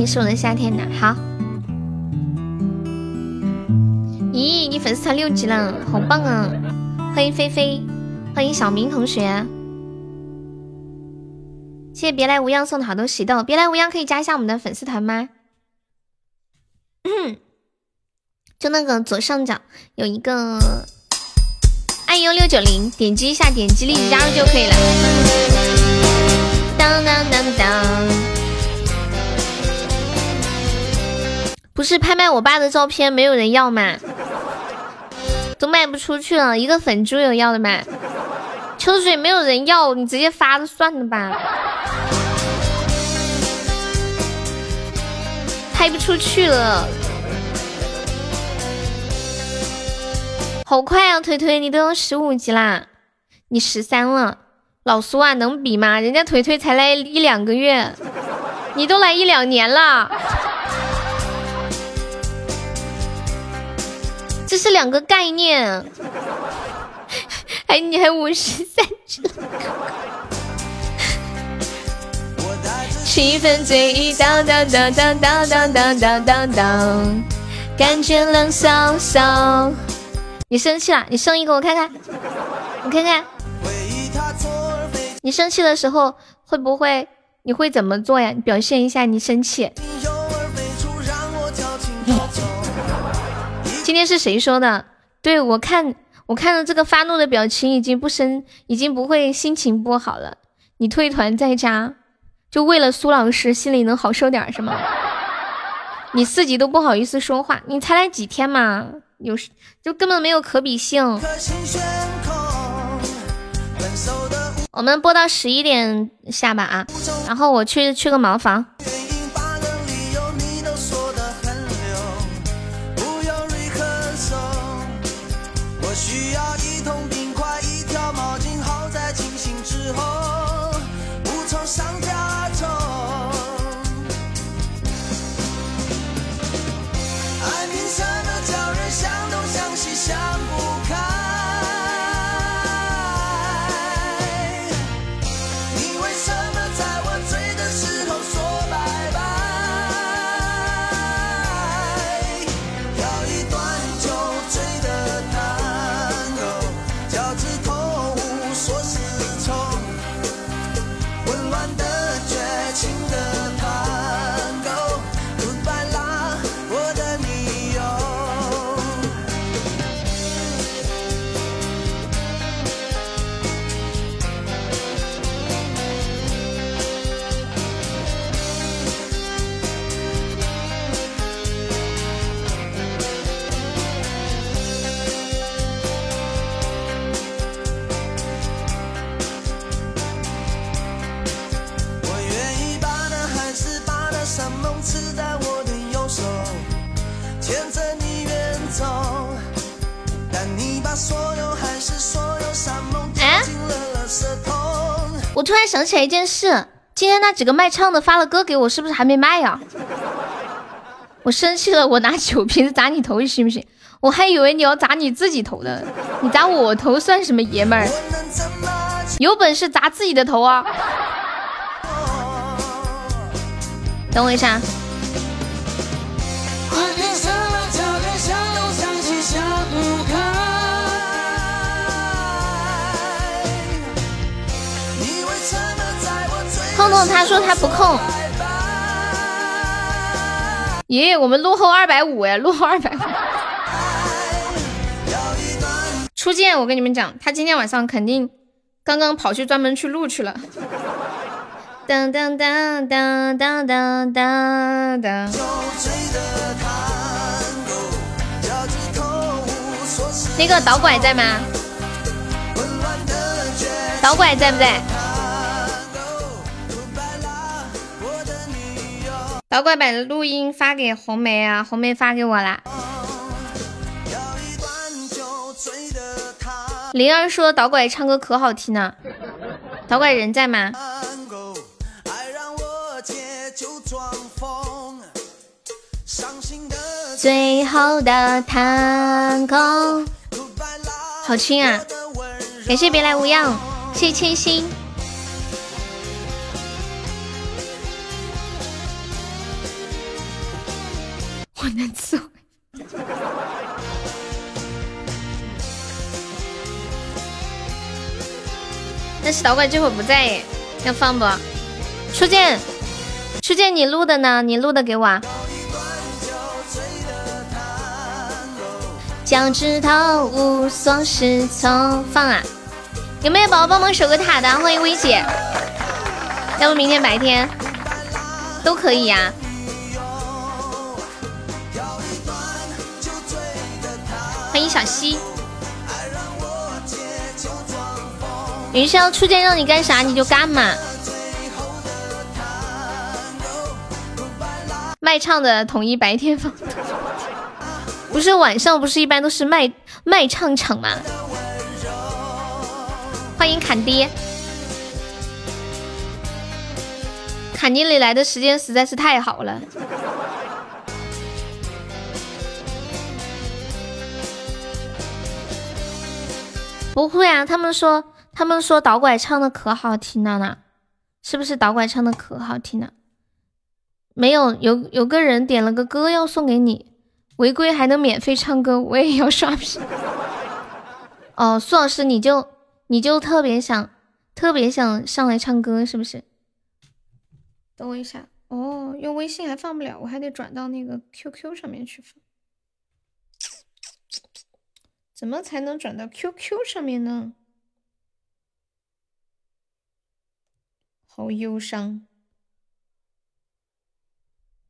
你是我的夏天呐，好。咦，你粉丝团六级了，好棒啊！欢迎菲菲，欢迎小明同学，谢谢别来无恙送的好多喜豆，别来无恙可以加一下我们的粉丝团吗？就那个左上角有一个爱优六九零，点击一下，点击立即加入就可以了。当当当当，不是拍卖我爸的照片，没有人要吗？都卖不出去了，一个粉猪有要的吗？秋水没有人要，你直接发了算了吧。拍不出去了，好快啊！腿腿，你都要十五级啦，你十三了。老苏啊，能比吗？人家腿腿才来一两个月，你都来一两年了，这是两个概念。哎，你还五十三只，气氛最一当当当当当当当当当当，感觉冷飕飕。你生气了？你生一个我看看，我看看。你生气的时候会不会？你会怎么做呀？你表现一下你生气。今天是谁说的？对我看，我看到这个发怒的表情已经不生，已经不会心情不好了。你退团在家，就为了苏老师心里能好受点是吗？你自己都不好意思说话，你才来几天嘛？有就根本没有可比性。我们播到十一点下吧啊，然后我去去个茅房。我突然想起来一件事，今天那几个卖唱的发了歌给我，是不是还没卖呀、我生气了，我拿酒瓶子砸你头，行不行？我还以为你要砸你自己头呢，你砸我头算什么爷们儿？有本事砸自己的头啊！等我一下，空空他说他不空。爷爷，我们落后二百五哎，落后二百五。初见，我跟你们讲，他今天晚上肯定刚刚跑去专门去录去了。当当当当当当当当。那个导拐在吗？导拐在不在？导拐把录音发给红梅啊，红梅发给我啦。灵儿说导拐唱歌可好听呢，导拐人在吗？最后的探戈，好听啊！感谢别来无恙，谢谢千心。我能伺候。但是导管这会不在耶，要放不？初见，初见你录的呢？你录的给我啊。脚趾头无所适从，放啊！有没有宝宝帮忙守个塔的？欢迎薇姐，要不明天白天都可以呀、欢迎小溪。云霄初见让你干啥你就干嘛。卖唱的统一白天放，不是晚上不是一般都是卖卖唱场吗？欢迎侃爹，侃爹你来的时间实在是太好了。不会啊，他们说他们说导拐唱的可好听了呢，是不是导拐唱的可好听了？没有，有有个人点了个歌要送给你，违规还能免费唱歌，我也要刷屏。哦，苏老师，你就你就特别想特别想上来唱歌是不是？等我一下，哦，用微信还放不了，我还得转到那个 QQ 上面去放。怎么才能转到 QQ 上面呢？好忧伤。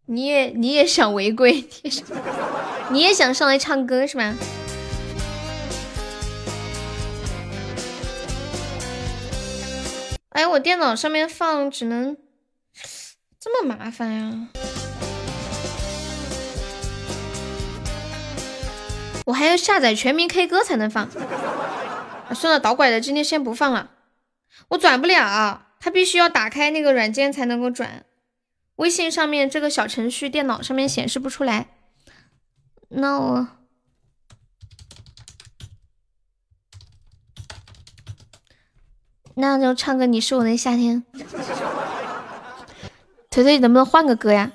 你也你也想违规，你也想上来唱歌是吧？哎，我电脑上面放只能这么麻烦呀！我还要下载全民 K 歌才能放。啊、算了，导拐的今天先不放了，我转不了，它必须要打开那个软件才能够转。微信上面这个小程序，电脑上面显示不出来。那我那就唱个《你是我的夏天》。腿腿能不能换个歌呀？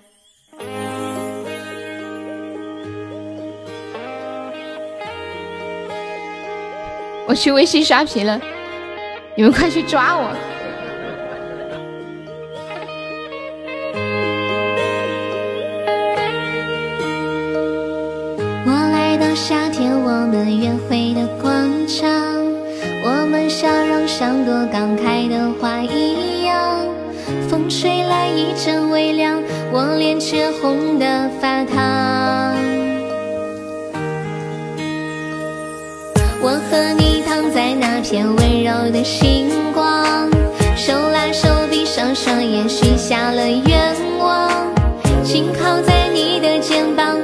我去微信刷屏了，你们快去抓我！我来到夏天，我们约会的广场，我们笑容像朵刚开的花一样。风吹来一阵微凉，我脸却红得发烫。我和你躺在那片温柔的星光，手拉手闭上双眼，许下了愿望，紧靠在你的肩膀，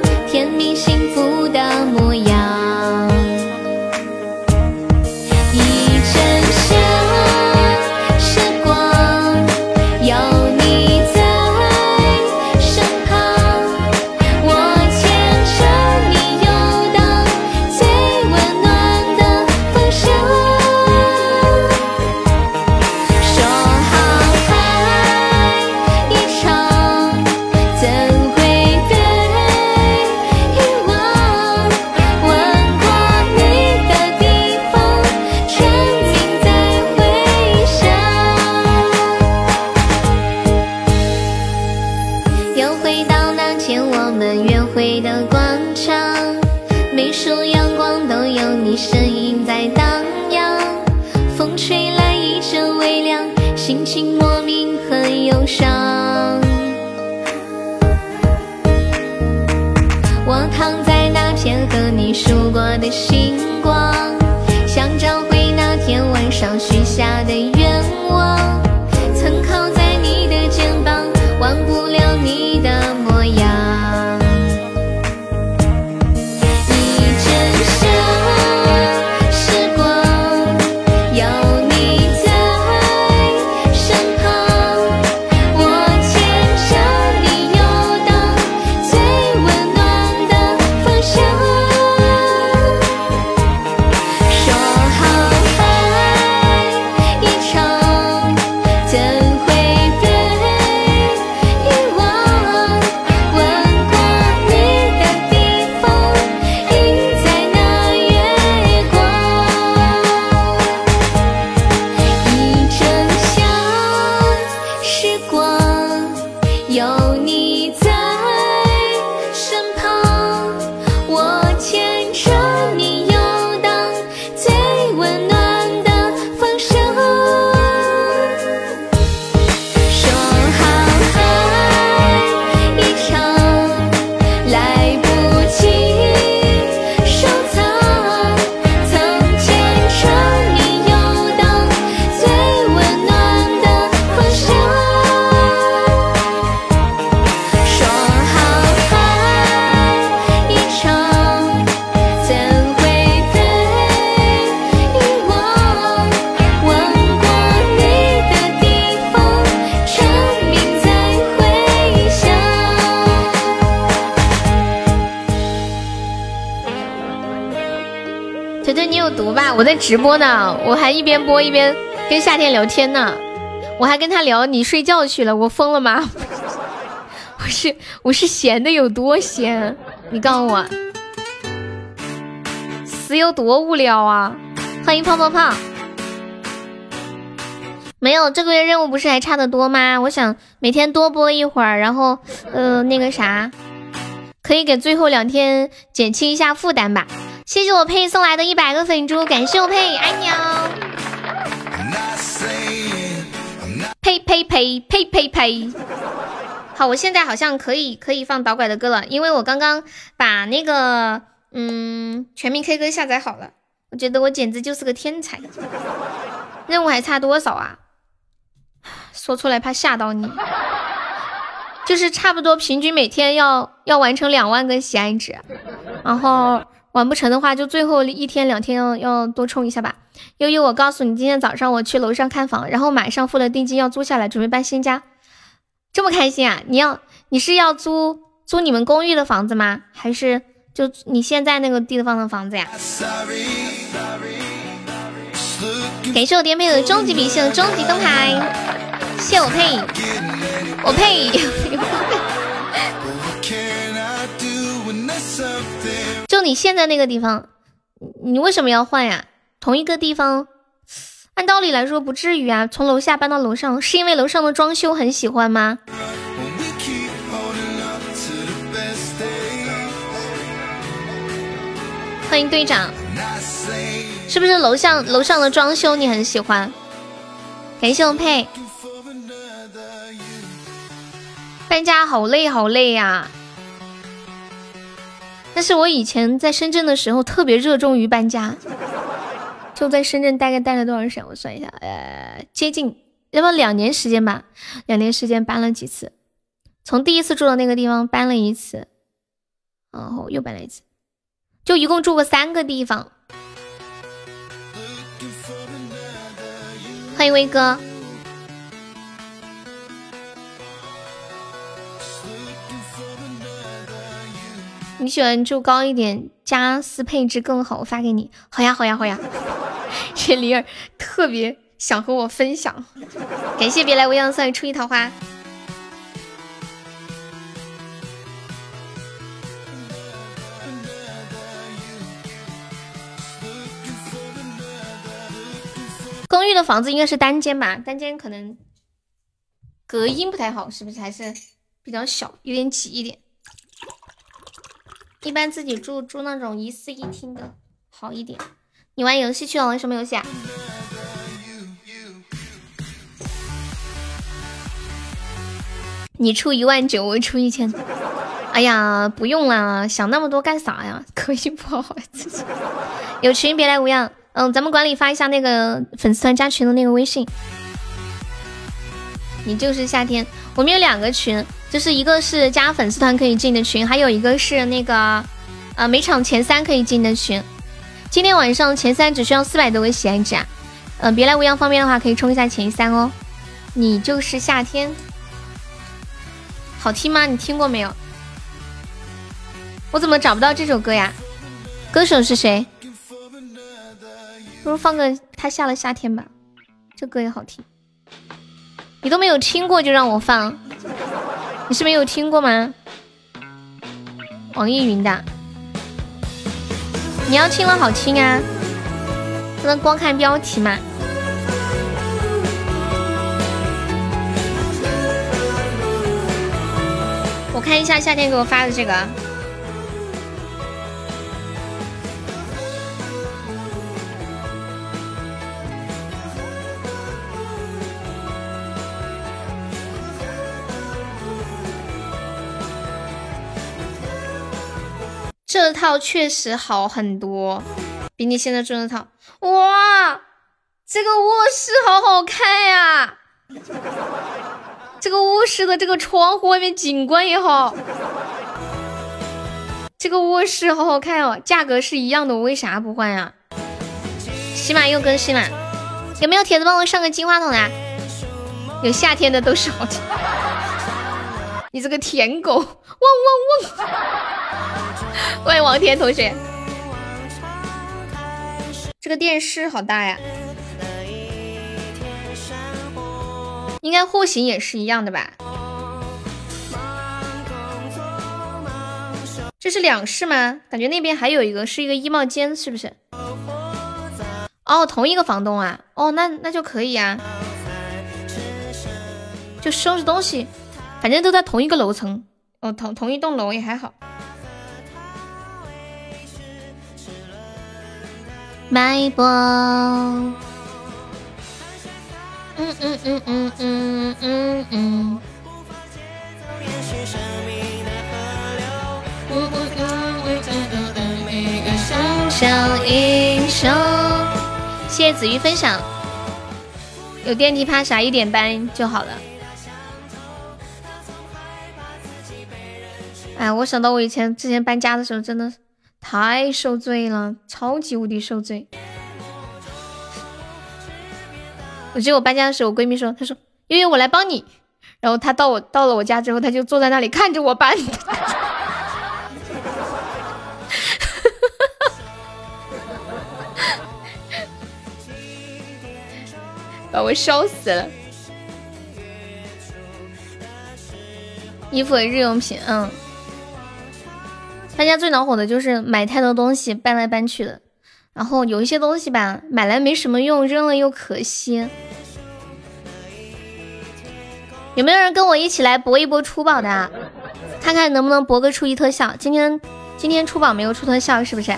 直播呢，我还一边播一边跟夏天聊天呢，我还跟他聊你睡觉去了，我疯了吗？我是我是闲的有多闲？你告诉我，死有多无聊啊！欢迎泡泡泡。没有，这个月任务不是还差得多吗？我想每天多播一会儿，然后呃那个啥，可以给最后两天减轻一下负担吧。谢谢我佩送来的一百个粉猪，感谢我佩，爱你哦。呸呸呸呸呸呸！好，我现在好像可以可以放导拐的歌了，因为我刚刚把那个嗯全民 K 歌下载好了，我觉得我简直就是个天才。任务还差多少啊？说出来怕吓到你，就是差不多平均每天要要完成两万个喜爱值，然后完不成的话，就最后一天两天要要多冲一下吧。悠悠，我告诉你，今天早上我去楼上看房，然后马上付了定金要租下来，准备搬新家。这么开心啊？你要你是要租租你们公寓的房子吗？还是就你现在那个地方的房子呀？感谢我颠沛的终极比心终极灯牌，谢我配，我配，你现在那个地方，你为什么要换呀？同一个地方，按道理来说不至于啊。从楼下搬到楼上，是因为楼上的装修很喜欢吗？欢迎队长，是不是楼上楼上的装修你很喜欢？感谢我佩，搬家好累好累呀、但是我以前在深圳的时候特别热衷于搬家，就在深圳大概待了多少时间？我算一下，呃，接近要不两年时间吧，两年时间搬了几次，从第一次住的那个地方搬了一次，然后又搬了一次，就一共住过三个地方。欢迎威哥。你喜欢住高一点，家私配置更好，我发给你。好呀，好呀，好呀。这李儿特别想和我分享，感谢别来无恙送出一桃花。公寓的房子应该是单间吧？单间可能隔音不太好，是不是？还是比较小，有点挤一点。一般自己住住那种一室一厅的，好一点。你玩游戏去了？玩什么游戏啊？你出一万九，我出一千。哎呀，不用啦，想那么多干啥呀？可以不好好自己。有群别来无恙。嗯，咱们管理发一下那个粉丝团加群的那个微信。你就是夏天，我们有两个群，就是一个是加粉丝团可以进的群，还有一个是那个呃每场前三可以进的群。今天晚上前三只需要四百多个喜爱值啊！嗯，别来无恙方面的话可以冲一下前三哦。你就是夏天，好听吗？你听过没有？我怎么找不到这首歌呀？歌手是谁？不如放个他下了夏天吧，这歌也好听。你都没有听过就让我放，你是没有听过吗？网易云的，你要听了好听啊，不能光看标题嘛。我看一下夏天给我发的这个。这套确实好很多，比你现在住的套。哇，这个卧室好好看呀！这个卧室的这个窗户外面景观也好，这个卧室好好看哦。价格是一样的，我为啥不换呀？起码又更新了，有没有铁子帮我上个金话筒的？有夏天的都是好听。你这个舔狗，汪汪汪！欢迎 王天同学，这个电视好大呀，应该户型也是一样的吧？这是两室吗？感觉那边还有一个是一个衣帽间，是不是？哦，同一个房东啊？哦，那那就可以呀，就收拾东西。反正都在同一个楼层，哦，同同一栋楼也还好。脉搏，嗯嗯嗯嗯嗯嗯嗯。嗯谢谢子瑜分享，有电梯趴啥一点半就好了。哎，我想到我以前之前搬家的时候，真的太受罪了，超级无敌受罪。我记得我搬家的时候，我闺蜜说，她说悠悠我来帮你，然后她到我到了我家之后，她就坐在那里看着我搬，把我笑死了。衣服、日用品，嗯。大家最恼火的就是买太多东西搬来搬去的，然后有一些东西吧，买来没什么用，扔了又可惜。有没有人跟我一起来博一搏出宝的啊？看看能不能博个初一特效？今天今天出宝没有出特效，是不是？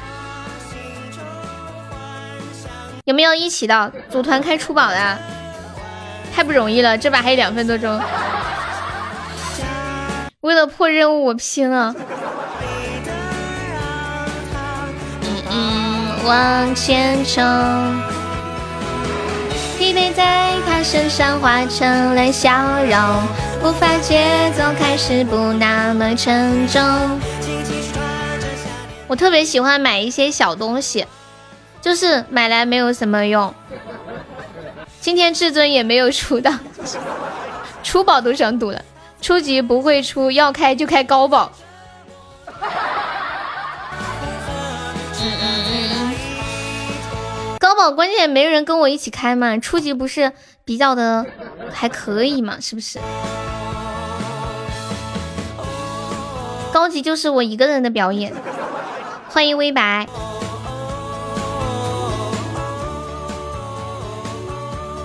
有没有一起的组团开出宝的？太不容易了，这把还有两分多钟。为了破任务，我拼了。往前冲，疲惫在他身上化成了笑容，步伐节奏开始不那么沉重。我特别喜欢买一些小东西，就是买来没有什么用。今天至尊也没有出的，出宝都想赌了，初级不会出，要开就开高宝。关键没人跟我一起开嘛，初级不是比较的还可以嘛，是不是？高级就是我一个人的表演。欢迎微白。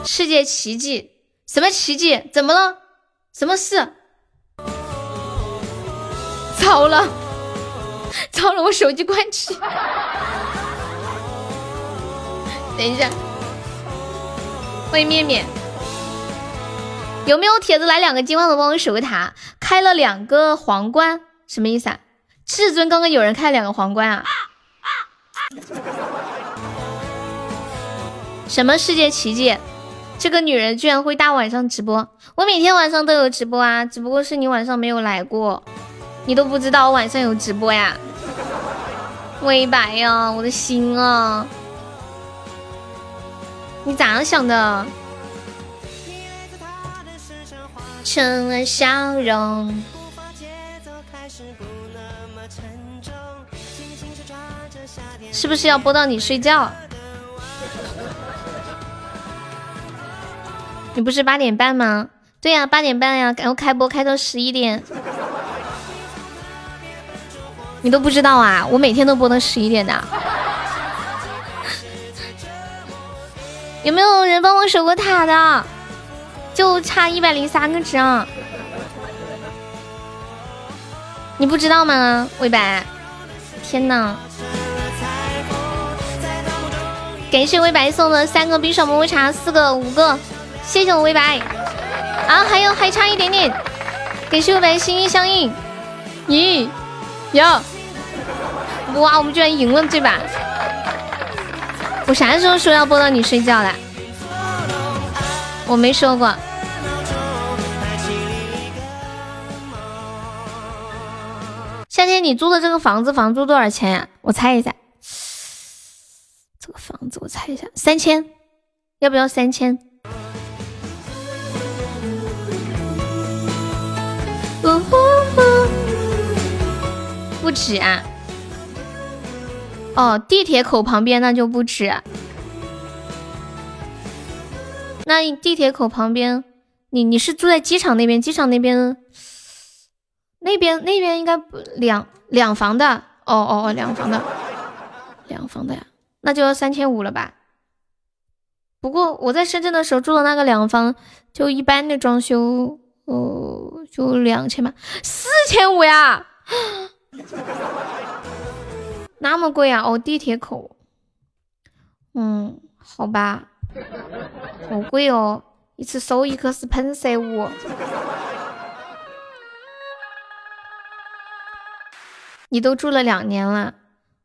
世界奇迹？什么奇迹？怎么了？什么事？糟了，糟了，我手机关机。等一下，欢迎面面。有没有铁子来两个金话筒帮我守个塔？开了两个皇冠，什么意思啊？至尊刚刚有人开了两个皇冠啊？什么世界奇迹？这个女人居然会大晚上直播？我每天晚上都有直播啊，只不过是你晚上没有来过，你都不知道我晚上有直播呀。微白呀，我的心啊，你咋样想的？成了笑容。是不是要播到你睡觉？你不是八点半吗？对呀，八点半呀，然后开播开到十一点。你都不知道啊？我每天都播到十一点的。有没有人帮我守过塔的？就差一百零三个值啊！你不知道吗？魏白，天呐！感谢魏白送的三个冰爽么么茶，四个、五个，谢谢我魏白。啊，还有还差一点点，感谢魏白心意相印。咦，哟，哇，我们居然赢了这把！我啥时候说要播到你睡觉了？我没说过。夏天，你租的这个房子房租多少钱呀？我猜一下，这个房子我猜一下，三千，要不要三千？不止啊！哦，地铁口旁边那就不止。那地铁口旁边，你你是住在机场那边？机场那边？那边那边应该不两两房的哦哦哦两房的两房的呀，那就要三千五了吧？不过我在深圳的时候住的那个两房就一般的装修，哦就两千吧，四千五呀，那么贵啊！哦地铁口，嗯好吧，好贵哦，一次收一颗是喷射物。你都住了两年了，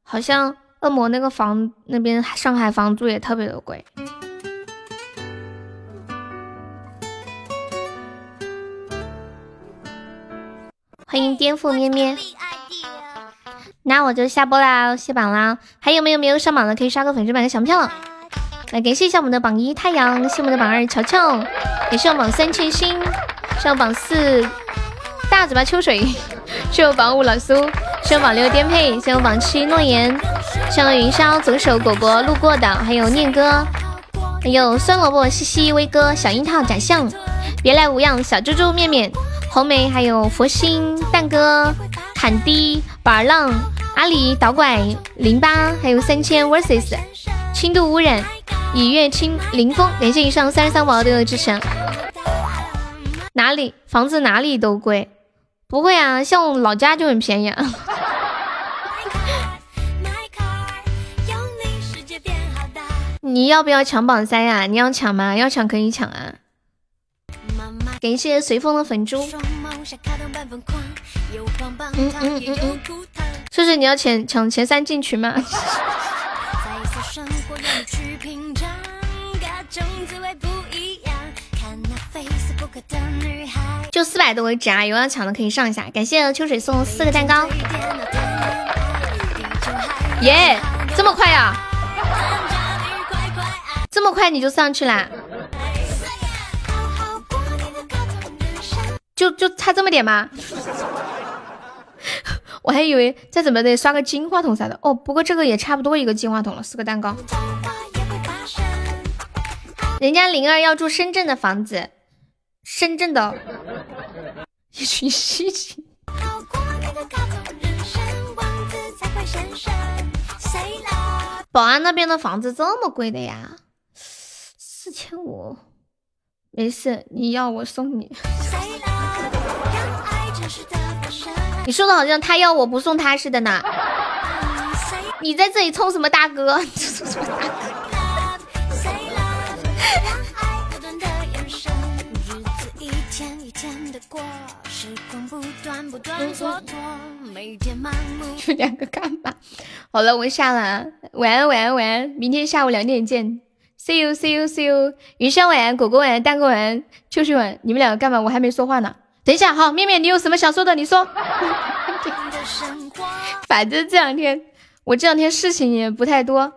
好像恶魔那个房那边上海房租也特别的贵。欢迎颠覆咩咩，那我就下播啦，卸榜啦。还有没有没有上榜的可以刷个粉丝版的小票？来感谢一下我们的榜一太阳，谢我们的榜二乔乔，也是我榜三千星，上榜四大嘴巴秋水，是我榜五老苏。谢我榜六颠沛，谢我榜七诺言，谢我云霄左手果果路过的，还有念哥，还有酸萝卜西西威哥小樱桃假象，别来无恙小猪猪面面红梅，还有佛心蛋哥坎迪板浪阿里导拐零八，还有三千 versus 轻度污染以月清林峰，感谢以上三十三宝宝对我的支持。哪里房子哪里都贵？不会啊，像我老家就很便宜啊。你要不要抢榜三呀？你要抢吗？要抢可以抢啊！感谢随风的粉猪。嗯嗯嗯嗯，是不是你要抢抢前三进群吗？就四百多个值啊！有要抢的可以上一下。感谢秋水送四个蛋糕。耶，这么快呀？这么快你就上去啦？就就差这么点吗？我还以为再怎么得刷个金话筒啥的。哦，不过这个也差不多一个金话筒了，四个蛋糕。人家灵儿要住深圳的房子，深圳的 一群稀奇。保安那边的房子这么贵的呀？四千五，没事，你要我送你。你说的好像他要我不送他似的呢。你在这里充什么大哥？爱不断的延伸，日子一天一天的过，时光不断不断蹉跎，每天盲目。就两个干嘛？好了，我下了啊，晚安晚安晚安，明天下午两点见，see you see you see you。云山晚安，果果晚安，蛋哥晚安，秋秋晚安，你们两个干嘛？我还没说话呢。等一下，好，面面，你有什么想说的？你说。反正这两天我这两天事情也不太多，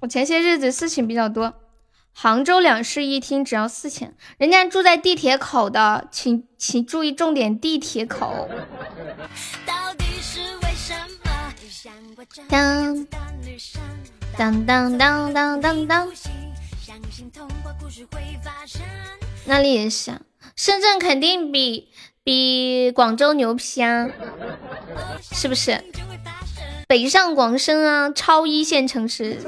我前些日子事情比较多。杭州两室一厅只要四千，人家住在地铁口的，请请注意重点，地铁口。到底是为什么？像过这当当当当当当当。那里也是啊，深圳肯定比比广州牛批啊，是不是？北上广深啊，超一线城市，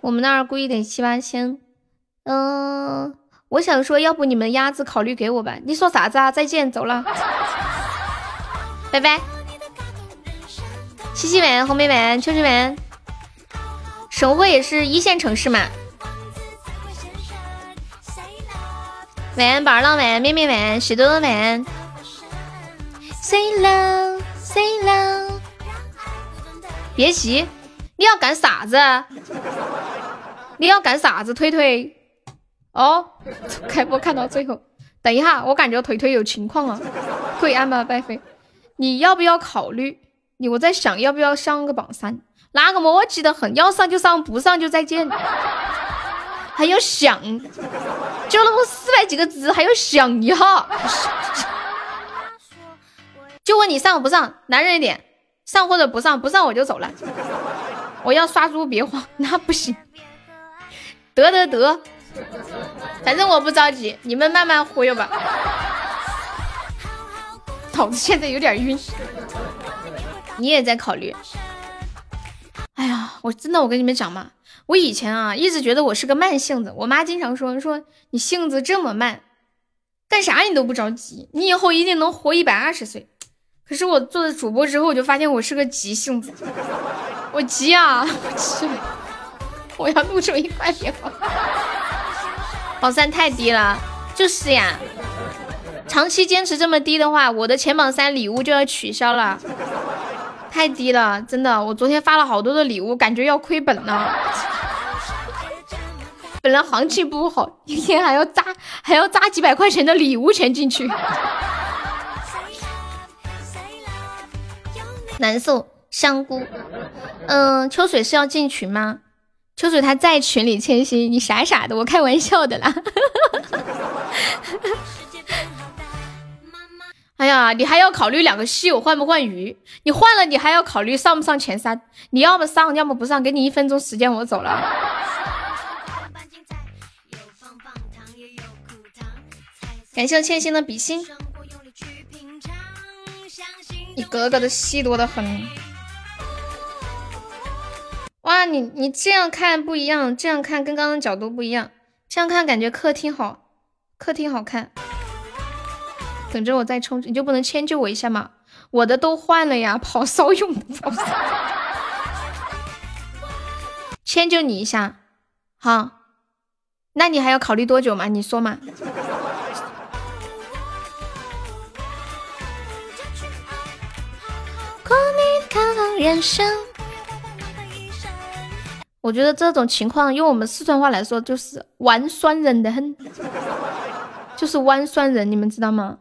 我们那儿估计得七八千。嗯、我想说，要不你们鸭子考虑给我吧？你说啥子啊？再见，走了，拜拜。西西晚，红梅晚，秋秋晚。省会也是一线城市嘛。晚安，宝儿浪晚安，妹妹晚安，许多多晚安。Say love, say love。别急，你要干啥子？你要干啥子？推推。哦，开播看到最后。等一下，我感觉推推有情况啊，跪安吧白飞。你要不要考虑？你我在想要不要上个榜三？哪个磨叽的很，要上就上，不上就再见。还要想，就那么四百几个字，还要想一下。就问你上不上？男人一点，上或者不上，不上我就走了。我要刷猪，别慌，那不行。得得得，反正我不着急，你们慢慢忽悠吧。脑子现在有点晕。你也在考虑？哎呀，我真的，我跟你们讲嘛，我以前啊一直觉得我是个慢性子，我妈经常说说你性子这么慢，干啥你都不着急，你以后一定能活一百二十岁。可是我做了主播之后，我就发现我是个急性子，我急啊，我急，我要录出一块棉花。榜三太低了，就是呀，长期坚持这么低的话，我的前榜三礼物就要取消了。太低了，真的，我昨天发了好多的礼物，感觉要亏本了。本来行情不好，一天还要扎还要扎几百块钱的礼物钱进去，难受。香菇，嗯，秋水是要进群吗？秋水他在群里，千玺，你傻傻的，我开玩笑的啦。哎呀，你还要考虑两个稀有换不换鱼？你换了，你还要考虑上不上前三？你要么上，要么不上，给你一分钟时间，我走了。感谢我千心的比心，你哥哥的戏多的很。哇，你你这样看不一样，这样看跟刚刚角度不一样，这样看感觉客厅好，客厅好看。等着我再充，你就不能迁就我一下吗？我的都换了呀，跑骚用的跑骚，迁就你一下，好，那你还要考虑多久嘛？你说嘛。过你看望人生，我觉得这种情况用我们四川话来说就是玩酸人的很，就是弯酸人，你们知道吗？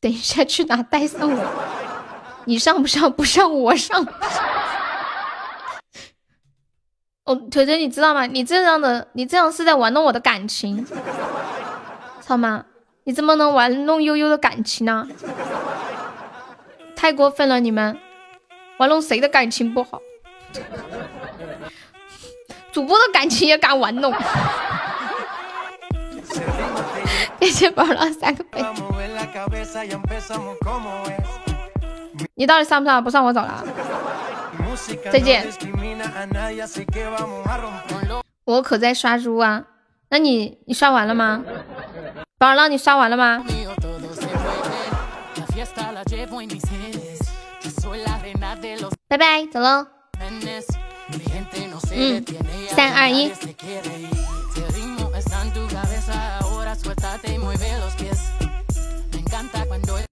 等一下去哪带上我？你上不上？不上我上。哦，腿腿，你知道吗？你这样的，你这样是在玩弄我的感情，操吗！你怎么能玩弄悠悠的感情呢？太过分了，你们玩弄谁的感情不好？主播的感情也敢玩弄？谢谢宝浪三个杯。你到底上不上？不上我走了，再见。我可在刷猪啊，那你你刷完了吗？宝浪，你刷完了吗？拜拜，走喽。嗯，三二一。Suéltate y mueve los pies. Me encanta cuando